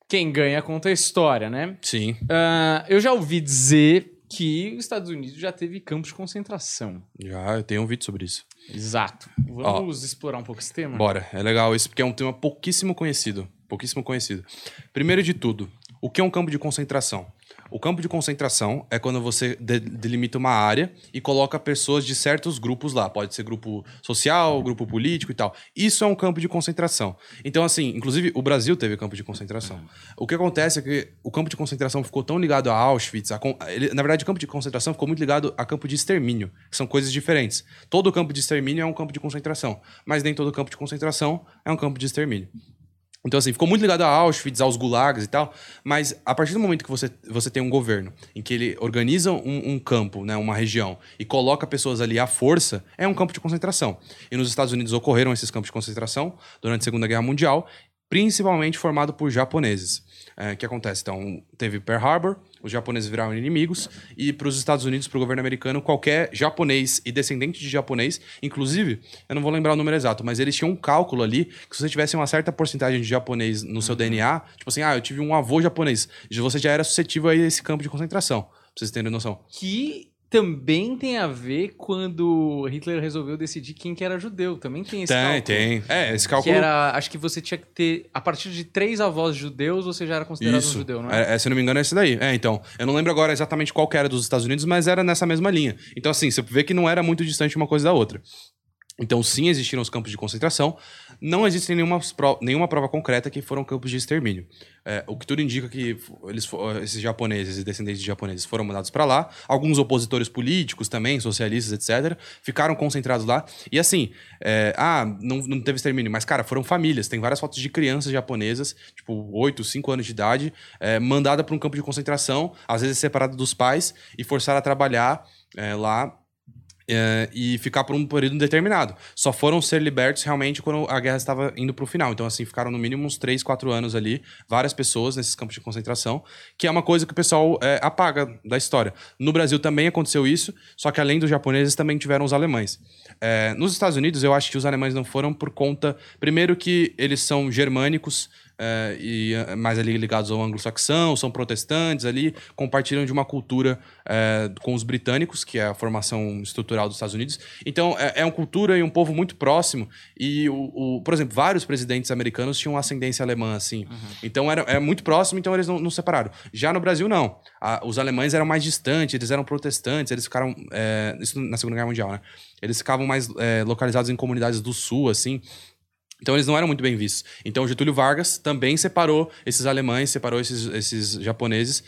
quem ganha conta a história, né? Sim, Ah, eu já ouvi dizer que os Estados Unidos já teve campos de concentração. já eu tenho um vídeo sobre isso. Exato. Vamos explorar um pouco esse tema? Bora, é legal isso, porque é um tema pouquíssimo conhecido. Pouquíssimo conhecido. Primeiro de tudo, o que é um campo de concentração? O campo de concentração é quando você de- delimita uma área e coloca pessoas de certos grupos lá. Pode ser grupo social, grupo político e tal. Isso é um campo de concentração. Então, assim, inclusive o Brasil teve campo de concentração. O que acontece é que o campo de concentração ficou tão ligado a Auschwitz. a ele- na verdade, o campo de concentração ficou muito ligado a campo de extermínio, que são coisas diferentes. Todo campo de extermínio é um campo de concentração, mas nem todo campo de concentração é um campo de extermínio. Então, assim, ficou muito ligado a Auschwitz, aos gulags e tal, mas a partir do momento que você, você tem um governo em que ele organiza um, um campo, né, uma região, e coloca pessoas ali à força, é um campo de concentração. E nos Estados Unidos ocorreram esses campos de concentração durante a Segunda Guerra Mundial, principalmente formado por japoneses. É, O que acontece? Então, teve Pearl Harbor, os japoneses viraram inimigos, e para os Estados Unidos, para o governo americano, qualquer japonês e descendente de japonês, inclusive, eu não vou lembrar o número exato, mas eles tinham um cálculo ali que se você tivesse uma certa porcentagem de japonês no seu DNA, tipo assim, ah, eu tive um avô japonês, você já era suscetível a esse campo de concentração, pra vocês terem noção. Que também tem a ver quando Hitler resolveu decidir quem que era judeu. Também tem esse Tem, cálculo. tem. É, esse Que cálculo. era, acho que você tinha que ter, a partir de três avós judeus, você já era considerado Isso. um judeu, não é? É, é, se não me engano, é esse daí. É, então. Eu não lembro agora exatamente qual que era dos Estados Unidos, mas era nessa mesma linha. Então, assim, você vê que não era muito distante uma coisa da outra. Então, sim, existiram os campos de concentração. Não existe nenhuma, nenhuma prova concreta que foram campos de extermínio. É, o que tudo indica que eles, esses japoneses e descendentes de japoneses foram mandados para lá. Alguns opositores políticos também, socialistas, etc., ficaram concentrados lá. E assim, é, ah, não, não teve extermínio, mas, cara, foram famílias. Tem várias fotos de crianças japonesas, tipo, 8, 5 anos de idade, é, mandada para um campo de concentração, às vezes separada dos pais, e forçada a trabalhar é, lá é, e ficar por um período indeterminado. Só foram ser libertos realmente quando a guerra estava indo para o final. Então, assim, ficaram no mínimo uns 3, 4 anos ali, várias pessoas nesses campos de concentração, que é uma coisa que o pessoal é, apaga da história. No Brasil também aconteceu isso, só que além dos japoneses também tiveram os alemães. É, nos Estados Unidos, eu acho que os alemães não foram por conta, primeiro, que eles são germânicos. É, e é, mais ali ligados ao anglo-saxão, são protestantes ali, compartilham de uma cultura é, com os britânicos, que é a formação estrutural dos Estados Unidos. Então, é, é uma cultura e um povo muito próximo. E, o, o- por exemplo, vários presidentes americanos tinham ascendência alemã, assim. Então, era, é muito próximo, então eles não, não separaram. Já no Brasil, não. A- os alemães eram mais distantes, eles eram protestantes, eles ficaram... é, isso na Segunda Guerra Mundial, né? Eles ficavam mais é, localizados em comunidades do sul, assim. Então eles não eram muito bem vistos. Então Getúlio Vargas também separou esses alemães, separou esses, esses japoneses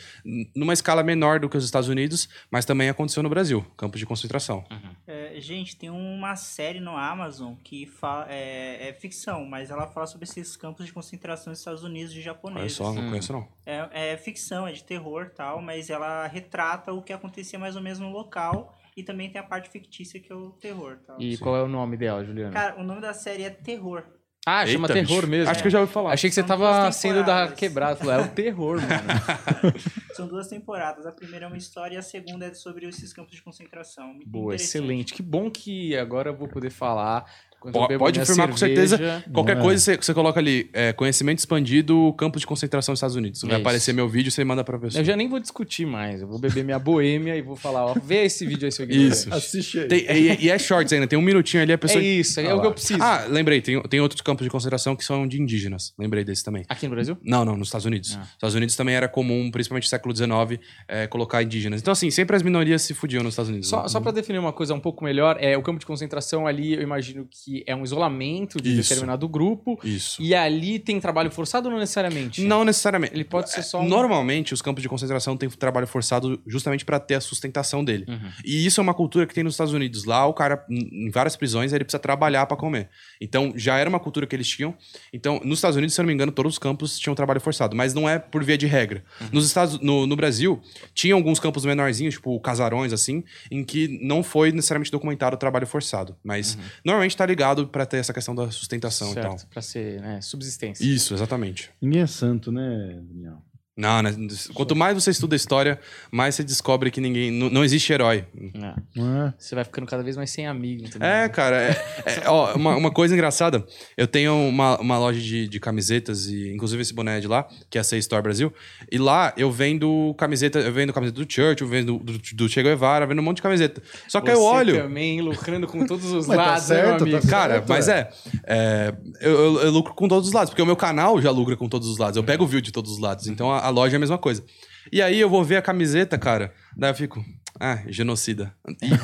numa escala menor do que os Estados Unidos, mas também aconteceu no Brasil, campos de concentração. É, gente, tem uma série no Amazon que fala, é, é ficção, mas ela fala sobre esses campos de concentração nos Estados Unidos de Olha japoneses. só, não conheço não. É, é ficção, é de terror tal, mas ela retrata o que acontecia mais ou menos no local e também tem a parte fictícia que é o terror tal. E qual é o nome dela, Juliana? Cara, o nome da série é Terror. Ah, chama Eita, terror bicho. mesmo. Acho que eu já ouvi falar. Achei que você São tava duas sendo da quebrada. Falei, é o terror, mano. São duas temporadas. A primeira é uma história e a segunda é sobre esses campos de concentração. Muito Boa, excelente. Que bom que agora eu vou poder falar. Pode afirmar com cerveja. certeza. Qualquer Não é. coisa você, você coloca ali, é, conhecimento expandido, campo de concentração dos Estados Unidos. Vai Isso. aparecer meu vídeo, você manda pra pessoa. Eu já nem vou discutir mais. Eu vou beber minha boêmia e vou falar, ó, vê esse vídeo aí, seu ignorante. Isso. Assiste aí. Tem- e, e é shorts ainda, tem um minutinho ali, a É pessoa... isso, é Ah o que eu preciso. Ah, lembrei, tem, tem outros campos de concentração que são de indígenas. Lembrei desse também. Aqui no Brasil? Não, não, nos Estados Unidos. Ah. Nos Estados Unidos também era comum, principalmente no século XIX, é, colocar indígenas. Então, assim, sempre as minorias se fudiam nos Estados Unidos. Só, né? só para definir uma coisa um pouco melhor, é o campo de concentração ali, eu imagino que é um isolamento de Isso. determinado grupo. Isso. E ali tem trabalho forçado ou não necessariamente? Não necessariamente. Ele pode ser só um- Normalmente, os campos de concentração têm trabalho forçado justamente para ter a sustentação dele. Uhum. E isso é uma cultura que tem nos Estados Unidos. Lá, o cara, em várias prisões, ele precisa trabalhar para comer. Então, já era uma cultura que eles tinham. Então, nos Estados Unidos, se eu não me engano, todos os campos tinham trabalho forçado, mas não é por via de regra. Nos Estados, no, no Brasil, tinha alguns campos menorzinhos, tipo casarões, assim, em que não foi necessariamente documentado o trabalho forçado. Mas normalmente tá ligado para ter essa questão da sustentação e tal. Certo, pra ser né, subsistência. Isso, exatamente. Ninguém é santo, né, Daniel? Não, né? Quanto mais você estuda a história, mais você descobre que ninguém. Não, não existe herói. É. Não é? Você vai ficando cada vez mais sem amigo. entendeu? É, cara. é- é- ó, uma, uma coisa engraçada. Eu tenho uma, uma loja de, de camisetas, e inclusive esse boné é de lá, que é a C Store Brasil. E lá eu vendo camiseta, eu vendo camiseta do Church, eu vendo do, do Che Guevara, vendo um monte de camiseta. Só que Você eu olho. também lucrando com todos os Mas tá lados, certo, meu tá amigo. certo. Cara, mas é, é, eu, eu- eu lucro com todos os lados, porque o meu canal já lucra com todos os lados. Eu pego o view de todos os lados, então a, a loja é a mesma coisa. E aí eu vou ver a camiseta, cara, daí eu fico, ah, genocida,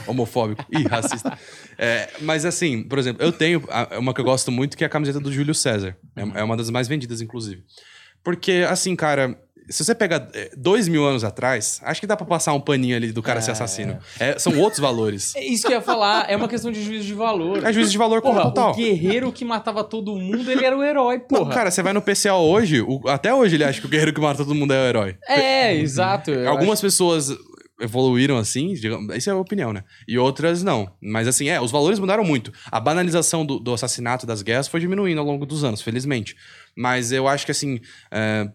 homofóbico, ih, racista. É, mas assim, por exemplo, eu tenho uma que eu gosto muito, que é a camiseta do Júlio César. É, é uma das mais vendidas, inclusive. Porque, assim, cara, se você pega é, dois mil anos atrás, acho que dá pra passar um paninho ali do cara ser assassino. É, são outros valores. É isso que eu ia falar, é uma questão de juízo de valor. É juízo de valor Porra, total. o guerreiro que matava todo mundo, ele era o herói, Não, porra. cara, você vai no PCA hoje, o- até hoje ele acha que o guerreiro que mata todo mundo é o herói. É, exato. Algumas pessoas evoluíram assim, digamos, isso é a opinião, né? E outras não. Mas assim, é, os valores mudaram muito. A banalização do, do assassinato das guerras foi diminuindo ao longo dos anos, felizmente. Mas eu acho que assim, é,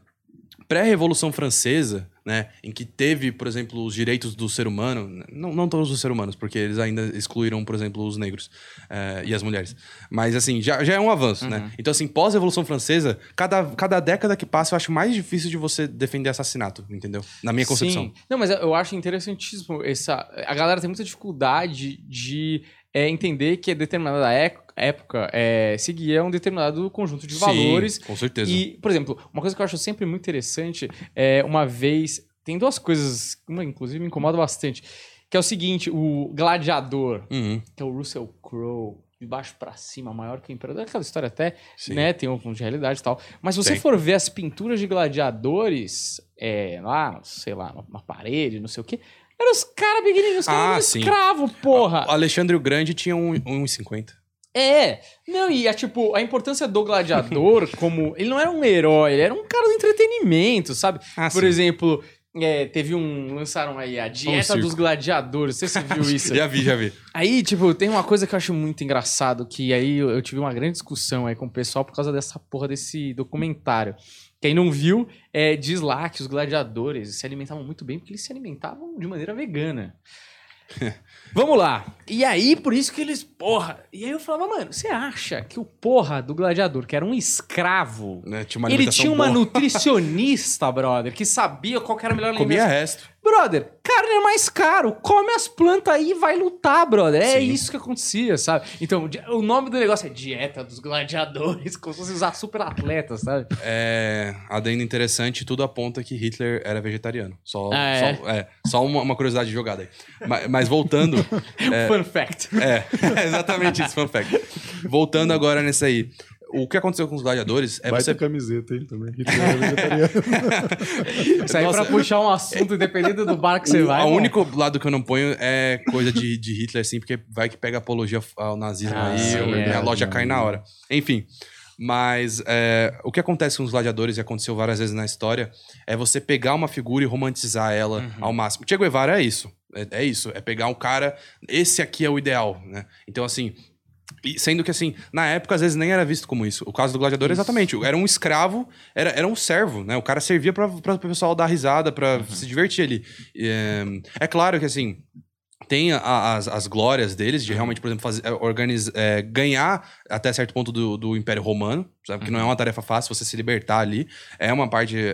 pré-revolução francesa, né, em que teve, por exemplo, os direitos do ser humano, não, não todos os seres humanos, porque eles ainda excluíram, por exemplo, os negros é, e as mulheres. Mas assim, já, já é um avanço, né? Então assim, pós-revolução francesa, cada, cada década que passa, eu acho mais difícil de você defender assassinato, entendeu? Na minha concepção. Sim. Não, mas eu acho interessantíssimo essa. A galera tem muita dificuldade de é, entender que determinada é- época é, seguia um determinado conjunto de Sim, valores. com certeza. E, por exemplo, uma coisa que eu acho sempre muito interessante é uma vez. Tem duas coisas, uma inclusive me incomoda bastante. Que é o seguinte: o gladiador, Uhum. que é o Russell Crowe, de baixo pra cima, maior que o imperador. Aquela história até, Sim. né? Tem um fundo de realidade e tal. Mas se você Tem. for ver as pinturas de gladiadores é, lá, sei lá, numa parede, não sei o quê, eram os caras pequenininhos, os caras Ah, sim. escravo, porra. O Alexandre o Grande tinha um- 1,50. É, não, e é tipo, a importância do gladiador como. Ele não era um herói, ele era um cara do entretenimento, sabe? Ah, Por sim. exemplo, é, teve um. Lançaram aí a Dieta circo. dos Gladiadores, não sei se você viu isso. Já vi, já vi. Aí, tipo, tem uma coisa que eu acho muito engraçado, que aí eu, eu tive uma grande discussão aí com o pessoal por causa dessa porra desse documentário. Quem não viu, é, diz lá que os gladiadores se alimentavam muito bem porque eles se alimentavam de maneira vegana. Vamos lá. E aí, por isso que eles, porra. E aí eu falava, mano, você acha que o porra do gladiador, que era um escravo, Né? Tinha ele tinha uma boa. nutricionista, brother, que sabia qual que era a melhor Comia alimentação? resto. Brother, carne é mais caro. Come as plantas aí e vai lutar, brother. É Sim. isso que acontecia, sabe? Então, o nome do negócio é Dieta dos Gladiadores, como se fosse usar super atletas, sabe? É, adendo interessante, tudo aponta que Hitler era vegetariano. Só, Ah, é? só, é, só uma, uma curiosidade jogada aí. Mas, mas voltando. Fun fact. é, exatamente isso, fun fact. Voltando agora nesse aí. O que aconteceu com os gladiadores é Vai você. ter camiseta, hein, também. Isso aí Nossa. pra puxar um assunto, dependendo do bar que você O vai. o único lado que eu não ponho é coisa de, de Hitler, assim, porque vai que pega apologia ao nazismo Ah, aí, sim, é, loja cai na hora. Enfim. Mas é, o que acontece com os gladiadores, e aconteceu várias vezes na história, é você pegar uma figura e romantizar ela Uhum. ao máximo. Che Guevara é isso. É, é isso. É pegar um cara. Esse aqui é o ideal, né? Então, assim. E sendo que, assim, na época, às vezes nem era visto como isso. O caso do gladiador, exatamente. Era um escravo, era, era um servo, né? O cara servia pra o pessoal dar risada, pra se divertir ali. É, é claro que, assim, tem a- as, as glórias deles de realmente, por exemplo, fazer, é, organiz- é, ganhar até certo ponto do, do Império Romano, sabe? Que não é uma tarefa fácil você se libertar ali. É uma parte é,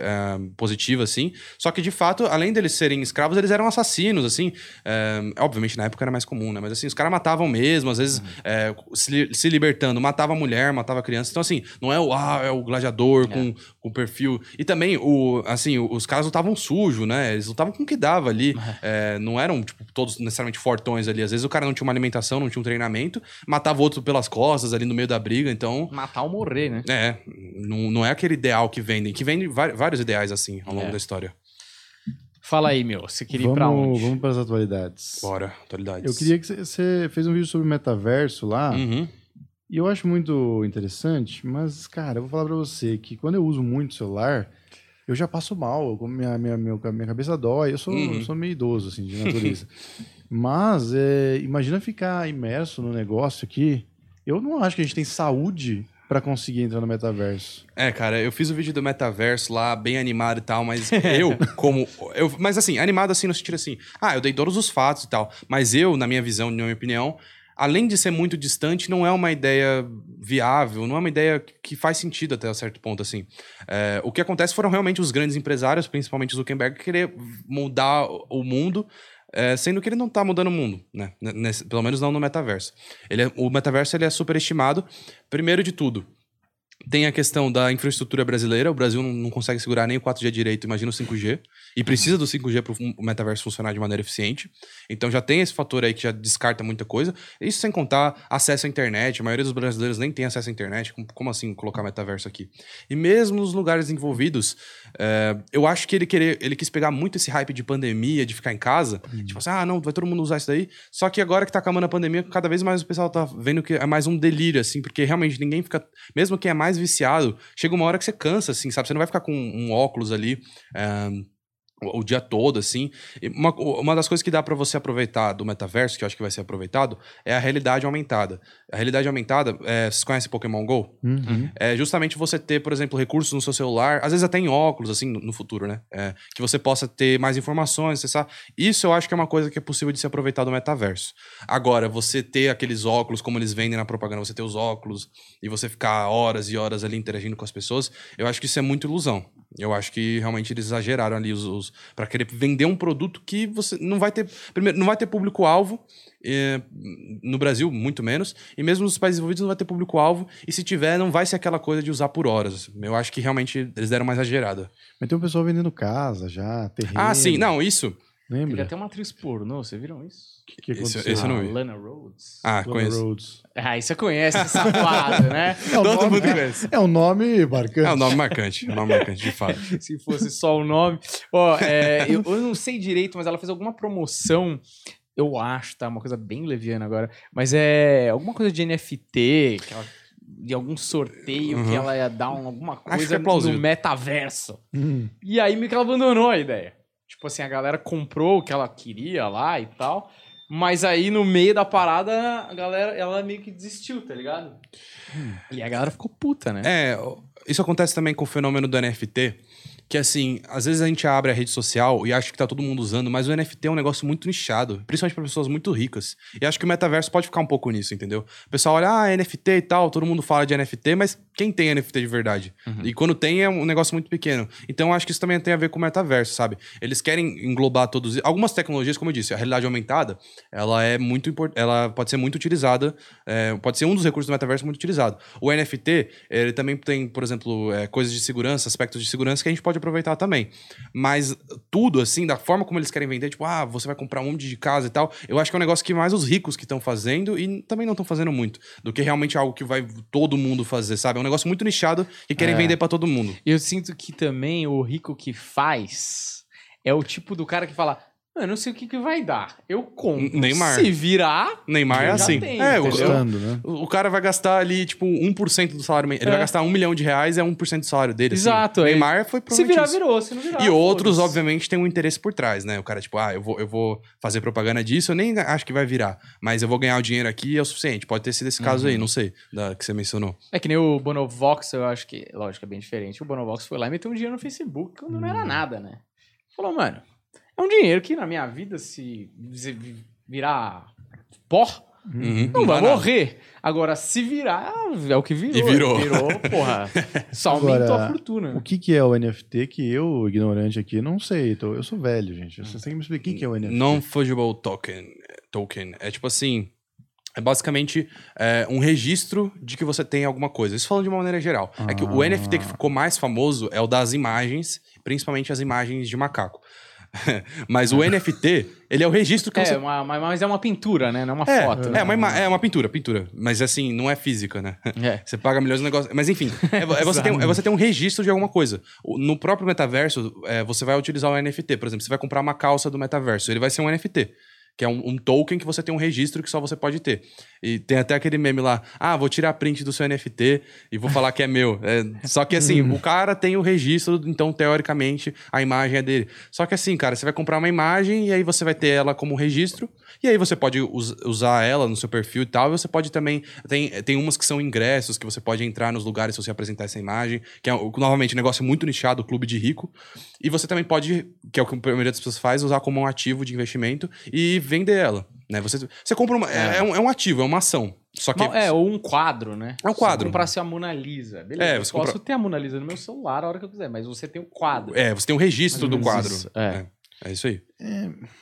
positiva, assim. Só que, de fato, além deles serem escravos, eles eram assassinos, assim. É, obviamente, na época era mais comum, né? Mas, assim, os caras matavam mesmo, às vezes é, se, se libertando. Matava mulher, matava criança. Então, assim, não é o, ah, é o gladiador com, com perfil. E também, o, assim, o- os caras lutavam sujo, né? Eles lutavam com o que dava ali. É, não eram, tipo, todos necessariamente fortões ali. Às vezes o cara não tinha uma alimentação, não tinha um treinamento, matava o outro pelas costas ali no meio da briga. Então, Matar ou morrer, né? é, não, não é aquele ideal que vendem, que vendem vários ideais assim ao longo É. da história. Fala aí, meu. Você queria ir pra vamos, onde? vamos para as atualidades. Bora, atualidades. Eu queria que você- você fez um vídeo sobre o metaverso lá. Uhum. E eu acho muito interessante, mas, cara, eu vou falar pra você que quando eu uso muito o celular, eu já passo mal, minha, minha, minha cabeça dói, eu sou, Uhum. eu sou meio idoso, assim, de natureza. mas, é, imagina ficar imerso no negócio aqui. Eu não acho que a gente tem saúde pra conseguir entrar no metaverso. É, cara, eu fiz o vídeo do metaverso lá, bem animado e tal, mas eu, como. Eu, mas assim, animado assim no sentido assim, ah, eu dei todos os fatos e tal. Mas eu, na minha visão, na minha opinião, além de ser muito distante, não é uma ideia viável, não é uma ideia que faz sentido até certo ponto, assim. É, o que acontece foram realmente os grandes empresários, principalmente Zuckerberg, querer mudar o mundo. é, sendo que ele não tá mudando o mundo, né? Nesse- pelo menos não no metaverso. Ele é- o metaverso ele é superestimado, primeiro de tudo. Tem a questão da infraestrutura brasileira. O Brasil não, não consegue segurar nem o 4G direito, imagina o 5G. E precisa do 5G para o metaverso funcionar de maneira eficiente. Então já tem esse fator aí que já descarta muita coisa. Isso sem contar acesso à internet. A maioria dos brasileiros nem tem acesso à internet. Como, assim colocar metaverso aqui? E mesmo nos lugares envolvidos, é, eu acho que ele, querer, ele quis pegar muito esse hype de pandemia, de ficar em casa. Tipo assim, ah, não, vai todo mundo usar isso daí. Só que agora que tá acabando a pandemia, cada vez mais o pessoal tá vendo que é mais um delírio, assim, porque realmente ninguém fica. Mesmo quem é mais viciado, chega uma hora que você cansa, assim, sabe? Você não vai ficar com um óculos ali. é, o o dia todo, assim. Uma, uma das coisas que dá pra você aproveitar do metaverso, que eu acho que vai ser aproveitado, é a realidade aumentada. A realidade aumentada, é, vocês conhecem Pokémon GO? Uhum. É justamente você ter, por exemplo, recursos no seu celular, às vezes até em óculos, assim, no, no futuro, né? É, que você possa ter mais informações, acessar. Isso eu acho que é uma coisa que é possível de se aproveitar do metaverso. Agora, você ter aqueles óculos, como eles vendem na propaganda, você ter os óculos e você ficar horas e horas ali interagindo com as pessoas, eu acho que isso é muito ilusão. Eu acho que realmente eles exageraram ali os, os para querer vender um produto que você não vai ter, primeiro, não vai ter público-alvo, eh, no Brasil, muito menos, e mesmo nos países envolvidos não vai ter público-alvo, e se tiver, não vai ser aquela coisa de usar por horas. Eu acho que realmente eles deram uma exagerada. Mas tem um pessoal vendendo casa já, terreno. Ah, sim, não, isso. Teve Lembra? até uma atriz pornô, vocês viram isso? O que, que Esse- aconteceu? esse eu não vi. Lana Rhodes. Ah, Lana conheço. Rhodes. Ah, isso você conhece, esse safado, né? É um Todo nome- mundo conhece. É um nome marcante. É um nome marcante, é um nome marcante, de fato. Se fosse só o nome. Ó, é, eu, eu não sei direito, mas ela fez alguma promoção. Eu acho, tá? Uma coisa bem leviana agora. Mas é alguma coisa de NFT, que ela- de algum sorteio que Uhum. ela ia dar um- alguma que coisa é no metaverso. Hum. E aí meio que ela abandonou a ideia. Tipo assim, a galera comprou o que ela queria lá e tal. Mas aí no meio da parada, a galera, ela meio que desistiu, tá ligado? E a galera ficou puta, né? É, isso acontece também com o fenômeno do NFT, que assim, às vezes a gente abre a rede social e acha que tá todo mundo usando, mas o NFT é um negócio muito nichado, principalmente para pessoas muito ricas. E acho que o metaverso pode ficar um pouco nisso, entendeu? O pessoal olha, ah, NFT e tal, todo mundo fala de NFT, mas quem tem NFT de verdade? E quando tem é um negócio muito pequeno. Então acho que isso também tem a ver com o metaverso, sabe? Eles querem englobar todos algumas tecnologias, como eu disse, a realidade aumentada, ela é muito importante, ela pode ser muito utilizada, é, pode ser um dos recursos do metaverso muito utilizado. O NFT, ele também tem, por exemplo, é, coisas de segurança, aspectos de segurança que a gente pode aproveitar também. Mas tudo, assim, da forma como eles querem vender, tipo, ah, você vai comprar um monte de casa e tal, eu acho que é um negócio que mais os ricos que estão fazendo e também não estão fazendo muito, do que realmente algo que vai todo mundo fazer, sabe? Um negócio muito nichado que querem É. vender pra todo mundo. Eu sinto que também o rico que faz é o tipo do cara que fala: eu não sei o que, que vai dar. Eu compro. Neymar. Se virar. Neymar é assim. tenho, é, o? Gostando, né? o cara vai gastar ali, tipo, 1% do salário. Ele É. vai gastar um milhão de reais, é 1% do salário dele. assim. Exato, O aí- Neymar foi Se virar, isso. virou. Se não virar. E outros, obviamente, têm um interesse por trás, né? O cara, tipo, ah, eu vou, eu vou fazer propaganda disso, eu nem acho que vai virar. Mas eu vou ganhar o dinheiro aqui e é o suficiente. Pode ter sido esse caso Uhum. aí, não sei, da, que você mencionou. É que nem o Bonovox, eu acho que, lógico, é bem diferente. O Bonovox foi lá e meteu um dinheiro no Facebook quando não Uhum. era nada, né? Falou, mano, é um dinheiro que na minha vida, se virar pó, Uhum. não vai nada. morrer. Agora, se virar, é o que virou. E virou. Virou, porra. Só aumentou Agora, a fortuna. O que, que é o NFT que eu, ignorante aqui, não sei. Tô- eu sou velho, gente. Vocês têm que me explicar o que, que é o NFT. Non-fungible token. Token. É tipo assim. É basicamente é, um registro de que você tem alguma coisa. Isso falando de uma maneira geral. É que o Ah. NFT que ficou mais famoso é o das imagens, principalmente as imagens de macaco. Mas o NFT, ele é o registro que É, você. uma- mas é uma pintura, né? Não é uma É, foto. é, né? uma, é uma pintura, pintura. Mas assim, não é física, né? É. Você paga milhões de negócios. Mas enfim, é, é você ter, um- é você ter um registro de alguma coisa. No próprio metaverso, é, você vai utilizar o NFT. Por exemplo, você vai comprar uma calça do metaverso. Ele vai ser um NFT. Que é um, um token que você tem um registro que só você pode ter. E tem até aquele meme lá: ah, vou tirar print do seu NFT e vou falar que é meu. É, só que assim, o cara tem o registro, então teoricamente a imagem é dele. Só que assim, cara, você vai comprar uma imagem e aí você vai ter ela como registro. E aí você pode us- usar ela no seu perfil e tal. E você pode também. Tem, tem umas que são ingressos que você pode entrar nos lugares se você apresentar essa imagem. Que é, novamente, um negócio muito nichado, clube de rico. E você também pode, que é o que a maioria das pessoas faz, usar como um ativo de investimento e vender ela. Né? Você, você compra uma. É, é um, é um ativo, é uma ação. Só que. É, ou um quadro, né? É um quadro. Se eu comprasse a Mona Lisa. Beleza, É, eu você posso compra- ter a Mona Lisa no meu celular a hora que eu quiser, mas você tem o quadro. É, você tem um registro do quadro. isso, é. É. é isso aí.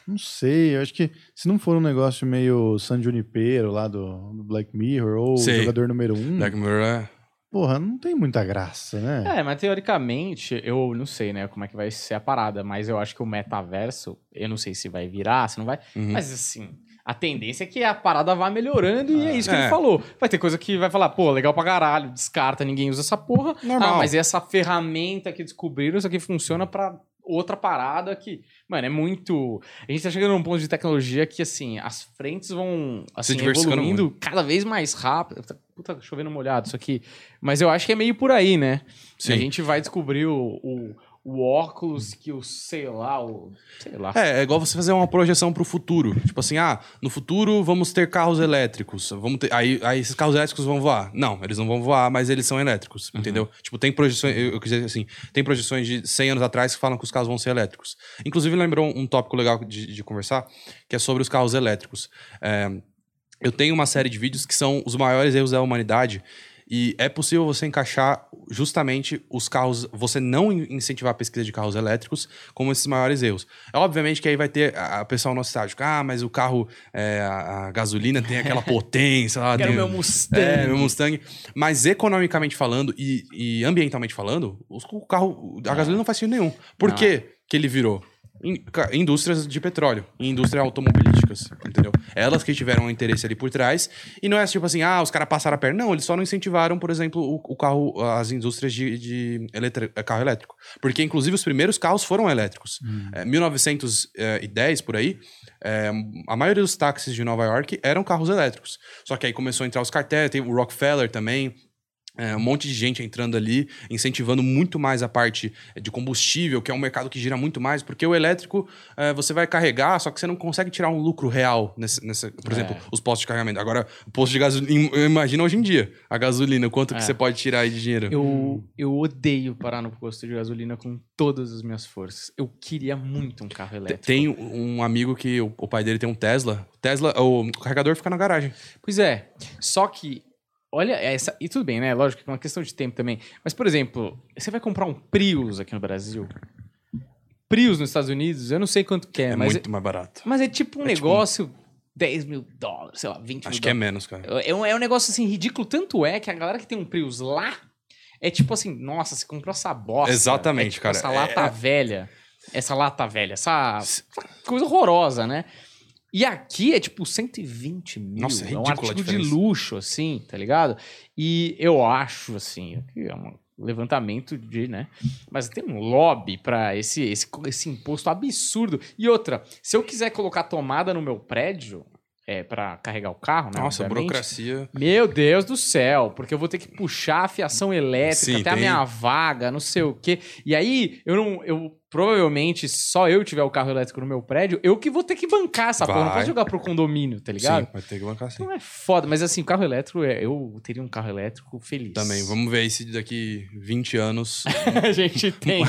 Não sei, eu acho que se não for um negócio meio San Junipero lá do, do Black Mirror ou Sei. jogador número um, Black Mirror é. Porra, não tem muita graça, né? É, mas teoricamente, eu não sei, né, como é que vai ser a parada, mas eu acho que o metaverso, eu não sei se vai virar, se não vai, Uhum. mas assim, a tendência é que a parada vá melhorando e é isso que É. ele falou. Vai ter coisa que vai falar, pô, legal pra caralho, descarta, ninguém usa essa porra. Normal. Ah, mas essa ferramenta que descobriram, isso aqui funciona pra outra parada que, mano, é muito. A gente tá chegando num ponto de tecnologia que, assim, as frentes vão assim, evoluindo cada vez mais rápido. Puta, chovendo molhado isso aqui. Mas eu acho que é meio por aí, né? Sim. A gente vai descobrir o, o, o óculos que o, sei lá, o. Sei lá. É, é igual você fazer uma projeção pro futuro. Tipo assim, ah, no futuro vamos ter carros elétricos. Vamos ter, aí, aí esses carros elétricos vão voar. Não, eles não vão voar, mas eles são elétricos, entendeu? Tipo, tem projeções, eu, eu quis dizer assim, tem projeções de 100 anos atrás que falam que os carros vão ser elétricos. Inclusive, lembrou um, um tópico legal de, de conversar, que é sobre os carros elétricos. É, eu tenho uma série de vídeos que são os maiores erros da humanidade. E é possível você encaixar justamente os carros, você não in- incentivar a pesquisa de carros elétricos como esses maiores erros. É obviamente que aí vai ter a, a pessoal nostálgico, ah, mas o carro, é, a, a gasolina tem aquela potência lá. Quero tem- meu Mustang. É, meu Mustang. Mas economicamente falando e, e ambientalmente falando, o carro, a gasolina não faz sentido nenhum. Por que ele virou? In- indústrias de petróleo e indústrias automobilísticas, entendeu? Elas que tiveram um interesse ali por trás. E não é tipo assim, ah, os caras passaram a perna. Não, eles só não incentivaram, por exemplo, o, o carro, as indústrias de, de eletri- eh, carro elétrico. Porque, inclusive, os primeiros carros foram elétricos. É, 1910, por aí, é, a maioria dos táxis de Nova York eram carros elétricos. Só que aí começou a entrar os cartéis, tem o Rockefeller também, é, um monte de gente entrando ali, incentivando muito mais a parte de combustível, que é um mercado que gira muito mais, porque o elétrico é, você vai carregar, só que você não consegue tirar um lucro real, nesse, nessa, por É. exemplo, os postos de carregamento. Agora, o posto de gasolina, imagina hoje em dia, a gasolina, quanto É. que você pode tirar aí de dinheiro. Eu, eu odeio parar no posto de gasolina com todas as minhas forças. Eu queria muito um carro elétrico. Tem um amigo que o, o pai dele tem um Tesla. Tesla, o carregador fica na garagem. Pois é. Só que, olha, essa. E tudo bem, né? Lógico que é uma questão de tempo também. Mas, por exemplo, você vai comprar um Prius aqui no Brasil. Prius nos Estados Unidos, eu não sei quanto que é, É, mas, muito mais barato. é, mas é tipo um é tipo negócio 10 mil dólares, sei lá, 20 Acho mil que é dólares. menos, cara. É um, é um negócio assim ridículo. Tanto é que a galera que tem um Prius lá é tipo assim: nossa, você comprou essa bosta. Exatamente, É tipo cara. Essa É- lata velha. Essa lata velha, essa coisa horrorosa, né? E aqui é tipo 120 mil. Nossa, é é um a artigo de luxo, assim, tá ligado? E eu acho, assim, que é um levantamento de, né? Mas tem um lobby pra esse, esse, esse imposto absurdo. E outra, se eu quiser colocar tomada no meu prédio, é, para carregar o carro, né? Nossa, obviamente, burocracia. meu Deus do céu, porque eu vou ter que puxar a fiação elétrica Sim, até a tem. minha vaga, não sei o quê. E aí, eu não. Eu, provavelmente, só eu tiver o carro elétrico no meu prédio, eu que vou ter que bancar essa porra. Não Vai. posso jogar pro condomínio, tá ligado? Sim, vai ter que bancar sim. Então é foda, mas assim, o carro elétrico, é- eu teria um carro elétrico feliz. Também, vamos ver aí se daqui 20 anos. a gente tem.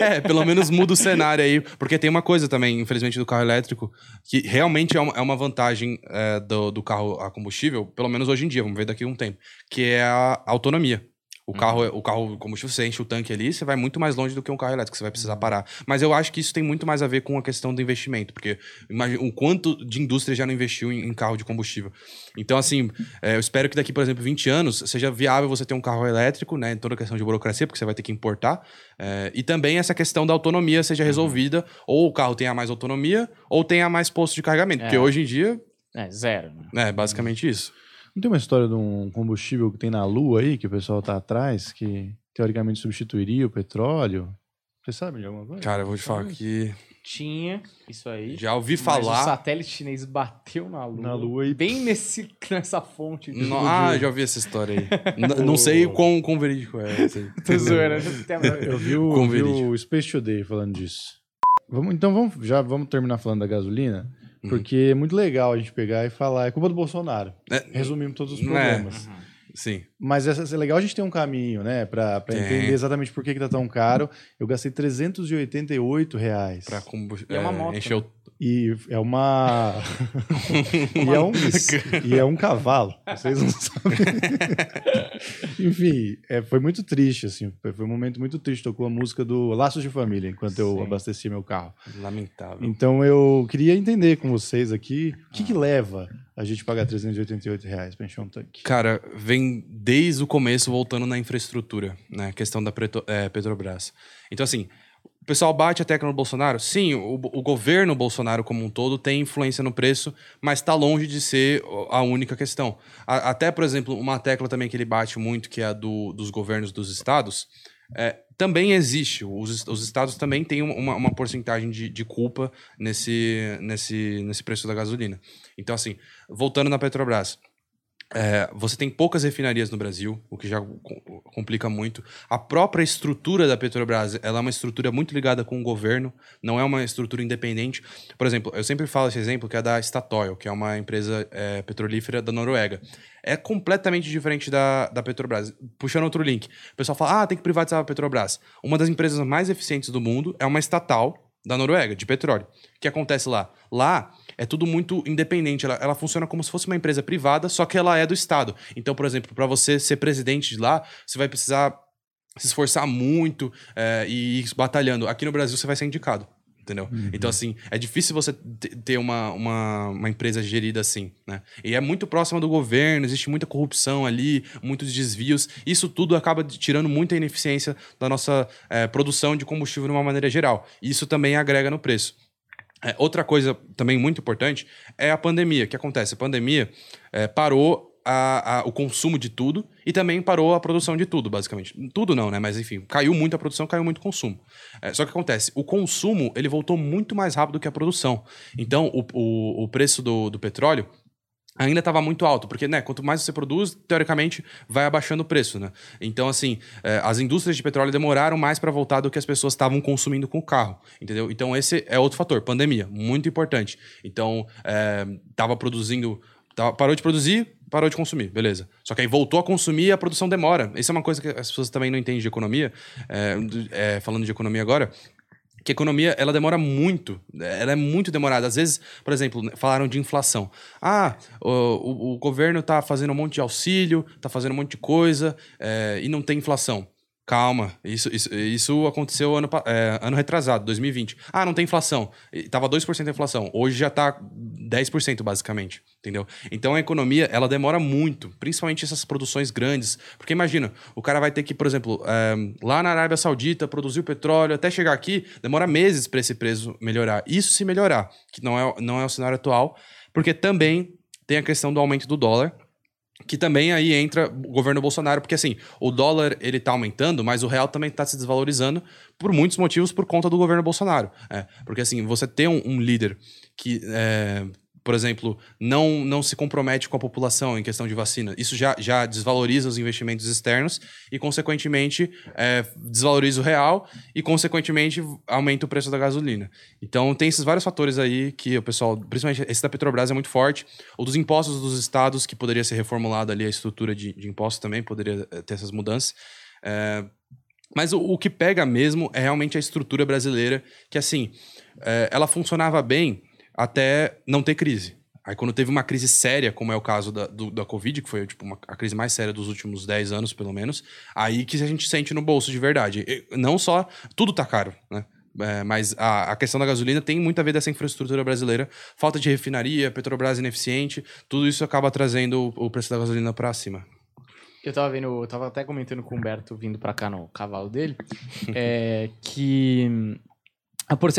é, pelo menos muda o cenário aí. Porque tem uma coisa também, infelizmente, do carro elétrico, que realmente é uma, é uma vantagem é, do, do carro a combustível, pelo menos hoje em dia, vamos ver daqui a um tempo, que é a autonomia. O carro, o carro combustível, você enche o tanque ali, você vai muito mais longe do que um carro elétrico, você vai precisar parar. Mas eu acho que isso tem muito mais a ver com a questão do investimento, porque imagina o quanto de indústria já não investiu em, em carro de combustível. Então, assim, é, eu espero que daqui, por exemplo, 20 anos, seja viável você ter um carro elétrico, né? Em toda a questão de burocracia, porque você vai ter que importar. é, e também essa questão da autonomia seja resolvida, ou o carro tenha mais autonomia, ou tenha mais posto de carregamento. Porque É. hoje em dia, É, zero. né? é basicamente isso. Não tem uma história de um combustível que tem na Lua aí, que o pessoal tá atrás, que teoricamente substituiria o petróleo? Você sabe de alguma coisa? Cara, eu vou te falar que Tinha isso aí. já ouvi Mas o falar. satélite chinês bateu na Lua. Na Lua e- Bem nesse, nessa fonte. de No- ah, já ouvi essa história aí. N- não sei quão, quão verídico é. Tô zoando, Eu vi o, vi o Space Today falando disso. Vamos, então vamos, já vamos terminar falando da gasolina, Uhum. porque é muito legal a gente pegar e falar, é culpa do Bolsonaro. É, Resumimos todos os Né. problemas. sim. Mas essa, é legal a gente ter um caminho, né, pra, pra Tem. entender exatamente por que, que tá tão caro. Eu gastei 388 reais. Pra combustível. E é uma moto, encher o... E é uma. e, é um, e é um cavalo. Vocês não sabem. Enfim, é, foi muito triste, assim. Foi, um momento muito triste. Tocou a música do Laços de Família enquanto eu Sim. abasteci meu carro. Lamentável. Então eu queria entender com vocês aqui o que, que leva a gente pagar 388 reais pra encher um tanque? Cara, vem desde o começo voltando na infraestrutura, né? Questão da Preto- é, Petrobras. Então, assim, o pessoal bate a tecla no Bolsonaro? Sim, o, o governo Bolsonaro como um todo tem influência no preço, mas está longe de ser a única questão. A- até, por exemplo, uma tecla também que ele bate muito, que é a do, dos governos dos estados, é, também existe. Os, os estados também têm uma, uma porcentagem de, de culpa nesse, nesse, nesse preço da gasolina. Então, assim, voltando na Petrobras. É, você tem poucas refinarias no Brasil, o que já co- complica muito. A própria estrutura da Petrobras, ela é uma estrutura muito ligada com o governo, não é uma estrutura independente. Por exemplo, eu sempre falo esse exemplo que é da Statoil, que é uma empresa é, petrolífera da Noruega. É completamente diferente da, da Petrobras. Puxando outro link, o pessoal fala, ah, tem que privatizar a Petrobras. Uma das empresas mais eficientes do mundo é uma estatal da Noruega, de petróleo. O que acontece lá? Lá é tudo muito independente. Ela, ela funciona como se fosse uma empresa privada, só que ela é do Estado. Então, por exemplo, para você ser presidente de lá, você vai precisar se esforçar muito é, e ir batalhando. Aqui no Brasil, você vai ser indicado. Entendeu? Então, assim, é difícil você te- ter uma, uma, uma empresa gerida assim, né? E é muito próxima do governo, existe muita corrupção ali, muitos desvios. Isso tudo acaba tirando muita ineficiência da nossa é, produção de combustível de uma maneira geral. Isso também agrega no preço. É, outra coisa também muito importante é a pandemia. O que acontece? A pandemia é, parou a- a- o consumo de tudo e também parou a produção de tudo, basicamente. Tudo não, né? Mas enfim, caiu muito a produção, caiu muito o consumo. É, só que acontece, o consumo ele voltou muito mais rápido que a produção. Então, o, o, o preço do, do petróleo ainda estava muito alto, porque, né, quanto mais você produz, teoricamente, vai abaixando o preço, né? Então, assim, é, as indústrias de petróleo demoraram mais para voltar do que as pessoas estavam consumindo com o carro, entendeu? Então, esse é outro fator, pandemia, muito importante. Então, é, tava produzindo, tava- parou de produzir, parou de consumir, beleza. Só que aí voltou a consumir e a produção demora. Isso é uma coisa que as pessoas também não entendem de economia, é, é, falando de economia agora, que a economia ela demora muito, ela é muito demorada. Às vezes, por exemplo, falaram de inflação. Ah, o, o- governo tá fazendo um monte de auxílio, tá fazendo um monte de coisa é, e não tem inflação. Calma, isso, isso, isso aconteceu ano, é, ano retrasado, 2020. Ah, não tem inflação. Tava 2% a inflação. Hoje já tá 10%, basicamente. Entendeu? Então a economia, ela demora muito, principalmente essas produções grandes. Porque imagina, o cara vai ter que, por exemplo, é, lá na Arábia Saudita, produzir o petróleo, até chegar aqui, demora meses para esse preço melhorar. Isso se melhorar, que não é, não é o cenário atual, porque também tem a questão do aumento do dólar, que também aí entra o governo Bolsonaro, porque assim, o dólar ele tá aumentando, mas o real também tá se desvalorizando por muitos motivos por conta do governo Bolsonaro. É, porque assim, você ter um, um líder que, é, por exemplo, não, não se compromete com a população em questão de vacina, isso já, já desvaloriza os investimentos externos e, consequentemente, é, desvaloriza o real e, consequentemente, aumenta o preço da gasolina. Então, tem esses vários fatores aí que o pessoal, principalmente esse da Petrobras é muito forte, o dos impostos dos estados, que poderia ser reformulado ali a estrutura de, de impostos também, poderia eh, ter essas mudanças. É, mas o, o que pega mesmo é realmente a estrutura brasileira, que assim, é, ela funcionava bem até não ter crise. Aí quando teve uma crise séria, como é o caso da, do- da Covid, que foi tipo, uma- a crise mais séria dos últimos 10 anos, pelo menos, aí que a gente sente no bolso de verdade. E não só, tudo tá caro, né? É, mas a, a questão da gasolina tem muito a ver dessa infraestrutura brasileira. Falta de refinaria, Petrobras ineficiente, tudo isso acaba trazendo o, o preço da gasolina para cima. Eu tava vendo, eu tava até comentando com o Humberto vindo pra cá no cavalo dele, é, que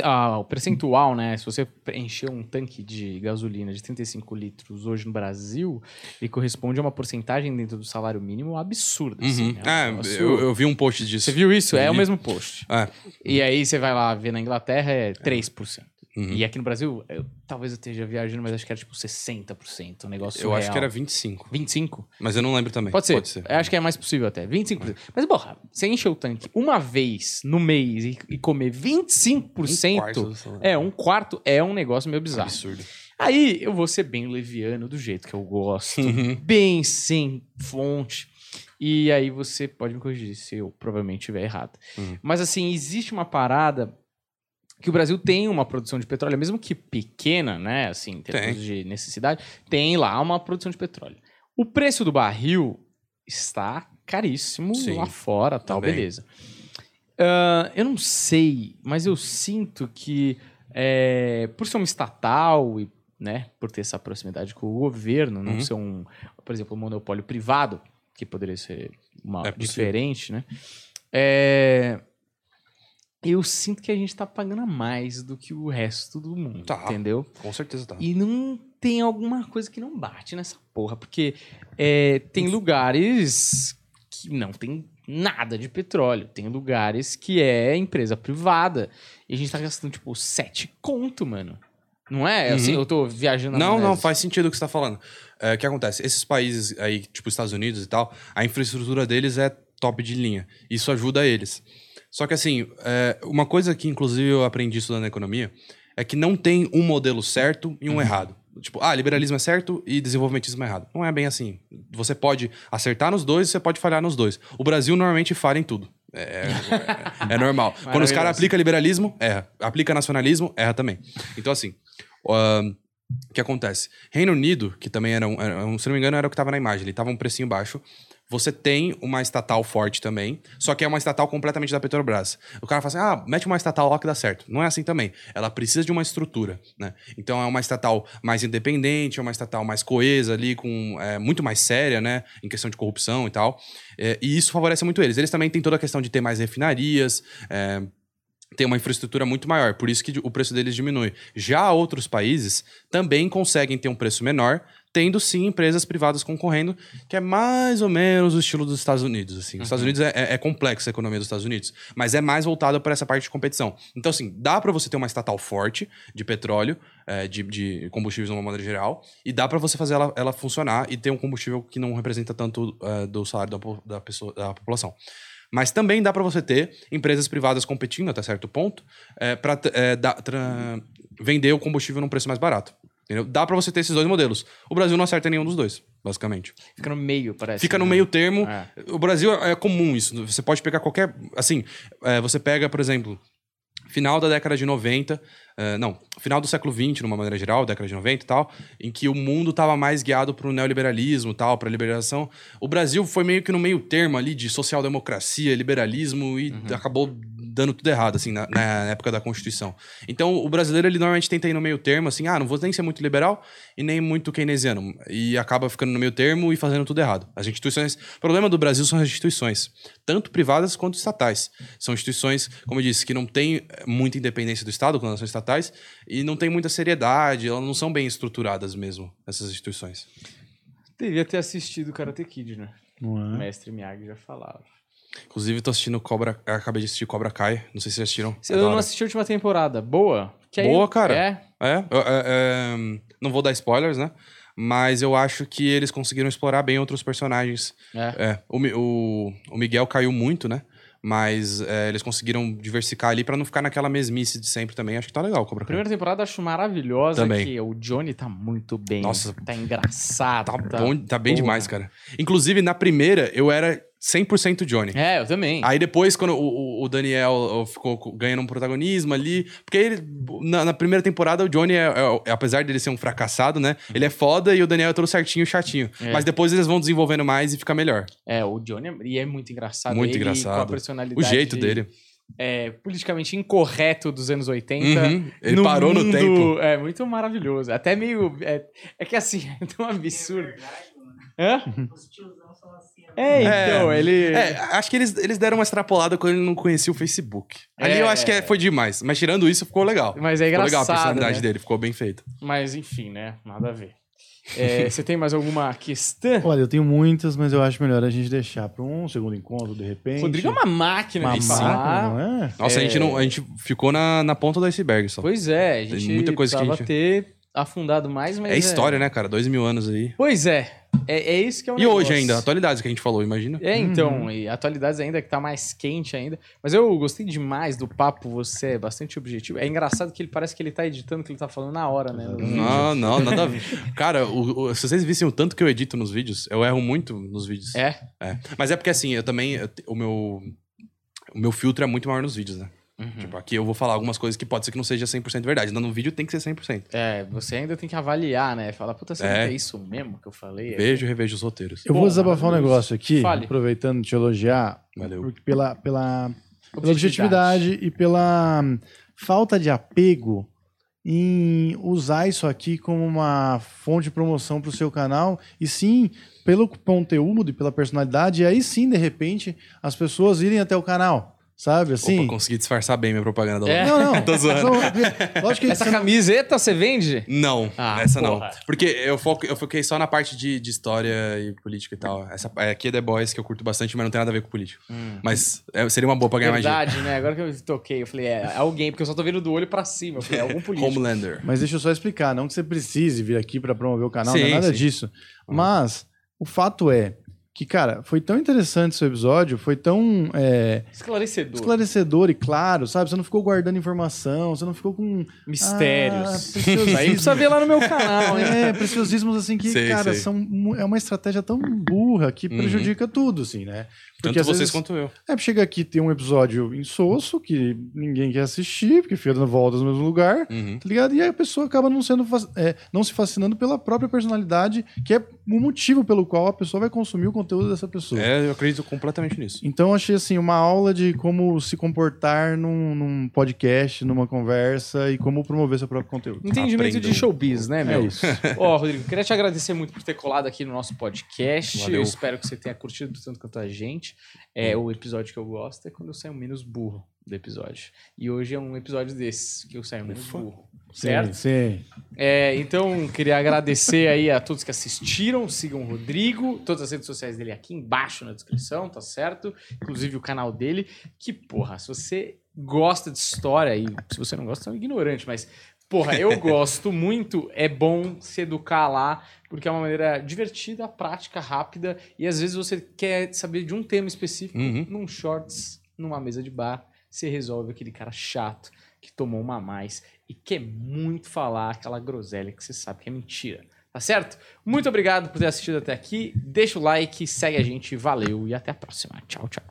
ah, o percentual, né? Se você encher um tanque de gasolina de 35 litros hoje no Brasil, ele corresponde a uma porcentagem dentro do salário mínimo absurda. assim, Uhum. um É, eu, eu vi um post disso. Você viu isso? É o Vi. mesmo post. É. E aí você vai lá ver na Inglaterra é 3%. Uhum. E aqui no Brasil, eu- talvez eu esteja viajando, mas acho que era tipo 60%. Um negócio Eu acho surreal. que era 25. 25? Mas eu não lembro também. Pode ser. Pode ser. Eu acho que é mais possível até. 25%. Mas, porra, você encher o tanque uma vez no mês e, e comer 25%. Um quarto é, um quarto é um negócio meio bizarro. Absurdo. Aí eu vou ser bem leviano do jeito que eu gosto. Uhum. bem sem fonte. E aí você pode me corrigir se eu provavelmente estiver errado. Uhum. Mas assim, existe uma parada que o Brasil tem uma produção de petróleo, mesmo que pequena, né? Assim, em termos Tem. de necessidade, tem lá uma produção de petróleo. O preço do barril está caríssimo Sim, lá fora, tal, também. beleza. Ah, eu não sei, mas eu sinto que é, por ser uma estatal e né, por ter essa proximidade com o governo, não Uhum. ser um, por exemplo, um monopólio privado, que poderia ser uma É diferente, né? É, eu sinto que a gente tá pagando a mais do que o resto do mundo, Tá. entendeu? Com certeza tá. E não tem alguma coisa que não bate nessa porra, porque é, tem lugares que não tem nada de petróleo, tem lugares que é empresa privada, e a gente tá gastando, tipo, sete conto, mano. Não é? Assim, Uhum. eu tô viajando na Não, não, faz sentido o que você tá falando. É, o que acontece? Esses países aí, tipo Estados Unidos e tal, a infraestrutura deles é top de linha. Isso ajuda eles. Só que assim, é, uma coisa que inclusive eu aprendi estudando economia é que não tem um modelo certo e um errado. Tipo, ah, liberalismo é certo e desenvolvimentismo é errado. Não é bem assim. Você pode acertar nos dois e você pode falhar nos dois. O Brasil normalmente falha em tudo. É, é- é normal. Quando os caras aplicam liberalismo, erra. Aplica nacionalismo, erra também. Então, assim, o que acontece? Reino Unido, que também era um, era um- se não me engano, era o que estava na imagem, ele estava um precinho baixo. Você tem uma estatal forte também, só que é uma estatal completamente da Petrobras. O cara fala assim: ah, mete uma estatal lá que dá certo. Não é assim também. Ela precisa de uma estrutura, né? Então é uma estatal mais independente, é uma estatal mais coesa ali, com é, muito mais séria, né? Em questão de corrupção e tal. É, e isso favorece muito eles. Eles também têm toda a questão de ter mais refinarias, é, tem uma infraestrutura muito maior, por isso que o preço deles diminui. Já outros países também conseguem ter um preço menor, tendo sim empresas privadas concorrendo, que é mais ou menos o estilo dos Estados Unidos. Assim. Os Estados Unidos é, é, é complexa a economia dos Estados Unidos, mas é mais voltada para essa parte de competição. Então, assim, dá para você ter uma estatal forte de petróleo, é, de, de combustíveis de uma maneira geral, e dá para você fazer ela, ela funcionar e ter um combustível que não representa tanto é, do salário da, da, pessoa, da população. Mas também dá para você ter empresas privadas competindo até certo ponto para vender o combustível num preço mais barato. Entendeu? Dá para você ter esses dois modelos. O Brasil não acerta nenhum dos dois, basicamente. Fica no meio, parece. Fica no né? meio termo. É. O Brasil é comum isso. Você pode pegar qualquer. Assim, é, você pega, por exemplo, final da década de 90. É, não, final do século XX, numa maneira geral, década de 90 e tal, em que o mundo estava mais guiado para o neoliberalismo tal, para a liberação. O Brasil foi meio que no meio termo ali de social-democracia, liberalismo e acabou dando tudo errado, assim, na, na época da Constituição. Então, o brasileiro, ele normalmente tenta ir no meio termo, assim, ah, não vou nem ser muito liberal e nem muito keynesiano. E acaba ficando no meio termo e fazendo tudo errado. As instituições... O problema do Brasil são as instituições, tanto privadas quanto estatais. São instituições, como eu disse, que não têm eh, muita independência do Estado, quando elas são estatais, e não tem muita seriedade, elas não são bem estruturadas mesmo, essas instituições. Devia ter assistido o Karate Kid, né? Não O é? mestre Miyagi já falava. Inclusive, tô assistindo Cobra... Acabei de assistir Cobra Kai, não sei se vocês assistiram. Eu não assisti a última temporada. Boa? Que aí- Boa, cara. É? É, é, é, não vou dar spoilers, né? Mas eu acho que eles conseguiram explorar bem outros personagens. É. É, o, o, o Miguel caiu muito, né? Mas é, eles conseguiram diversificar ali pra não ficar naquela mesmice de sempre também. Acho que tá legal, Cobra Kai. Primeira temporada eu acho maravilhosa. Também. Que o Johnny tá muito bem. Nossa. Tá engraçado. Tá, bom, tá bem Porra. demais, cara. Inclusive, na primeira, eu era 100% Johnny. É, eu também. Aí depois, quando o, o- Daniel ficou co- ganhando um protagonismo ali. Porque ele, na, na primeira temporada, o Johnny, é, é- apesar dele ser um fracassado, né? Ele é foda e o Daniel é todo certinho, chatinho. É. Mas depois eles vão desenvolvendo mais e fica melhor. É, o Johnny é, e é muito engraçado. Muito Ele Com a engraçado. personalidade O jeito dele. É, politicamente incorreto dos anos 80. Uhum. Ele parou no tempo. É muito maravilhoso. Até meio. É, é que assim, é tão absurdo. Hã? Os tiozão são assim. É, então, ele. É, acho que eles, eles deram uma extrapolada quando ele não conhecia o Facebook. Ali É. eu acho que é- foi demais. Mas tirando isso, ficou legal. Mas é Ficou legal a engraçado. personalidade né? dele, ficou bem feito. Mas enfim, né? Nada a ver. É, você tem mais alguma questão? Olha, eu tenho muitas, mas eu acho melhor a gente deixar para um segundo encontro, de repente. Rodrigo é uma máquina Uma de máquina, falar. não é? Nossa, a, É. gente não, a gente ficou na, na ponta do iceberg só. Pois é, a Tem gente muita coisa que a precisava ter afundado mais, mas. é história, né, cara? Dois mil anos aí. Pois é. É, é isso que é o E hoje negócio. ainda, atualidades que a gente falou, imagina. É, então, e atualidades ainda que tá mais quente ainda. Mas eu gostei demais do papo, você é bastante objetivo. É engraçado que ele parece que ele tá editando o que ele tá falando na hora, né? Não, não, nada a ver. Cara, o- o- se vocês vissem o tanto que eu edito nos vídeos, eu erro muito nos vídeos. É? É. Mas é porque assim, eu também. eu o, meu, o meu filtro é muito maior nos vídeos, né? Uhum. Tipo, aqui eu vou falar algumas coisas que pode ser que não seja 100% verdade. Então, no vídeo tem que ser 100%. É, você ainda tem que avaliar, né? Falar, puta, será É. que é isso mesmo que eu falei? Vejo e revejo os roteiros. Eu Bom, vou desabafar um negócio aqui, Fale. aproveitando de te elogiar, Valeu. pela, pela, pela Objetividade. objetividade e pela hum, falta de apego em usar isso aqui como uma fonte de promoção para o seu canal, e sim pelo conteúdo e pela personalidade, e aí sim, de repente, as pessoas irem até o canal. Sabe assim? Opa, consegui disfarçar bem minha propaganda da É. Não, não. Tô zoando. Lógico que Essa você não- camiseta você vende? Não, Ah, essa porra. não. Porque eu, foco, eu foquei só na parte de, de história e política e tal. Essa, aqui é The Boys, que eu curto bastante, mas não tem nada a ver com política. Mas é, seria uma boa pra ganhar mais dinheiro. Verdade, né? Agora que eu toquei, eu falei, é alguém, porque eu só tô vendo do olho pra cima. Eu falei, é algum político. Homelander. Mas deixa eu só explicar, não que você precise vir aqui para promover o canal, não Sim, é nada sim. disso. Mas o fato é que, cara, foi tão interessante seu episódio, foi tão é, Esclarecedor. esclarecedor e claro, sabe? Você não ficou guardando informação, você não ficou com Mistérios. Ah, aí precisa ver lá no meu canal? É, preciosismos assim que, Sei, cara, sei. são é uma estratégia tão burra que Uhum. prejudica tudo, assim, né? Tanto às vocês vezes- quanto eu. É, chega aqui tem um episódio insosso que ninguém quer assistir, porque fica dando voltas no mesmo lugar, Uhum. tá ligado? E aí a pessoa acaba não sendo é, não se fascinando pela própria personalidade, que é o motivo pelo qual a pessoa vai consumir o conteúdo dessa pessoa. É, eu acredito completamente nisso. Então eu achei assim uma aula de como se comportar num, num podcast, numa conversa e como promover seu próprio conteúdo. Entendimento Aprendam. de showbiz, né, meu? É isso. Ó, Rodrigo, queria te agradecer muito por ter colado aqui no nosso podcast. Valeu. Eu espero que você tenha curtido tanto quanto a gente. É, o episódio que eu gosto é quando eu saio menos burro do episódio. E hoje é um episódio desses que eu saio menos burro. Certo? Sim, sim. É, então, queria agradecer aí a todos que assistiram. Sigam o Rodrigo, todas as redes sociais dele aqui embaixo na descrição, tá certo? Inclusive o canal dele. Que, porra, se você gosta de história, e se você não gosta, é um ignorante, mas, porra, eu gosto muito. É bom se educar lá, porque é uma maneira divertida, prática, rápida, e às vezes você quer saber de um tema específico Uhum. num shorts, numa mesa de bar, você resolve aquele cara chato que tomou uma a mais e quer muito falar aquela groselha que você sabe que é mentira. Tá certo? Muito obrigado por ter assistido até aqui. Deixa o like, segue a gente, valeu e até a próxima. Tchau, tchau.